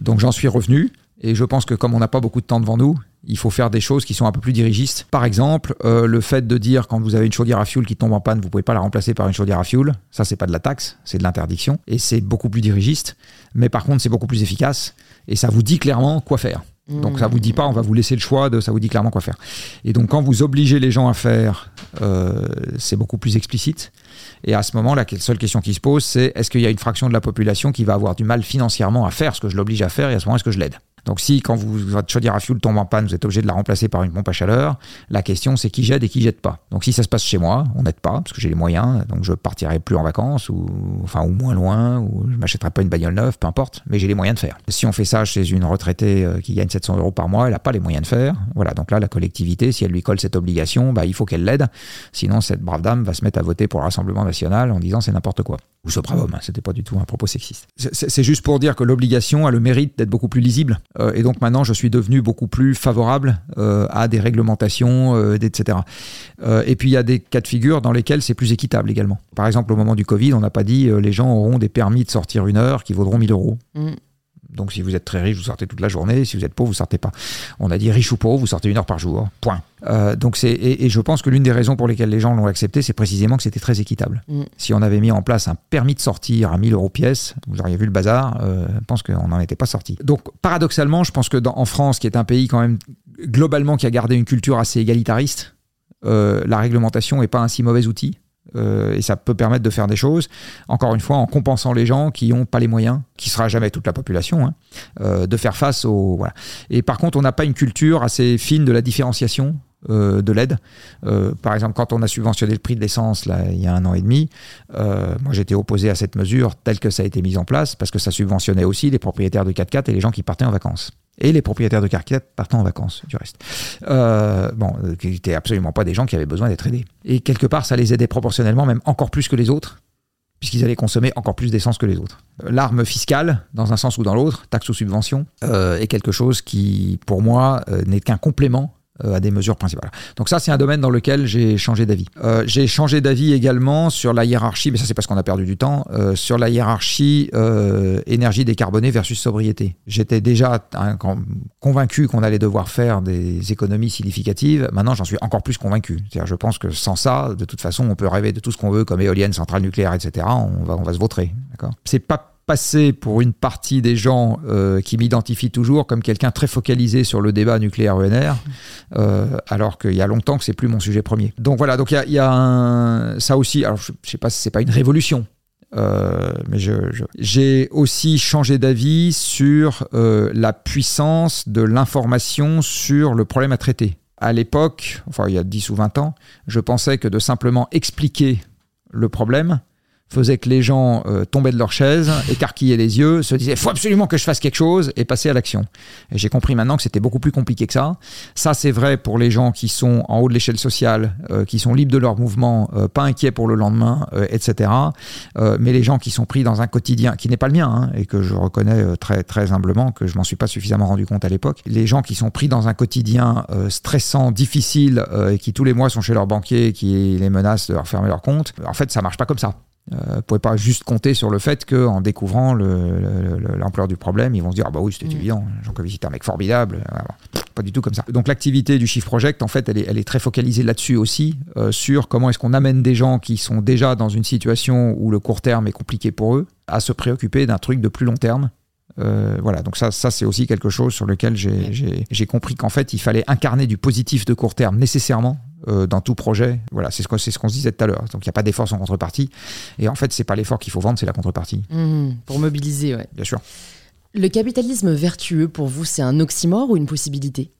Donc j'en suis revenu. Et je pense que comme on n'a pas beaucoup de temps devant nous, il faut faire des choses qui sont un peu plus dirigistes. Par exemple, euh, le fait de dire quand vous avez une chaudière à fioul qui tombe en panne, vous pouvez pas la remplacer par une chaudière à fioul. Ça, c'est pas de la taxe, c'est de l'interdiction. Et c'est beaucoup plus dirigiste. Mais par contre, c'est beaucoup plus efficace. Et ça vous dit clairement quoi faire. Donc ça vous dit pas, on va vous laisser le choix, de, ça vous dit clairement quoi faire. Et donc quand vous obligez les gens à faire, euh, c'est beaucoup plus explicite. Et à ce moment, la seule question qui se pose, c'est est-ce qu'il y a une fraction de la population qui va avoir du mal financièrement à faire ce que je l'oblige à faire, et à ce moment, est-ce que je l'aide? Donc si quand vous, votre chaudière à fioul tombe en panne, vous êtes obligé de la remplacer par une pompe à chaleur, la question c'est qui jette et qui jette pas. Donc si ça se passe chez moi, on n'aide pas parce que j'ai les moyens, donc je partirai plus en vacances ou enfin ou moins loin ou je m'achèterai pas une bagnole neuve, peu importe, mais j'ai les moyens de faire. Si on fait ça chez une retraitée euh, qui gagne 700 euros par mois, elle n'a pas les moyens de faire. Voilà, donc là la collectivité, si elle lui colle cette obligation, bah, il faut qu'elle l'aide. Sinon cette brave dame va se mettre à voter pour le Rassemblement national en disant c'est n'importe quoi. Ou homme, hein, c'était pas du tout un propos sexiste. C'est juste pour dire que l'obligation a le mérite d'être beaucoup plus lisible. Euh, et donc maintenant, je suis devenu beaucoup plus favorable euh, à des réglementations, euh, etc. et puis il y a des cas de figure dans lesquels c'est plus équitable également. Par exemple, au moment du Covid, on n'a pas dit les gens auront des permis de sortir une heure qui vaudront 1000 euros. Mm. Donc si vous êtes très riche, vous sortez toute la journée. Si vous êtes pauvre, vous sortez pas. On a dit riche ou pauvre, vous sortez une heure par jour. Point. Euh, donc c'est et, je pense que l'une des raisons pour lesquelles les gens l'ont accepté, c'est précisément que c'était très équitable. Mm. Si on avait mis en place un permis de sortir à 1000 euros pièce, vous auriez vu le bazar. Euh, je pense qu'on n'en était pas sorti. Donc paradoxalement, je pense que dans, en France, qui est un pays quand même globalement qui a gardé une culture assez égalitariste, euh, la réglementation n'est pas un si mauvais outil. Euh, et ça peut permettre de faire des choses, encore une fois, en compensant les gens qui n'ont pas les moyens, qui sera jamais toute la population, hein, euh, de faire face au. Voilà. Et par contre, on n'a pas une culture assez fine de la différenciation euh, de l'aide. par exemple, quand on a subventionné le prix de l'essence il y a un an et demi, moi j'étais opposé à cette mesure telle que ça a été mise en place parce que ça subventionnait aussi les propriétaires de 4x4 et les gens qui partaient en vacances et les propriétaires de carquettes partant en vacances, du reste. Euh, bon, euh, qui n'étaient absolument pas des gens qui avaient besoin d'être aidés. Et quelque part, ça les aidait proportionnellement, même encore plus que les autres, puisqu'ils allaient consommer encore plus d'essence que les autres. Euh, l'arme fiscale, dans un sens ou dans l'autre, taxe ou subvention, est quelque chose qui, pour moi, n'est qu'un complément euh, à des mesures principales. Donc ça, c'est un domaine dans lequel j'ai changé d'avis. Euh, j'ai changé d'avis également sur la hiérarchie, mais ça c'est parce qu'on a perdu du temps, euh, sur la hiérarchie énergie décarbonée versus sobriété. J'étais déjà convaincu qu'on allait devoir faire des économies significatives. Maintenant, j'en suis encore plus convaincu. C'est-à-dire, je pense que sans ça, de toute façon, on peut rêver de tout ce qu'on veut, comme éolienne, centrale nucléaire, etc. On va, on va se vautrer. D'accord? C'est pas passer pour une partie des gens euh, qui m'identifient toujours comme quelqu'un très focalisé sur le débat nucléaire-ENR, euh, alors qu'il y a longtemps que c'est plus mon sujet premier. Donc voilà, donc il y a, ça aussi. Alors je, ne sais pas si c'est pas une révolution. Euh, mais j'ai aussi changé d'avis sur la puissance de l'information sur le problème à traiter. À l'époque, enfin il y a 10 ou 20 ans, je pensais que de simplement expliquer le problème faisait que les gens euh, tombaient de leur chaise, écarquillaient les yeux, se disaient faut absolument que je fasse quelque chose et passer à l'action. Et j'ai compris maintenant que c'était beaucoup plus compliqué que ça. Ça c'est vrai pour les gens qui sont en haut de l'échelle sociale, euh, qui sont libres de leur mouvement, euh, pas inquiets pour le lendemain, etc. mais les gens qui sont pris dans un quotidien qui n'est pas le mien hein, et que je reconnais très très humblement que je m'en suis pas suffisamment rendu compte à l'époque. Les gens qui sont pris dans un quotidien stressant, difficile et qui tous les mois sont chez leur banquier qui les menacent de leur fermer leur compte. En fait, ça marche pas comme ça. Euh, ne pouvez pas juste compter sur le fait qu'en découvrant l'ampleur du problème, ils vont se dire ah bah oui c'était mm. évident, Jean-Claude c'est un mec formidable. Pas du tout comme ça. Donc l'activité du Chiffre Project, en fait, elle est, elle est très focalisée là-dessus aussi, euh, sur comment est-ce qu'on amène des gens qui sont déjà dans une situation où le court terme est compliqué pour eux, à se préoccuper d'un truc de plus long terme euh, voilà, donc ça, ça c'est aussi quelque chose sur lequel j'ai compris qu'en fait, il fallait incarner du positif de court terme nécessairement euh, dans tout projet. Voilà, c'est ce qu'on ce qu'on se disait tout à l'heure. Donc il n'y a pas d'effort sans contrepartie. Et en fait, c'est pas l'effort qu'il faut vendre, c'est la contrepartie. Mmh, pour mobiliser, ouais. Bien sûr. Le capitalisme vertueux, pour vous, c'est un oxymore ou une possibilité?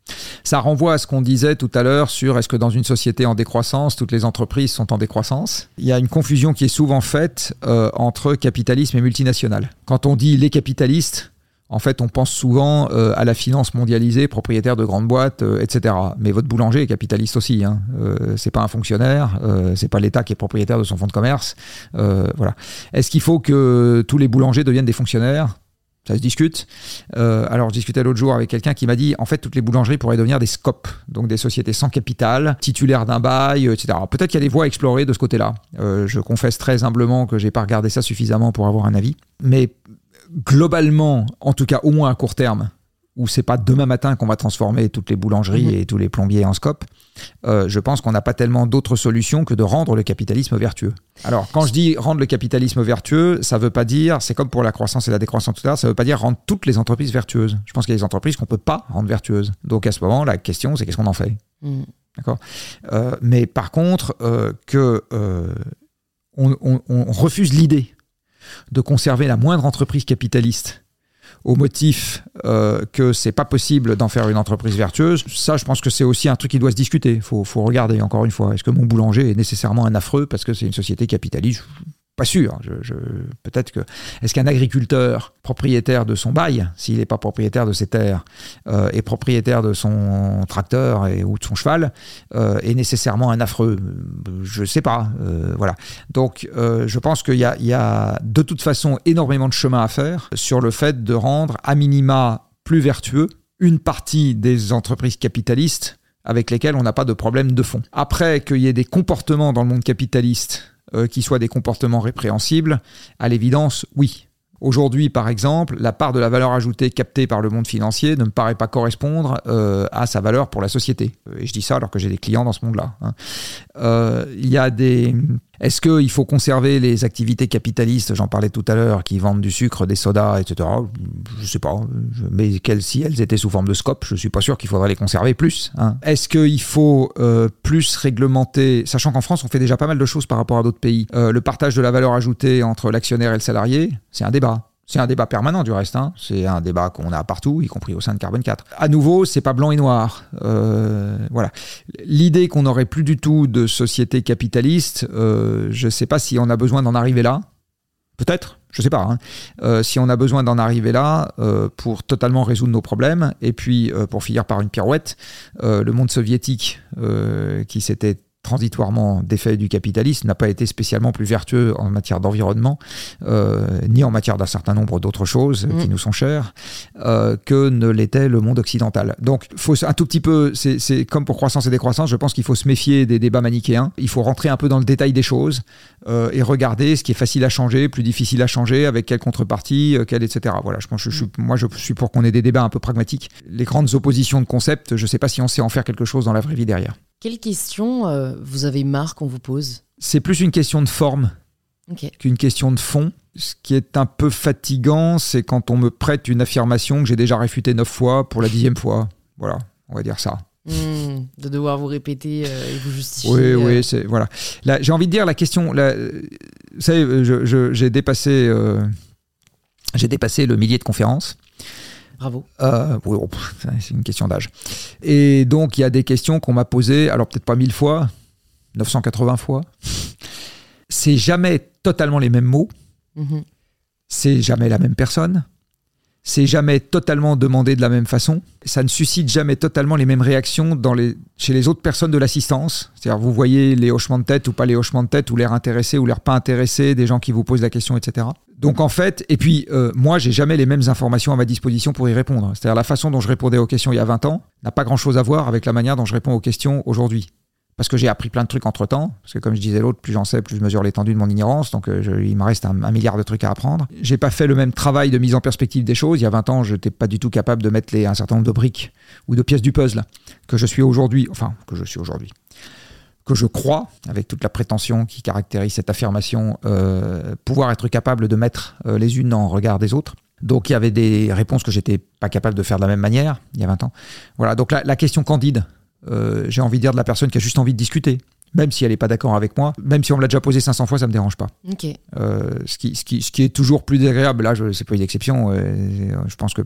Ça renvoie à ce qu'on disait tout à l'heure sur est-ce que dans une société en décroissance, toutes les entreprises sont en décroissance? Il y a une confusion qui est souvent faite euh, entre capitalisme et multinational. Quand on dit les capitalistes, En fait, on pense souvent euh, à la finance mondialisée, propriétaire de grandes boîtes, euh, etc. Mais votre boulanger est capitaliste aussi. Hein. Euh, c'est pas un fonctionnaire, euh, c'est pas l'État qui est propriétaire de son fonds de commerce. Euh, voilà. Est-ce qu'il faut que tous les boulangers deviennent des fonctionnaires? Ça se discute. Euh, alors, je discutais l'autre jour avec quelqu'un qui m'a dit en fait, toutes les boulangeries pourraient devenir des SCOP, donc des sociétés sans capital, titulaires d'un bail, etc. Peut-être qu'il y a des voies à explorer de ce côté-là. Euh, je confesse très humblement que j'ai pas regardé ça suffisamment pour avoir un avis. Mais globalement, en tout cas au moins à court terme, où c'est pas demain matin qu'on va transformer toutes les boulangeries Mhm. et tous les plombiers en SCOP, euh, je pense qu'on n'a pas tellement d'autres solutions que de rendre le capitalisme vertueux. Alors, quand je dis rendre le capitalisme vertueux, ça veut pas dire, c'est comme pour la croissance et la décroissance tout à l'heure, ça veut pas dire rendre toutes les entreprises vertueuses. Je pense qu'il y a des entreprises qu'on peut pas rendre vertueuses. Donc à ce moment, la question, c'est qu'est-ce qu'on en fait? Mm. euh, mais par contre, euh, que on, on- on refuse l'idée de conserver la moindre entreprise capitaliste au motif euh, que c'est pas possible d'en faire une entreprise vertueuse, ça, je pense que c'est aussi un truc qui doit se discuter. Il faut, faut regarder encore une fois. Est-ce que mon boulanger est nécessairement un affreux parce que c'est une société capitaliste? Pas sûr. Je, Peut-être que. Est-ce qu'un agriculteur propriétaire de son bail, s'il n'est pas propriétaire de ses terres, euh, est propriétaire de son tracteur et, ou de son cheval, euh, est nécessairement un affreux? Je ne sais pas. euh, voilà. Donc, euh, je pense qu'il y, y a de toute façon énormément de chemin à faire sur le fait de rendre à minima plus vertueux une partie des entreprises capitalistes avec lesquelles on n'a pas de problème de fond. Après, qu'il y ait des comportements dans le monde capitaliste euh, qui soient des comportements répréhensibles, à l'évidence, oui. Aujourd'hui, par exemple, la part de la valeur ajoutée captée par le monde financier ne me paraît pas correspondre euh, à sa valeur pour la société. Euh, Et je dis ça alors que j'ai des clients dans ce monde-là. hein. Euh, Il y a des. Est-ce qu'il faut conserver les activités capitalistes, j'en parlais tout à l'heure, qui vendent du sucre, des sodas, etc. Je sais pas. Mais si elles étaient sous forme de scope, je suis pas sûr qu'il faudrait les conserver plus. hein. Est-ce qu'il faut euh, plus réglementer, sachant qu'en France on fait déjà pas mal de choses par rapport à d'autres pays, euh, le partage de la valeur ajoutée entre l'actionnaire et le salarié, c'est un débat. C'est un débat permanent du reste. hein. C'est un débat qu'on a partout, y compris au sein de Carbone 4. À nouveau, c'est pas blanc et noir. Euh, voilà. L'idée qu'on n'aurait plus du tout de société capitaliste, euh, je ne sais pas si on a besoin d'en arriver là. Peut-être, je ne sais pas. hein. Euh, si on a besoin d'en arriver là euh, pour totalement résoudre nos problèmes, et puis euh, pour finir par une pirouette, euh, le monde soviétique qui s'était transitoirement défait du capitalisme n'a pas été spécialement plus vertueux en matière d'environnement, euh, ni en matière d'un certain nombre d'autres choses Mm. qui nous sont chères, euh, que ne l'était le monde occidental. Donc, faut un tout petit peu, c'est comme pour croissance et décroissance, je pense qu'il faut se méfier des débats manichéens. Il faut rentrer un peu dans le détail des choses euh, et regarder ce qui est facile à changer, plus difficile à changer, avec quelle contrepartie, euh, quelle, etc. Voilà, je pense, que je, suis- moi, je suis pour qu'on ait des débats un peu pragmatiques. Les grandes oppositions de concepts, je ne sais pas si on sait en faire quelque chose dans la vraie vie derrière. Quelle question euh, vous avez marre qu'on vous pose? C'est plus une question de forme qu'une question de fond. Ce qui est un peu fatigant, c'est quand on me prête une affirmation que j'ai déjà réfutée neuf fois pour la dixième fois. Voilà, on va dire ça. Hmm, de devoir vous répéter euh, et vous justifier. Oui, euh, oui, c'est voilà. Là, j'ai envie de dire la question. la- euh, vous savez, euh, dépassé, euh, j'ai dépassé le millier de conférences. Bravo. Euh, oh, c'est une question d'âge. Et donc, il y a des questions qu'on m'a posées, alors peut-être pas mille fois, 980 fois. C'est jamais totalement les mêmes mots, Mhm. c'est jamais la même personne, c'est jamais totalement demandé de la même façon, ça ne suscite jamais totalement les mêmes réactions chez les autres personnes de l'assistance. C'est-à-dire, vous voyez les hochements de tête ou pas les hochements de tête, ou l'air intéressé ou l'air pas intéressé, des gens qui vous posent la question, etc. Donc en fait, et puis euh, moi, j'ai jamais les mêmes informations à ma disposition pour y répondre. C'est-à-dire, la façon dont je répondais aux questions il y a 20 ans n'a pas grand-chose à voir avec la manière dont je réponds aux questions aujourd'hui. Parce que j'ai appris plein de trucs entre temps. Parce que comme je disais l'autre, plus j'en sais, plus je mesure l'étendue de mon ignorance. Donc euh, il me reste un, milliard de trucs à apprendre. J'ai pas fait le même travail de mise en perspective des choses. Il y a 20 ans, je n'étais pas du tout capable de mettre les, un certain nombre de briques ou de pièces du puzzle que je suis aujourd'hui. Enfin, que je suis aujourd'hui. Que je crois, avec toute la prétention qui caractérise cette affirmation, euh, pouvoir être capable de mettre euh, les unes en regard des autres. Donc il y avait des réponses que j'étais pas capable de faire de la même manière il y a 20 ans. Voilà, donc la question candide, euh, j'ai envie de dire de la personne qui a juste envie de discuter. même si elle n'est pas d'accord avec moi, même si on me l'a déjà posé 500 fois, ça me dérange pas. Euh, ce, qui, ce, qui, ce qui est toujours plus agréable, là, c'est pas une exception, euh, je pense que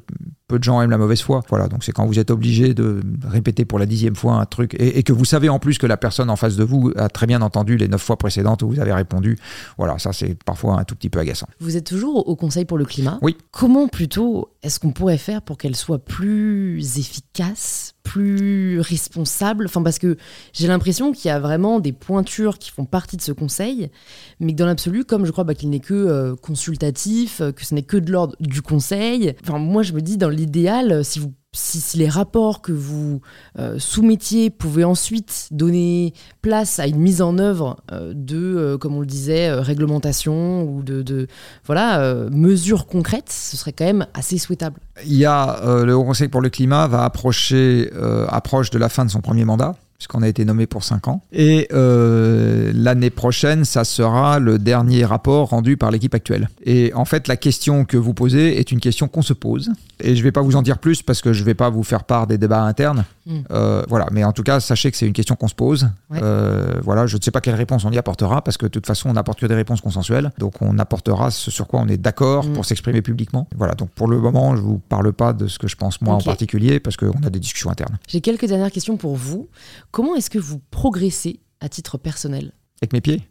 peu de gens aiment la mauvaise foi. Voilà, donc c'est quand vous êtes obligé de répéter pour la dixième fois un truc et, et, que vous savez en plus que la personne en face de vous a très bien entendu les neuf fois précédentes où vous avez répondu. Voilà, ça c'est parfois un tout petit peu agaçant. Vous êtes toujours au Conseil pour le climat. Oui. Comment plutôt est-ce qu'on pourrait faire pour qu'elle soit plus efficace, plus responsable Enfin, parce que j'ai l'impression qu'il y a vraiment des pointures qui font partie de ce conseil, mais que dans l'absolu, comme je crois bah, qu'il n'est que euh, consultatif, que ce n'est que de l'ordre du conseil, enfin, moi je me dis dans l'idéal, si vous si, les rapports que vous euh, soumettiez pouvaient ensuite donner place à une mise en œuvre euh, de, euh, comme on le disait, réglementation ou de, de voilà, mesures concrètes, ce serait quand même assez souhaitable. Il y a le Haut Conseil pour le climat va approcher, approche de la fin de son premier mandat puisqu'on a été nommé pour 5 ans. Et euh, l'année prochaine, ça sera le dernier rapport rendu par l'équipe actuelle. Et en fait, la question que vous posez est une question qu'on se pose. Et je ne vais pas vous en dire plus parce que je ne vais pas vous faire part des débats internes. Mm. Euh, voilà, mais en tout cas, sachez que c'est une question qu'on se pose. Ouais. Euh, voilà, je ne sais pas quelle réponse on y apportera parce que de toute façon, on n'apporte que des réponses consensuelles. Donc, on apportera ce sur quoi on est d'accord Mm. pour s'exprimer publiquement. Voilà, donc pour le moment, je ne vous parle pas de ce que je pense moi en particulier parce qu'on a des discussions internes. J'ai quelques dernières questions pour vous. Comment est-ce que vous progressez à titre personnel Avec mes pieds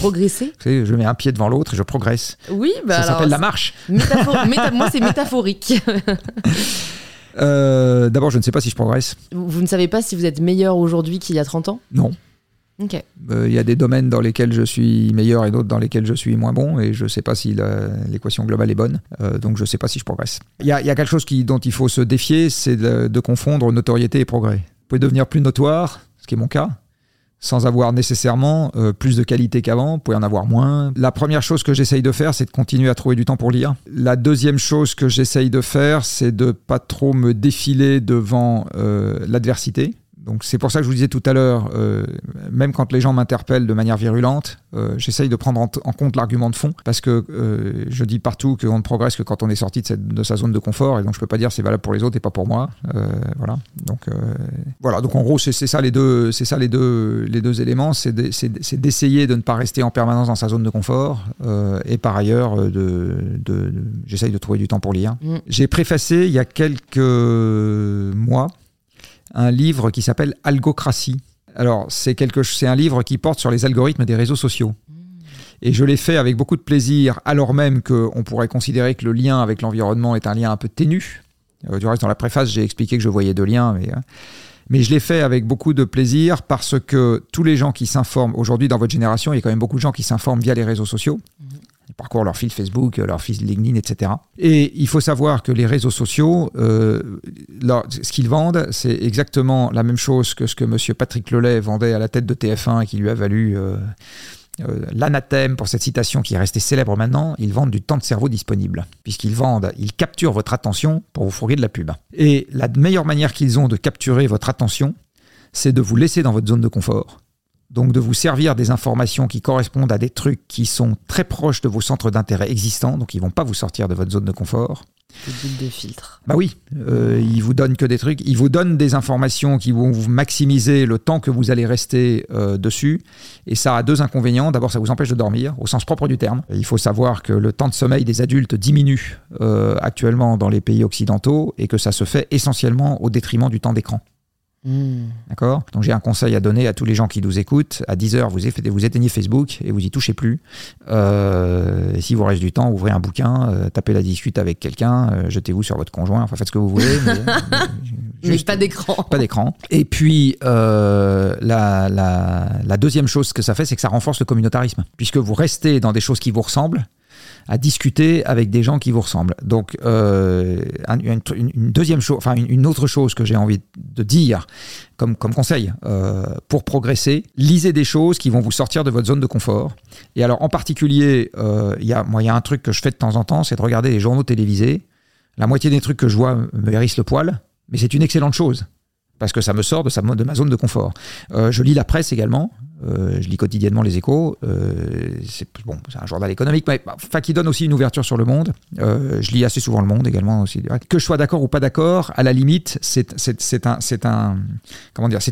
Progresser je mets un pied devant l'autre et je progresse. Oui, bah ça s'appelle la marche. *laughs* moi, c'est métaphorique. Euh, D'abord, je ne sais pas si je progresse. vous ne savez pas si vous êtes meilleur aujourd'hui qu'il y a 30 ans Non. Ok. Euh, Il y a des domaines dans lesquels je suis meilleur et d'autres dans lesquels je suis moins bon, et je ne sais pas si l'équation globale est bonne, Euh, donc je ne sais pas si je progresse. Il y a, il y a quelque chose qui, dont il faut se défier, c'est de, de confondre notoriété et progrès. Vous pouvez devenir plus notoire, ce qui est mon cas, sans avoir nécessairement euh, plus de qualité qu'avant, vous pouvez en avoir moins. La première chose que j'essaye de faire, c'est de continuer à trouver du temps pour lire. La deuxième chose que j'essaye de faire, c'est de pas trop me défiler devant euh, l'adversité. Donc c'est pour ça que je vous disais tout à l'heure, euh, même quand les gens m'interpellent de manière virulente, euh, j'essaye de prendre en, en compte l'argument de fond, parce que euh, je dis partout qu'on ne progresse que quand on est sorti de, cette- de sa zone de confort, et donc je peux pas dire c'est valable pour les autres et pas pour moi. Voilà. Donc voilà. Donc en gros c'est ça les deux, c'est ça les deux, les deux éléments, c'est de- c'est c'est d'essayer de ne pas rester en permanence dans sa zone de confort, et par ailleurs de, de- de- j'essaye de trouver du temps pour lire. Mm. J'ai préfacé il y a quelques mois un livre qui s'appelle Algocratie. Alors, c'est quelque, c'est un livre qui porte sur les algorithmes des réseaux sociaux. Et je l'ai fait avec beaucoup de plaisir, alors même qu'on pourrait considérer que le lien avec l'environnement est un lien un peu ténu. Euh, du reste, dans la préface, j'ai expliqué que je voyais deux liens, mais, euh, mais je l'ai fait avec beaucoup de plaisir parce que tous les gens qui s'informent, aujourd'hui dans votre génération, il y a quand même beaucoup de gens qui s'informent via les réseaux sociaux. Ils parcourent leur fil Facebook, leur fil LinkedIn, etc. Et il faut savoir que les réseaux sociaux, euh, ce qu'ils vendent, c'est exactement la même chose que ce que M. Patrick Lelay vendait à la tête de TF1 et qui lui a valu euh, euh, l'anathème pour cette citation qui est restée célèbre maintenant. Ils vendent du temps de cerveau disponible. Puisqu'ils vendent, ils capturent votre attention pour vous fourguer de la pub. Et la meilleure manière qu'ils ont de capturer votre attention, c'est de vous laisser dans votre zone de confort. Donc de vous servir des informations qui correspondent à des trucs qui sont très proches de vos centres d'intérêt existants, donc ils vont pas vous sortir de votre zone de confort. Des de filtre. Bah oui, euh, ils vous donnent que des trucs, ils vous donnent des informations qui vont vous maximiser le temps que vous allez rester euh, dessus, et ça a deux inconvénients. D'abord, ça vous empêche de dormir, au sens propre du terme. Il faut savoir que le temps de sommeil des adultes diminue euh, actuellement dans les pays occidentaux, et que ça se fait essentiellement au détriment du temps d'écran. Hmm. D'accord Donc j'ai un conseil à donner à tous les gens qui nous écoutent. À 10h, vous, éteignez Facebook et vous y touchez plus. Euh, et si vous reste du temps, ouvrez un bouquin, euh, tapez la discute avec quelqu'un, euh, jetez-vous sur votre conjoint, enfin faites ce que vous voulez. mais, *laughs* Mais juste- pas d'écran. *laughs* pas d'écran. Et puis, la, la- la deuxième chose que ça fait, c'est que ça renforce le communautarisme. Puisque vous restez dans des choses qui vous ressemblent, à discuter avec des gens qui vous ressemblent. Donc, euh, un- une, deuxième chose, enfin, une, autre chose que j'ai envie de dire comme, comme conseil euh, pour progresser, lisez des choses qui vont vous sortir de votre zone de confort. Et alors, en particulier, euh, il y a, il y a un truc que je fais de temps en temps, c'est de regarder les journaux télévisés. La moitié des trucs que je vois me hérissent le poil, mais c'est une excellente chose parce que ça me sort de, sa, de ma zone de confort. Euh, je lis la presse également. Euh, je lis quotidiennement les échos. Euh, c'est un journal économique, mais enfin, qui donne aussi une ouverture sur le monde. Euh, je lis assez souvent le monde également aussi. Que je sois d'accord ou pas d'accord, à la limite, c'est,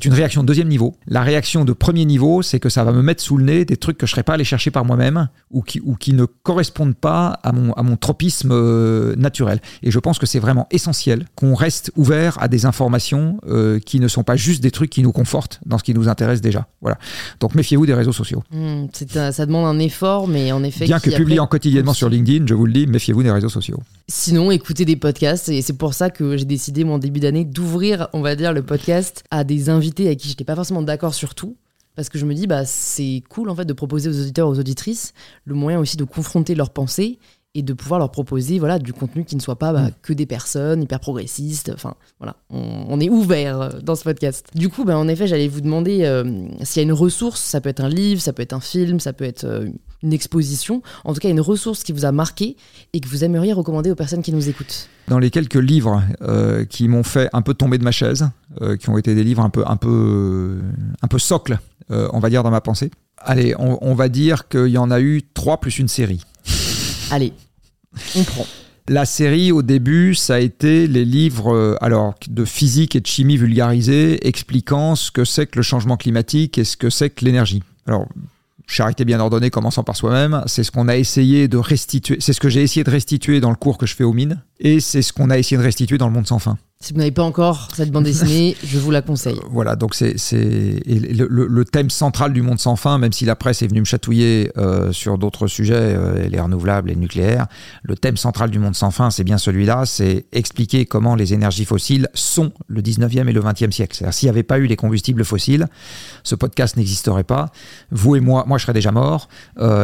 une réaction de deuxième niveau. La réaction de premier niveau, c'est que ça va me mettre sous le nez des trucs que je serais pas allé chercher par moi-même ou qui, ou qui ne correspondent pas à mon, à mon tropisme naturel. Et je pense que c'est vraiment essentiel qu'on reste ouvert à des informations qui ne sont pas juste des trucs qui nous confortent dans ce qui nous intéresse déjà. Voilà. Donc méfiez-vous des réseaux sociaux. Hmm, ça demande un effort, mais en effet. Bien que publiant quotidiennement sur LinkedIn, je vous le dis, méfiez-vous des réseaux sociaux. Sinon, écoutez des podcasts, et c'est pour ça que j'ai décidé, mon début d'année, d'ouvrir, on va dire, le podcast à des invités avec qui je n'étais pas forcément d'accord sur tout. Parce que je me dis, bah, c'est cool en fait de proposer aux auditeurs, aux auditrices, le moyen aussi de confronter leurs pensées et de pouvoir leur proposer voilà, du contenu qui ne soit pas bah, mm. que des personnes hyper progressistes. Enfin, voilà, on, est ouvert euh, dans ce podcast. Du coup, bah, en effet, j'allais vous demander euh, s'il y a une ressource, ça peut être un livre, ça peut être un film, ça peut être euh, une exposition, en tout cas une ressource qui vous a marqué et que vous aimeriez recommander aux personnes qui nous écoutent. Dans les quelques livres qui m'ont fait un peu tomber de ma chaise, qui ont été des livres un peu, un peu, un peu socles, on va dire, dans ma pensée. Allez, on, on va dire qu'il y en a eu trois plus une série. Allez, La série, au début, ça a été les livres euh, alors, de physique et de chimie vulgarisés expliquant ce que c'est que le changement climatique et ce que c'est que l'énergie. Alors, charité bien ordonnée commençant par soi-même, c'est ce qu'on a essayé de restituer, c'est ce que j'ai essayé de restituer dans le cours que je fais aux mines, et c'est ce qu'on a essayé de restituer dans le monde sans fin. Si vous n'avez pas encore cette bande dessinée, *laughs* je vous la conseille. Euh, voilà, donc c'est le, le, thème central du monde sans fin, même si la presse est venue me chatouiller euh, sur d'autres sujets, euh, les renouvelables, les nucléaires. Le thème central du monde sans fin, c'est bien celui-là, c'est expliquer comment les énergies fossiles sont le 19e et le 20e siècle. C'est-à-dire s'il n'y avait pas eu les combustibles fossiles, ce podcast n'existerait pas. Vous et moi, moi je serais déjà mort,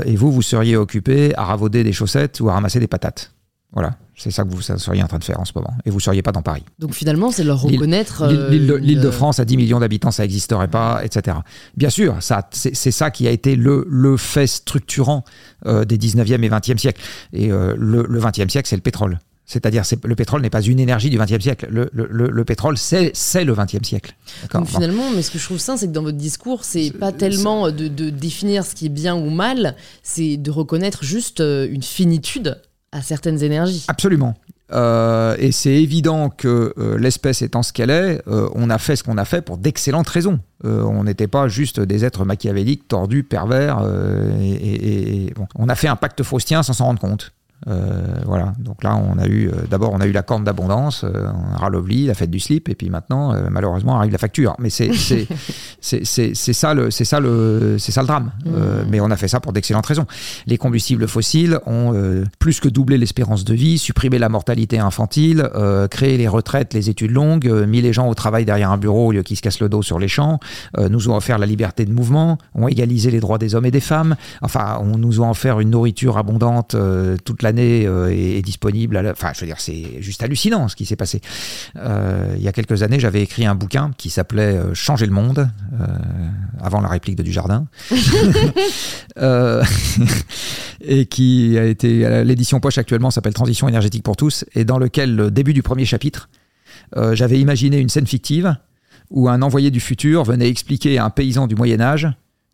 et vous, vous seriez occupés à ravauder des chaussettes ou à ramasser des patates. Voilà, c'est ça que vous seriez en train de faire en ce moment. Et vous ne seriez pas dans Paris. Donc finalement, c'est leur reconnaître. L'île de, France à 10 millions d'habitants, ça n'existerait pas, etc. Bien sûr, c'est ça qui a été le, le fait structurant euh, des 19e et 20e siècles. Et euh, le, le 20e siècle, c'est le pétrole. C'est-à-dire, le pétrole n'est pas une énergie du XXe siècle. Le, le, le pétrole, c'est le XXe siècle. Donc finalement, mais ce que je trouve ça, c'est que dans votre discours, c'est pas tellement de, de, définir ce qui est bien ou mal, c'est de reconnaître juste euh, une finitude à certaines énergies. Absolument. Euh, et c'est évident que euh, l'espèce étant ce qu'elle est, euh, on a fait ce qu'on a fait pour d'excellentes raisons. on n'était pas juste des êtres machiavéliques, tordus, pervers. et. On a fait un pacte faustien sans s'en rendre compte. Euh, voilà. Donc là, on a eu euh, d'abord on a eu la corne d'abondance, euh, Ralovli, la fête du slip, et puis maintenant, euh, malheureusement, arrive la facture. Mais c'est *laughs* c'est c'est ça le c'est ça le c'est ça le drame. Mmh. mais on a fait ça pour d'excellentes raisons. Les combustibles fossiles ont plus que doublé l'espérance de vie, supprimé la mortalité infantile, créé les retraites, les études longues, mis les gens au travail derrière un bureau au lieu qu'ils se cassent le dos sur les champs, nous ont offert la liberté de mouvement, ont égalisé les droits des hommes et des femmes. Enfin, on nous a offert une nourriture abondante toute la euh, est, disponible. À Enfin, je veux dire, c'est juste hallucinant ce qui s'est passé. Euh, il y a quelques années, j'avais écrit un bouquin qui s'appelait euh, Changer le monde, avant la réplique de Dujardin, *laughs* *laughs* et qui a été l'édition poche actuellement s'appelle Transition énergétique pour tous, et dans lequel, le début du premier chapitre, j'avais imaginé une scène fictive où un envoyé du futur venait expliquer à un paysan du Moyen Âge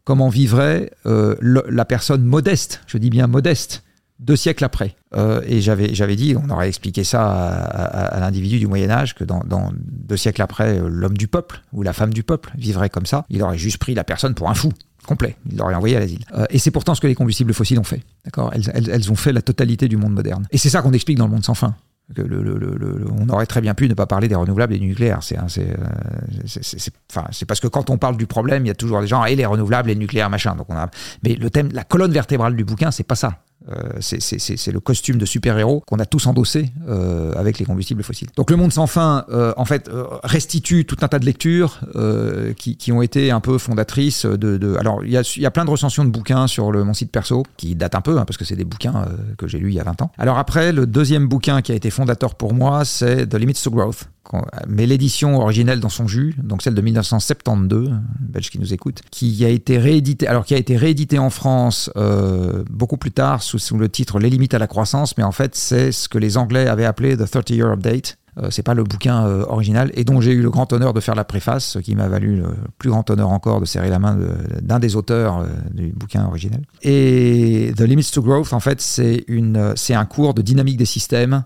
comment vivrait la personne modeste, je dis bien modeste, deux siècles après. Euh, et j'avais, dit, on aurait expliqué ça à, l'individu du Moyen Âge, que dans, deux siècles après, euh, l'homme du peuple ou la femme du peuple vivrait comme ça. Il aurait juste pris la personne pour un fou complet. Il l'aurait envoyé à l'asile. Euh, et c'est pourtant ce que les combustibles fossiles ont fait. D'accord? Elles, ont fait la totalité du monde moderne. Et c'est ça qu'on explique dans le monde sans fin. On aurait très bien pu ne pas parler des renouvelables et du nucléaire. C'est, c'est, c'est, parce que quand on parle du problème, il y a toujours des gens et les renouvelables et le nucléaire machin. Donc on a, mais le thème, la colonne vertébrale du bouquin, c'est pas ça. Euh, c'est le costume de super-héros qu'on a tous endossé euh, avec les combustibles fossiles. Donc le monde sans fin, euh, en fait, restitue tout un tas de lectures qui, ont été un peu fondatrices de... alors, il y a, plein de recensions de bouquins sur le, mon site perso, qui datent un peu, hein, parce que c'est des bouquins que j'ai lus il y a 20 ans. Alors après, le deuxième bouquin qui a été fondateur pour moi, c'est The Limits to Growth mais l'édition originelle dans son jus, donc celle de 1972, belge qui nous écoute, qui a été réédité, alors qui a été réédité en France euh, beaucoup plus tard sous, le titre Les limites à la croissance, mais en fait c'est ce que les Anglais avaient appelé The 30 Year Update. Euh, c'est pas le bouquin euh, original et dont j'ai eu le grand honneur de faire la préface, ce qui m'a valu le plus grand honneur encore de serrer la main d'un des auteurs du bouquin original. Et The Limits to Growth, en fait, c'est un cours de dynamique des systèmes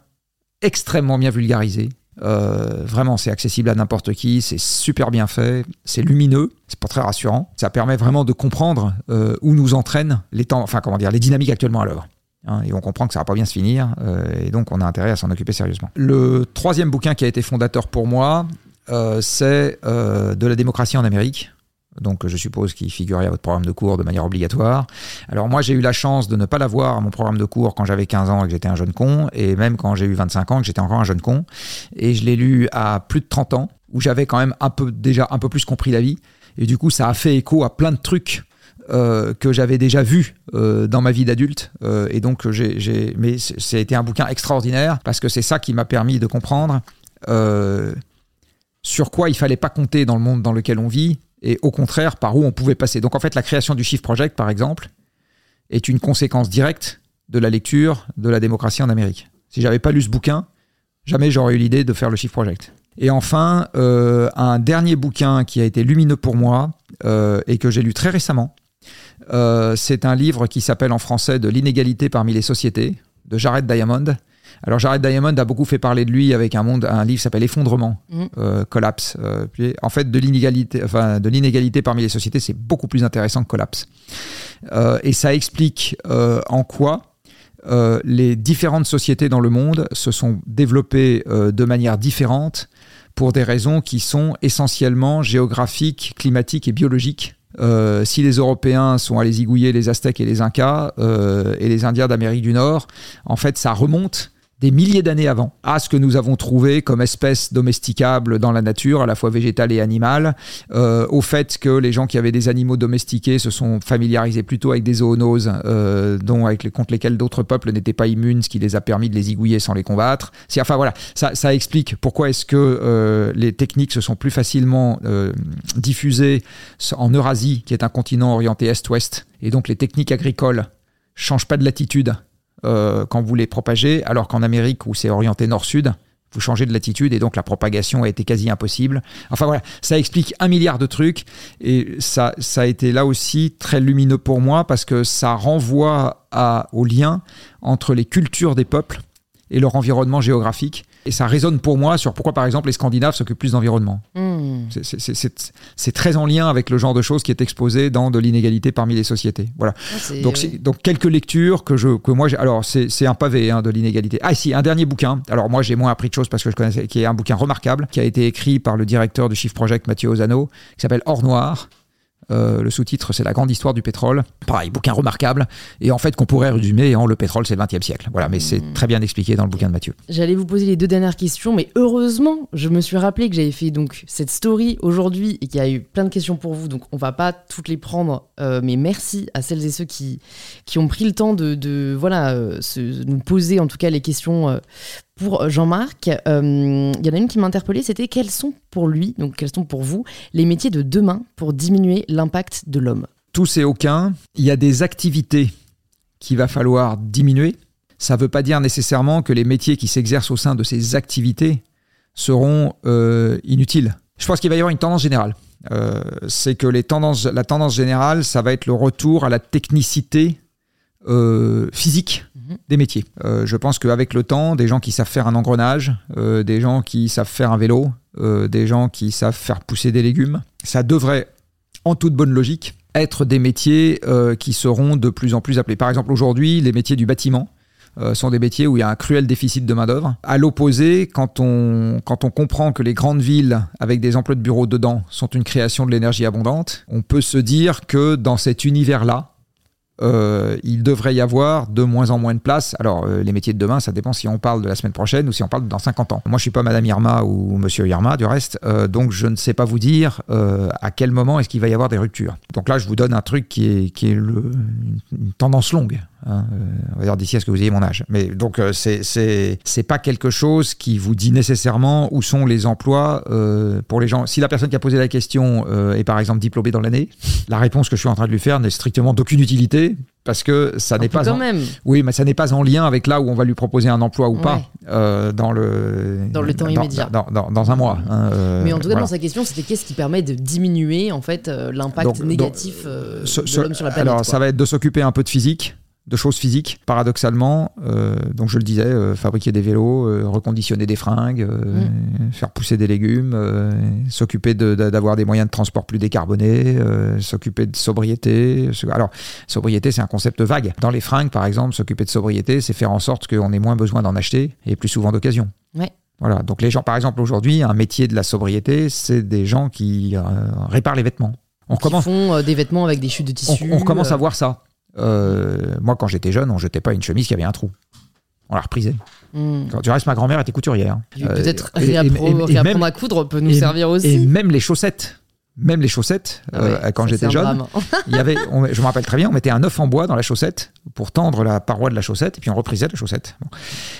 extrêmement bien vulgarisé. Vraiment, c'est accessible à n'importe qui, c'est super bien fait, c'est lumineux, c'est pas très rassurant. Ça permet vraiment de comprendre où nous entraînent les temps, enfin comment dire, les dynamiques actuellement à l'œuvre. Hein, et on comprend que ça va pas bien se finir, euh, et donc on a intérêt à s'en occuper sérieusement. Le troisième bouquin qui a été fondateur pour moi, euh, c'est euh, De la démocratie en Amérique. Donc je suppose qu'il figurait à votre programme de cours de manière obligatoire. Alors moi j'ai eu la chance de ne pas l'avoir à mon programme de cours quand j'avais 15 ans et que j'étais un jeune con, et même quand j'ai eu 25 ans et que j'étais encore un jeune con. Et je l'ai lu à plus de 30 ans, où j'avais quand même un peu, déjà un peu plus compris la vie. Et du coup ça a fait écho à plein de trucs euh, que j'avais déjà vu euh, dans ma vie d'adulte. Euh, et donc, j'ai, mais été un bouquin extraordinaire parce que c'est ça qui m'a permis de comprendre sur quoi il fallait pas compter dans le monde dans lequel on vit et au contraire par où on pouvait passer. Donc, en fait, la création du Shift Project, par exemple, est une conséquence directe de la lecture de la démocratie en Amérique. Si j'avais pas lu ce bouquin, jamais j'aurais eu l'idée de faire le Shift Project. Et enfin, un dernier bouquin qui a été lumineux pour moi et que j'ai lu très récemment, euh, c'est un livre qui s'appelle en français De l'inégalité parmi les sociétés, de Jared Diamond. Alors Jared Diamond a beaucoup fait parler de lui avec un, monde, un livre qui s'appelle Effondrement, mm. euh, Collapse. Euh, en fait, de l'inégalité, enfin, de l'inégalité parmi les sociétés, c'est beaucoup plus intéressant que Collapse. et ça explique en quoi les différentes sociétés dans le monde se sont développées de manière différente pour des raisons qui sont essentiellement géographiques, climatiques et biologiques. Euh, si les Européens sont allés zigouiller les Aztèques et les Incas euh, et les Indiens d'Amérique du Nord, en fait, ça remonte des milliers d'années avant à ce que nous avons trouvé comme espèces domesticables dans la nature, à la fois végétale et animale, euh, au fait que les gens qui avaient des animaux domestiqués se sont familiarisés plutôt avec des zoonoses euh, dont, avec les, contre lesquelles d'autres peuples n'étaient pas immunes, ce qui les a permis de les zigouiller sans les combattre. Enfin voilà, ça, ça explique pourquoi est-ce que euh, les techniques se sont plus facilement diffusées en Eurasie, qui est un continent orienté est-ouest, et donc les techniques agricoles changent pas de latitude euh, quand vous les propagez, alors qu'en Amérique, où c'est orienté nord-sud, vous changez de latitude et donc la propagation a été quasi impossible. Enfin voilà, ça explique un milliard de trucs et ça, ça a été là aussi très lumineux pour moi parce que ça renvoie à, au lien entre les cultures des peuples et leur environnement géographique. Et ça résonne pour moi sur pourquoi, par exemple, les Scandinaves s'occupent plus d'environnement. Hmm. C'est très en lien avec le genre de choses qui est exposé dans de l'inégalité parmi les sociétés. Voilà. Ah, donc, donc, quelques lectures que, je, que moi j'ai. Alors, c'est un pavé hein, de l'inégalité. Ah, si, un dernier bouquin. Alors, moi, j'ai moins appris de choses parce que je connaissais, qui est un bouquin remarquable, qui a été écrit par le directeur du Shift Project, Mathieu Ozano, qui s'appelle Or Noir euh, le sous-titre, c'est La grande histoire du pétrole. Pareil, bouquin remarquable. Et en fait, qu'on pourrait résumer en Le pétrole, c'est le XXe siècle. Voilà, mais c'est hmm. très bien expliqué dans le bouquin de Mathieu. J'allais vous poser les deux dernières questions, mais heureusement, je me suis rappelé que j'avais fait donc cette story aujourd'hui et qu'il y a eu plein de questions pour vous. Donc, on va pas toutes les prendre, euh, mais merci à celles et ceux qui, qui ont pris le temps de, voilà, euh, nous poser en tout cas les questions pour Jean-Marc, euh, il y en a une qui m'a interpellée, c'était quels sont pour lui, donc quels sont pour vous, les métiers de demain pour diminuer l'impact de l'homme? Tous et aucun. Il y a des activités qu'il va falloir diminuer. Ça ne veut pas dire nécessairement que les métiers qui s'exercent au sein de ces activités seront euh, inutiles. Je pense qu'il va y avoir une tendance générale. Euh, c'est que les tendances, la tendance générale, ça va être le retour à la technicité physique des métiers. Euh, je pense qu'avec le temps, des gens qui savent faire un engrenage, euh, des gens qui savent faire un vélo, euh, des gens qui savent faire pousser des légumes, ça devrait, en toute bonne logique, être des métiers qui seront de plus en plus appelés. Par exemple, aujourd'hui, les métiers du bâtiment. sont des métiers où il y a un cruel déficit de main-d'œuvre. À l'opposé, quand on, quand on comprend que les grandes villes avec des emplois de bureaux dedans sont une création de l'énergie abondante, on peut se dire que dans cet univers-là, euh, il devrait y avoir de moins en moins de place. Alors, euh, les métiers de demain, ça dépend si on parle de la semaine prochaine ou si on parle dans 50 ans. Moi, je suis pas Madame Irma ou Monsieur Irma, du reste, euh, donc je ne sais pas vous dire à quel moment est-ce qu'il va y avoir des ruptures. Donc là, je vous donne un truc qui est, qui est le, une tendance longue. Hein, euh, on va dire d'ici à ce que vous ayez mon âge. Mais donc euh, c'est c'est pas quelque chose qui vous dit nécessairement où sont les emplois euh, pour les gens. Si la personne qui a posé la question euh, est par exemple diplômée dans l'année, la réponse que je suis en train de lui faire n'est strictement d'aucune utilité parce que ça n'est pas en- même. oui, mais ça n'est pas en lien avec là où on va lui proposer un emploi ou Ouais. pas euh, dans le Dans le temps immédiat. dans, dans- dans un mois. hein, euh, Mais en tout cas, voilà. dans sa question, c'était qu'est-ce qui permet de diminuer en fait l'impact donc, négatif euh, Ce- de l'homme sur la planète. alors, quoi. ça va être de s'occuper un peu de physique, de choses physiques, paradoxalement. euh, donc, je le disais, euh, fabriquer des vélos, euh, reconditionner des fringues, faire pousser des légumes, s'occuper de- d'avoir des moyens de transport plus décarbonés, s'occuper de sobriété. Alors, sobriété, c'est un concept vague. Dans les fringues, par exemple, s'occuper de sobriété, c'est faire en sorte qu'on ait moins besoin d'en acheter et plus souvent d'occasion. Ouais. Voilà. Donc, les gens, par exemple, aujourd'hui, un métier de la sobriété, c'est des gens qui réparent les vêtements. On Qui commence font des vêtements avec des chutes de tissu. on commence à voir ça. Euh, moi, quand j'étais jeune, on jetait pas une chemise qui avait un trou. On la reprisait. hmm. Quand tu restes, ma grand-mère était couturière. Euh, Peut-être et- et- réappro- et- et réapprendre même- à coudre peut nous servir aussi. Et même les chaussettes. Même les chaussettes, Ah euh, quand j'étais jeune, *laughs* il y avait, on- je me rappelle très bien, on mettait un œuf en bois dans la chaussette pour tendre la paroi de la chaussette et puis on reprisait la chaussette. Bon.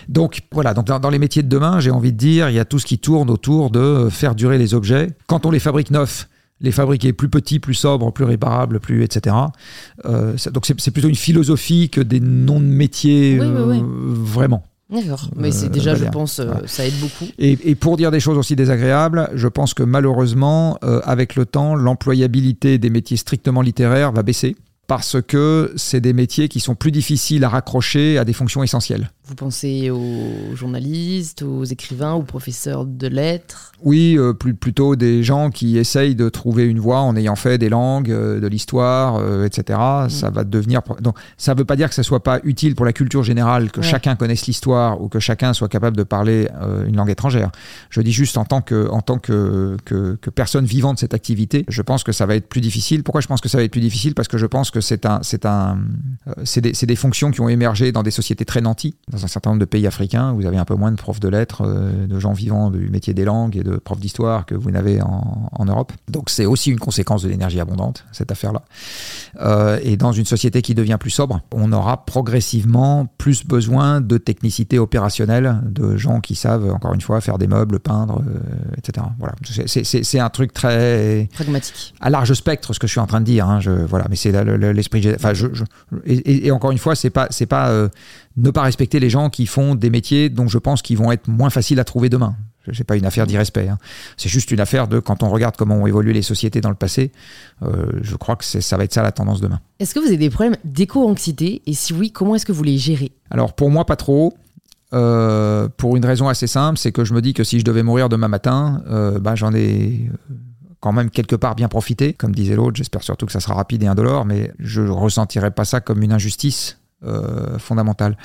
Donc voilà, donc dans, dans les métiers de demain, j'ai envie de dire, il y a tout ce qui tourne autour de faire durer les objets. Quand on les fabrique neufs, les fabriquer plus petits, plus sobres, plus réparables, plus etc. Euh, ça- donc c'est plutôt une philosophie que des noms de métiers Oui, oui, oui. euh, vraiment. D'accord. Mais c'est Euh, déjà, je pense, ça aide beaucoup. Et, et pour dire des choses aussi désagréables, je pense que malheureusement, avec le temps, l'employabilité des métiers strictement littéraires va baisser parce que c'est des métiers qui sont plus difficiles à raccrocher à des fonctions essentielles. Vous pensez aux journalistes, aux écrivains, aux professeurs de lettres. Oui, euh, plus, plutôt des gens qui essayent de trouver une voie en ayant fait des langues, euh, de l'histoire, euh, etc. Ça va devenir. Donc, ça ne veut pas dire que ça soit pas utile pour la culture générale que Ouais. chacun connaisse l'histoire ou que chacun soit capable de parler une langue étrangère. Je dis juste en tant que, en tant que, que, que personne vivant de cette activité, je pense que ça va être plus difficile. Pourquoi je pense que ça va être plus difficile? Parce que je pense que c'est un, c'est un, c'est des, c'est des fonctions qui ont émergé dans des sociétés très nanties. Dans un certain nombre de pays africains, vous avez un peu moins de profs de lettres, euh, de gens vivant du métier des langues et de profs d'histoire que vous n'avez en, en Europe. Donc c'est aussi une conséquence de l'énergie abondante, cette affaire-là. Euh, et dans une société qui devient plus sobre, on aura progressivement plus besoin de technicité opérationnelle, de gens qui savent, encore une fois, faire des meubles, peindre, euh, etc. Voilà. C'est- un truc très Pragmatiques. à large spectre ce que je suis en train de dire. hein, je, voilà, mais c'est l'esprit. Enfin, je, je- et, encore une fois, c'est pas, c'est pas ne pas respecter les gens qui font des métiers dont je pense qu'ils vont être moins faciles à trouver demain. C'est pas une affaire d'irrespect. hein. C'est juste une affaire de quand on regarde comment ont évolué les sociétés dans le passé. euh, je crois que ça va être ça la tendance demain. Est-ce que vous avez des problèmes d'éco-anxiété? Et si oui, comment est-ce que vous les gérez? Alors pour moi, pas trop. Euh, pour une raison assez simple, c'est que je me dis que si je devais mourir demain matin, euh, bah, j'en ai quand même quelque part bien profité. Comme disait l'autre, j'espère surtout que ça sera rapide et indolore, mais je ne ressentirai pas ça comme une injustice euh, fondamentale.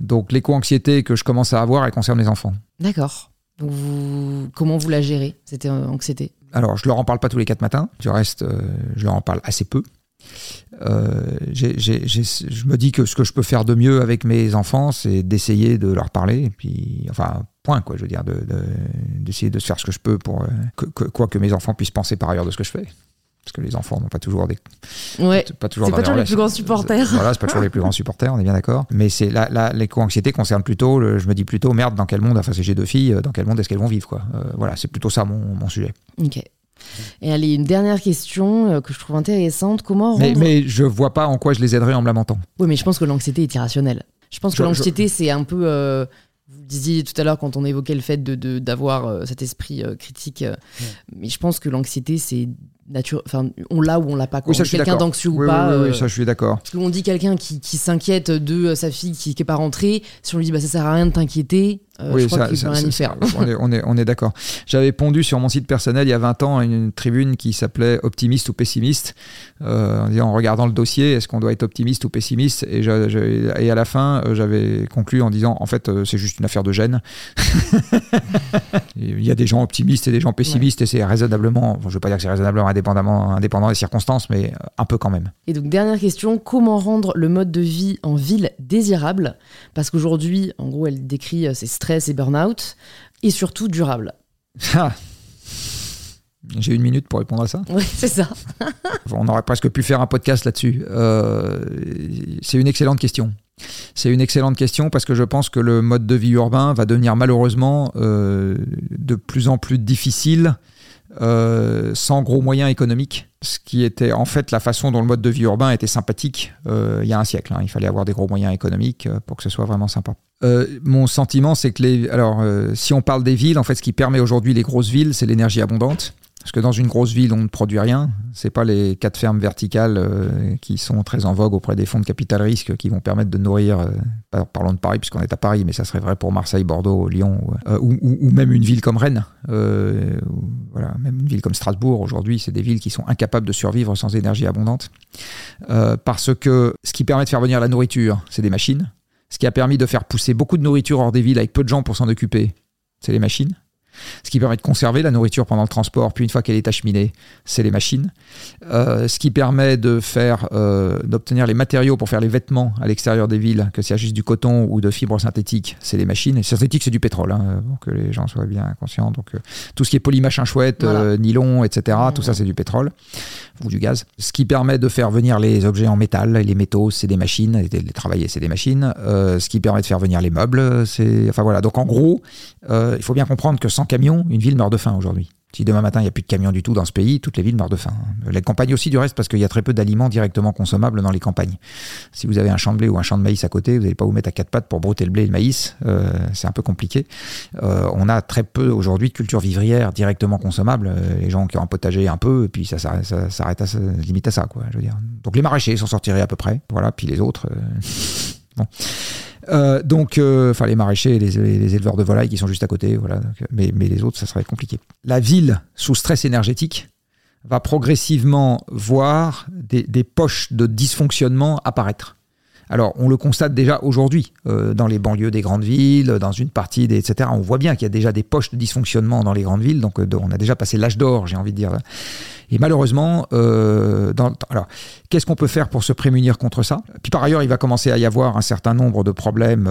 Donc l'éco-anxiété que je commence à avoir, elle concerne les enfants. D'accord. Donc vous- comment vous la gérez, cette euh, anxiété? Alors, je leur en parle pas tous les quatre matins. Du reste, euh, je leur en parle assez peu. Euh, je me dis que ce que je peux faire de mieux avec mes enfants, c'est d'essayer de leur parler. Et puis, enfin, point, quoi. Je veux dire, de- de- d'essayer de, faire ce que je peux pour que, que- quoi que mes enfants puissent penser par ailleurs de ce que je fais. Parce que les enfants n'ont pas toujours des Ouais. pas toujours pas les toujours les plus grands supporters. Voilà, c'est pas toujours les plus grands supporters, on est bien d'accord. Mais c'est la, la, l'éco-anxiété concerne plutôt, le- je me dis plutôt, merde, dans quel monde, enfin, si j'ai deux filles, dans quel monde est-ce qu'elles vont vivre, quoi. Euh, voilà, c'est plutôt ça mon, mon sujet. Ok. Et allez, une dernière question euh, que je trouve intéressante. Comment rendre... Mais, mais je vois pas en quoi je les aiderais en me lamentant. Oui, mais je pense que l'anxiété est irrationnelle. Je pense que Je- je- l'anxiété, c'est un peu. euh, vous le disiez tout à l'heure quand on évoquait le fait de, de- d'avoir euh, cet esprit euh, critique. euh, Mais je pense que l'anxiété, c'est nature. Enfin, on l'a ou on l'a pas. Quand Oui, ça, est quelqu'un d'anxieux ou pas. oui, oui, euh, ça, je suis d'accord. Parce qu'on dit quelqu'un qui, qui s'inquiète de euh, sa fille qui n'est pas rentrée, si on lui dit bah, ça sert à rien de t'inquiéter, euh, oui, je crois ça, ça- rien ça- y faire. on est, on est, on est d'accord. J'avais pondu sur mon site personnel il y a 20 ans une, une tribune qui s'appelait Optimiste ou pessimiste, euh, en disant en regardant le dossier, est-ce qu'on doit être optimiste ou pessimiste? Et, je- je- et à la fin, j'avais conclu en disant en fait, c'est juste une affaire de gêne. *laughs* Il y a des gens optimistes et des gens pessimistes et c'est raisonnablement, bon, je ne veux pas dire que c'est raisonnablement indépendamment, indépendant des circonstances, mais euh, un peu quand même. Et donc, dernière question, comment rendre le mode de vie en ville désirable? Parce qu'aujourd'hui, en gros, elle décrit euh, ses stress et burn-out, et surtout durable. Ah. J'ai une minute pour répondre à ça. *laughs* Oui, c'est ça. On aurait presque pu faire un podcast là-dessus. Euh, c'est une excellente question. C'est une excellente question parce que je pense que le mode de vie urbain va devenir malheureusement euh, de plus en plus difficile euh, sans gros moyens économiques. Ce qui était en fait la façon dont le mode de vie urbain était sympathique euh, il y a un siècle. hein. Il fallait avoir des gros moyens économiques pour que ce soit vraiment sympa. Mon sentiment, c'est que les, alors, si on parle des villes, en fait, ce qui permet aujourd'hui les grosses villes, c'est l'énergie abondante. Parce que dans une grosse ville, on ne produit rien. C'est pas les quatre fermes verticales euh, qui sont très en vogue auprès des fonds de capital risque qui vont permettre de nourrir. euh, parlons de Paris puisqu'on est à Paris, mais ça serait vrai pour Marseille, Bordeaux, Lyon, ou- euh, même une ville comme Rennes. Voilà, même une ville comme Strasbourg. Aujourd'hui, c'est des villes qui sont incapables de survivre sans énergie abondante. Parce que ce qui permet de faire venir la nourriture, c'est des machines. Ce qui a permis de faire pousser beaucoup de nourriture hors des villes avec peu de gens pour s'en occuper, c'est les machines. Ce qui permet de conserver la nourriture pendant le transport, puis une fois qu'elle est acheminée, c'est les machines. Euh, ce qui permet de faire, euh, d'obtenir les matériaux pour faire les vêtements à l'extérieur des villes, que c'est juste du coton ou de fibres synthétiques, c'est les machines. Et synthétique, c'est du pétrole, hein, pour que les gens soient bien conscients. Donc euh, tout ce qui est polymachin chouette, Voilà. nylon, etc., tout ça c'est du pétrole ou du gaz. Ce qui permet de faire venir les objets en métal, les métaux, c'est des machines, et de les travailler, c'est des machines. Ce qui permet de faire venir les meubles, c'est. Enfin voilà. Donc en gros, il faut bien comprendre que sans camion, une ville meurt de faim aujourd'hui. Si demain matin il n'y a plus de camions du tout dans ce pays, toutes les villes meurent de faim. Les campagnes aussi du reste, parce qu'il y a très peu d'aliments directement consommables dans les campagnes. Si vous avez un champ de blé ou un champ de maïs à côté, vous n'allez pas vous mettre à quatre pattes pour brouter le blé et le maïs. Euh, c'est un peu compliqué. Euh, on a très peu aujourd'hui de culture vivrière directement consommable. Euh, les gens qui ont un potager un peu, et puis ça, s'arrête- ça s'arrête à ça, limite à ça, quoi. Je veux dire. Donc les maraîchers s'en sortiraient à peu près. Voilà. Puis les autres. *laughs* bon. Euh, donc, euh, enfin, les maraîchers les, éleveurs de volailles qui sont juste à côté, voilà. Euh, mais, les autres, ça serait compliqué. La ville sous stress énergétique va progressivement voir des poches de dysfonctionnement apparaître. Alors, on le constate déjà aujourd'hui euh, dans les banlieues des grandes villes, dans une partie des etc. On voit bien qu'il y a déjà des poches de dysfonctionnement dans les grandes villes, donc euh, on a déjà passé l'âge d'or, j'ai envie de dire. Et malheureusement, euh, dans, alors, qu'est-ce qu'on peut faire pour se prémunir contre ça? Puis par ailleurs, il va commencer à y avoir un certain nombre de problèmes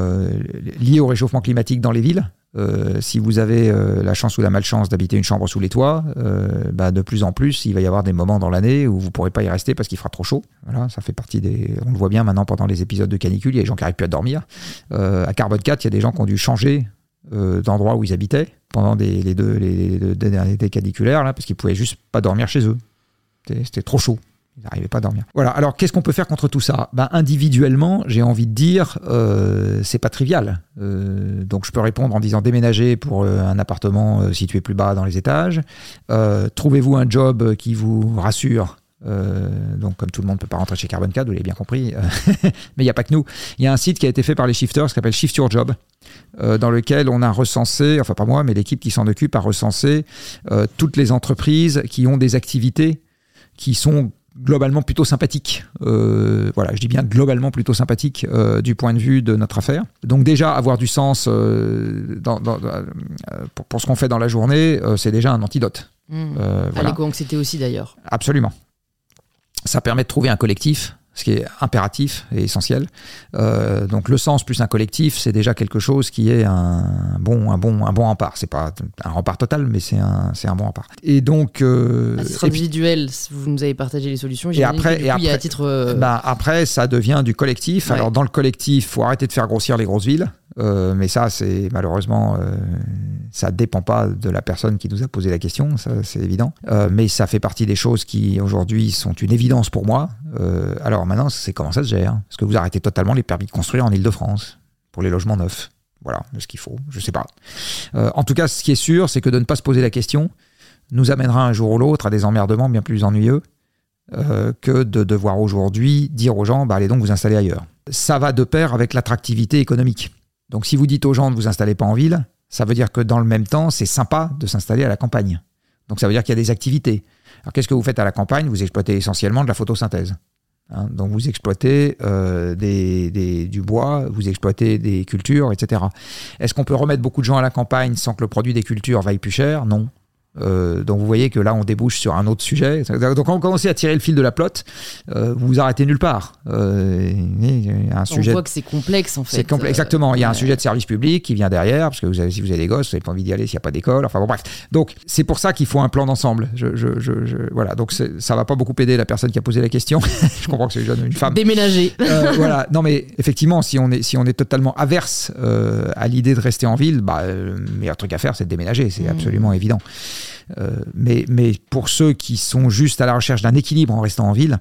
liés au réchauffement climatique dans les villes. Euh, si vous avez euh, la chance ou la malchance d'habiter une chambre sous les toits, euh, bah, de plus en plus, il va y avoir des moments dans l'année où vous ne pourrez pas y rester parce qu'il fera trop chaud. Ça fait partie des. On le voit bien maintenant pendant les épisodes de canicule, il y a des gens qui n'arrivent plus à dormir. À Carbone 4, il y a des gens qui ont dû changer d'endroit où ils habitaient pendant les, deux, les, caniculaires, parce qu'ils pouvaient juste pas dormir chez eux. C'était trop chaud. Ils n'arrivaient pas à dormir. Voilà. Alors, qu'est-ce qu'on peut faire contre tout ça? Ben, Individuellement, j'ai envie de dire, euh, c'est pas trivial. Euh, donc, je peux répondre en disant déménager pour euh, un appartement euh, situé plus bas dans les étages. Euh, Trouvez-vous un job qui vous rassure. Donc, comme tout le monde ne peut pas rentrer chez Carbon 4, vous l'avez bien compris. *laughs* mais il n'y a pas que nous. Il y a un site qui a été fait par les shifters qui s'appelle Shift Your Job, dans lequel on a recensé, enfin pas moi, mais l'équipe qui s'en occupe a recensé toutes les entreprises qui ont des activités qui sont globalement plutôt sympathiques. Euh, voilà, je dis bien globalement plutôt sympathiques euh, du point de vue de notre affaire. Donc déjà, avoir du sens euh, dans- dans- dans- pour, pour ce qu'on fait dans la journée, c'est déjà un antidote. Mmh. Euh, À voilà. l'éco-anxiété aussi d'ailleurs. Absolument. Ça permet de trouver un collectif, ce qui est impératif et essentiel. Euh, donc le sens plus un collectif, c'est déjà quelque chose qui est un bon, un bon, un bon rempart. C'est pas un rempart total, mais c'est un, c'est un bon rempart. Et donc, euh, À titre et puis, individuel, vous nous avez partagé les solutions. j'imagine après- et coup, il y a à après- titre. euh, bah, après, ça devient du collectif. Ouais. Alors dans le collectif, faut arrêter de faire grossir les grosses villes. Euh, mais ça, c'est malheureusement, euh, ça dépend pas de la personne qui nous a posé la question, ça c'est évident. Euh, mais ça fait partie des choses qui aujourd'hui sont une évidence pour moi. Euh, alors maintenant, c'est comment ça se gère? Est-ce que vous arrêtez totalement les permis de construire en Ile-de-France pour les logements neufs? Voilà, ce qu'il faut, je sais pas. En tout cas, ce qui est sûr, c'est que de ne pas se poser la question nous amènera un jour ou l'autre à des emmerdements bien plus ennuyeux que de devoir aujourd'hui dire aux gens, bah, allez donc vous installer ailleurs. Ça va de pair avec l'attractivité économique. Donc si vous dites aux gens ne vous installez pas en ville, ça veut dire que dans le même temps, c'est sympa de s'installer à la campagne. Donc ça veut dire qu'il y a des activités. Alors qu'est-ce que vous faites à la campagne? Vous exploitez essentiellement de la photosynthèse. Hein, donc vous exploitez euh, du bois, vous exploitez des cultures, etc. Est-ce qu'on peut remettre beaucoup de gens à la campagne sans que le produit des cultures vaille plus cher? Non. Euh, donc vous voyez que là on débouche sur un autre sujet. Donc quand vous commencez à tirer le fil de la plotte, euh, vous vous arrêtez nulle part. Euh, un sujet on voit que c'est complexe en fait. Exactement. Il y a un sujet de service public qui vient derrière, parce que vous avez, si vous avez des gosses, vous n'avez pas envie d'y aller s'il n'y a pas d'école. Enfin bon bref. Donc c'est pour ça qu'il faut un plan d'ensemble. Je, je, je, voilà. Donc ça va pas beaucoup aider la personne qui a posé la question. *laughs* je comprends que c'est une, une femme. Déménager. voilà. Non mais effectivement, si on est si on est totalement averse à l'idée de rester en ville, bah, le meilleur truc à faire c'est de déménager. C'est mmh. absolument évident. Euh, mais, mais pour ceux qui sont juste à la recherche d'un équilibre en restant en ville,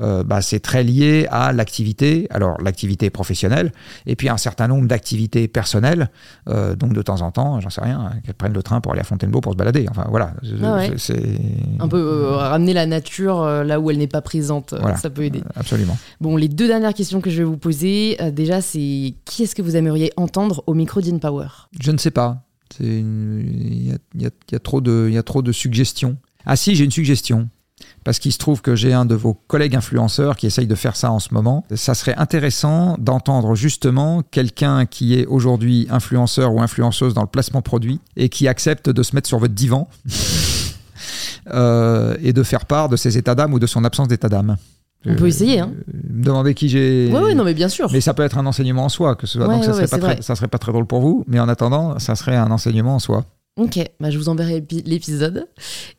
euh, bah, c'est très lié à l'activité, alors l'activité professionnelle, et puis un certain nombre d'activités personnelles. Euh, donc de temps en temps, j'en sais rien, qu'elles prennent le train pour aller à Fontainebleau pour se balader. Enfin voilà. Ah c'est un peu ramener la nature là où elle n'est pas présente, ça peut aider. absolument. Bon, les deux dernières questions que je vais vous poser, déjà, c'est qui est-ce que vous aimeriez entendre au micro d'InPower Je ne sais pas. Il y a, trop de, y a trop de suggestions. Ah si, j'ai une suggestion. Parce qu'il se trouve que j'ai un de vos collègues influenceurs qui essaye de faire ça en ce moment. Ça serait intéressant d'entendre justement quelqu'un qui est aujourd'hui influenceur ou influenceuse dans le placement produit et qui accepte de se mettre sur votre divan *laughs* euh, et de faire part de ses états d'âme ou de son absence d'état d'âme. On peut essayer. Hein. Me demander qui j'ai. Oui, non, mais bien sûr. Mais ça peut être un enseignement en soi. Que ce soit... Donc ça, serait pas très, ça serait pas très drôle pour vous. Mais en attendant, ça serait un enseignement en soi. Ok, bah, je vous enverrai l'épisode.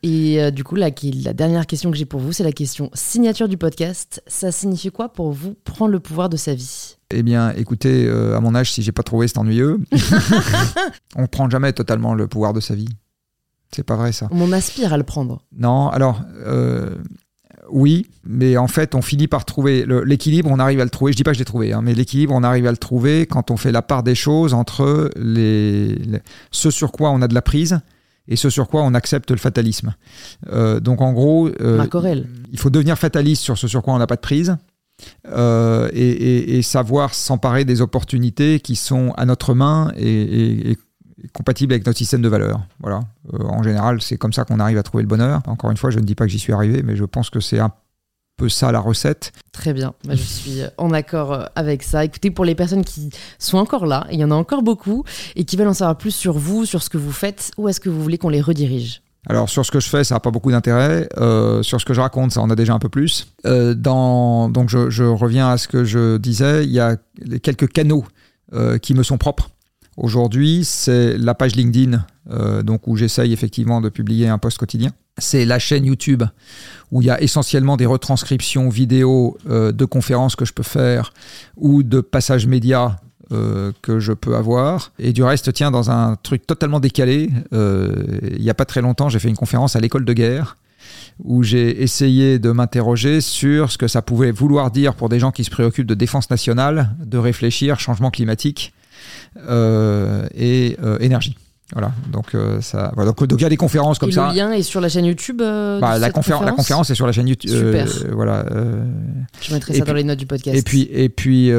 Et euh, du coup, la, la dernière question que j'ai pour vous, c'est la question signature du podcast. Ça signifie quoi pour vous prendre le pouvoir de sa vie? Eh bien, écoutez, euh, à mon âge, si j'ai pas trouvé, c'est ennuyeux. *laughs* *laughs* On prend jamais totalement le pouvoir de sa vie. C'est pas vrai ça. On aspire à le prendre. Non, alors. Euh, oui, mais en fait, on finit par trouver l'équilibre, on arrive à le trouver. Je dis pas que je l'ai trouvé, hein, mais l'équilibre, on arrive à le trouver quand on fait la part des choses entre les, ce sur quoi on a de la prise et ce sur quoi on accepte le fatalisme. Euh, donc en gros, euh, il faut devenir fataliste sur ce sur quoi on n'a pas de prise. Euh, et, savoir s'emparer des opportunités qui sont à notre main et, et compatible avec notre système de valeurs. Voilà. Euh, en général, c'est comme ça qu'on arrive à trouver le bonheur. Encore une fois, je ne dis pas que j'y suis arrivé, mais je pense que c'est un peu ça la recette. Très bien, bah, je suis en accord euh, avec ça. Écoutez, pour les personnes qui sont encore là, il y en a encore beaucoup, et qui veulent en savoir plus sur vous, sur ce que vous faites, où est-ce que vous voulez qu'on les redirige? Alors sur ce que je fais, ça n'a pas beaucoup d'intérêt. Euh, sur ce que je raconte, ça en a déjà un peu plus. dans, donc je, je, reviens à ce que je disais, il y a quelques canaux qui me sont propres. Aujourd'hui, c'est la page LinkedIn, euh, donc où j'essaye effectivement de publier un post quotidien. C'est la chaîne YouTube où il y a essentiellement des retranscriptions vidéo euh, de conférences que je peux faire ou de passages médias euh, que je peux avoir. Et du reste, tiens, dans un truc totalement décalé, il n'y a pas très longtemps, j'ai fait une conférence à l'école de guerre où j'ai essayé de m'interroger sur ce que ça pouvait vouloir dire pour des gens qui se préoccupent de défense nationale, de réfléchir changement climatique euh, et euh, énergie. Voilà, donc euh, ça. donc, il y a des conférences comme et ça. Le lien est sur la chaîne YouTube. Bah, la, conférence, la conférence est sur la chaîne YouTube. Super. voilà. Je mettrai ça dans les notes du podcast. Et puis, et puis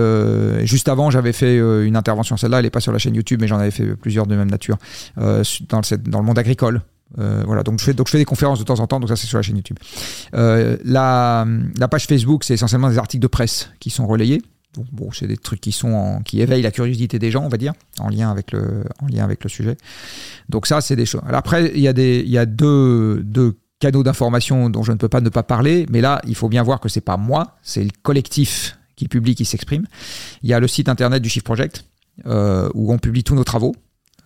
juste avant, j'avais fait une intervention. Celle-là, elle n'est pas sur la chaîne YouTube, mais j'en avais fait plusieurs de même nature dans, le, dans le monde agricole. voilà, donc je, fais, donc je fais des conférences de temps en temps, donc ça c'est sur la chaîne YouTube. la, la page Facebook, c'est essentiellement des articles de presse qui sont relayés. Bon, c'est des trucs qui sont qui éveillent la curiosité des gens, on va dire, en lien avec le, en lien avec le sujet. Donc ça, c'est des choses. après, il y a des, il y a deux, deux canaux d'information dont je ne peux pas ne pas parler, mais là, il faut bien voir que c'est pas moi, c'est le collectif qui publie, qui s'exprime. Il y a le site internet du Shift Project euh, où on publie tous nos travaux.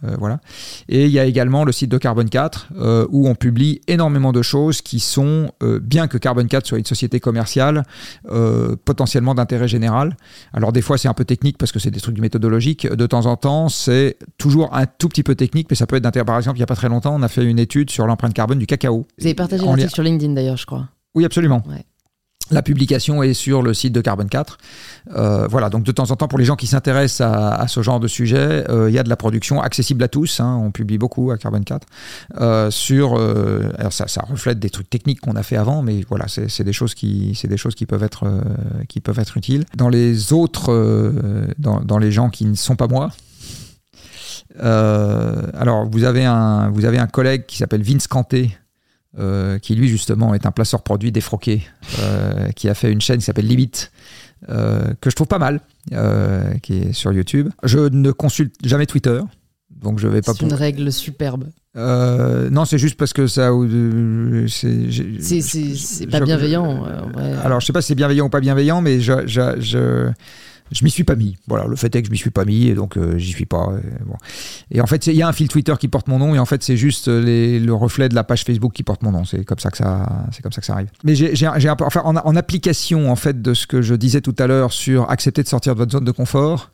Euh, voilà. Et il y a également le site de Carbon 4 euh, où on publie énormément de choses qui sont, euh, bien que Carbon 4 soit une société commerciale, potentiellement d'intérêt général. Alors des fois c'est un peu technique parce que c'est des trucs méthodologiques. De temps en temps c'est toujours un tout petit peu technique, mais ça peut être d'intérêt. Par exemple, il n'y a pas très longtemps, on a fait une étude sur l'empreinte carbone du cacao. Vous avez partagé l'article sur LinkedIn d'ailleurs, je crois. Oui, absolument. Ouais. La publication est sur le site de Carbone 4. Euh, voilà, donc de temps en temps, pour les gens qui s'intéressent à, ce genre de sujet, euh, il y a de la production accessible à tous. Hein, on publie beaucoup à Carbone 4. Euh, sur, alors ça, ça, reflète des trucs techniques qu'on a fait avant, mais voilà, c'est des choses qui, c'est des choses qui peuvent être, qui peuvent être utiles. Dans les autres, dans, dans, les gens qui ne sont pas moi. alors, vous avez un, vous avez un collègue qui s'appelle Vince Canté, euh, qui lui justement est un placeur produit défroqué, euh, qui a fait une chaîne qui s'appelle Limit, euh, que je trouve pas mal, qui est sur YouTube. Je ne consulte jamais Twitter. Donc je vais pas. C'est une règle superbe. Non, c'est juste parce que ça. C'est pas bienveillant. Alors, je sais pas si c'est bienveillant ou pas bienveillant, mais je, je, je, je m'y suis pas mis. Voilà, le fait est que je m'y suis pas mis et donc euh, j'y suis pas. Et, bon. et en fait, il y a un fil Twitter qui porte mon nom et en fait, c'est juste les, le reflet de la page Facebook qui porte mon nom. C'est comme ça que ça, c'est comme ça que ça arrive. Mais j'ai un peu, enfin, en, application en fait de ce que je disais tout à l'heure sur accepter de sortir de votre zone de confort.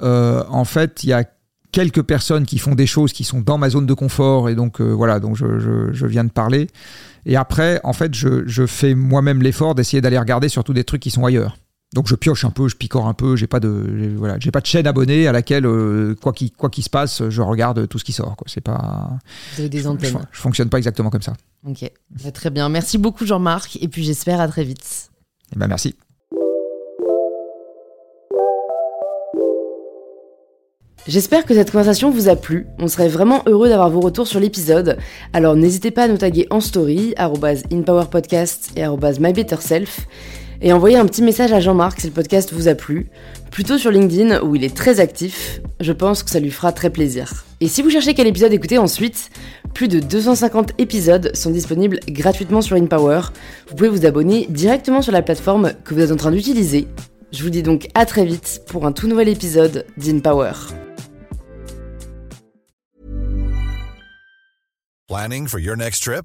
en fait, il y a quelques personnes qui font des choses qui sont dans ma zone de confort et donc euh, voilà, donc je, viens de parler. Et après, en fait, je, fais moi-même l'effort d'essayer d'aller regarder surtout des trucs qui sont ailleurs. Donc je pioche un peu, je picore un peu, j'ai pas de voilà, j'ai pas de chaîne abonnée à laquelle euh, quoi qu'il quoi se passe, je regarde tout ce qui sort. C'est pas. des antennes. Je, fonctionne pas exactement comme ça. Ok, bah, très bien. Merci beaucoup Jean-Marc et puis j'espère à très vite. Et eh ben merci. J'espère que cette conversation vous a plu. On serait vraiment heureux d'avoir vos retours sur l'épisode. Alors n'hésitez pas à nous taguer en story, inpowerpodcast et mybetterself. Et envoyer un petit message à Jean-Marc si le podcast vous a plu. Plutôt sur LinkedIn où il est très actif. Je pense que ça lui fera très plaisir. Et si vous cherchez quel épisode écouter ensuite, plus de 250 épisodes sont disponibles gratuitement sur InPower. Vous pouvez vous abonner directement sur la plateforme que vous êtes en train d'utiliser. Je vous dis donc à très vite pour un tout nouvel épisode d'InPower. Planning for your next trip?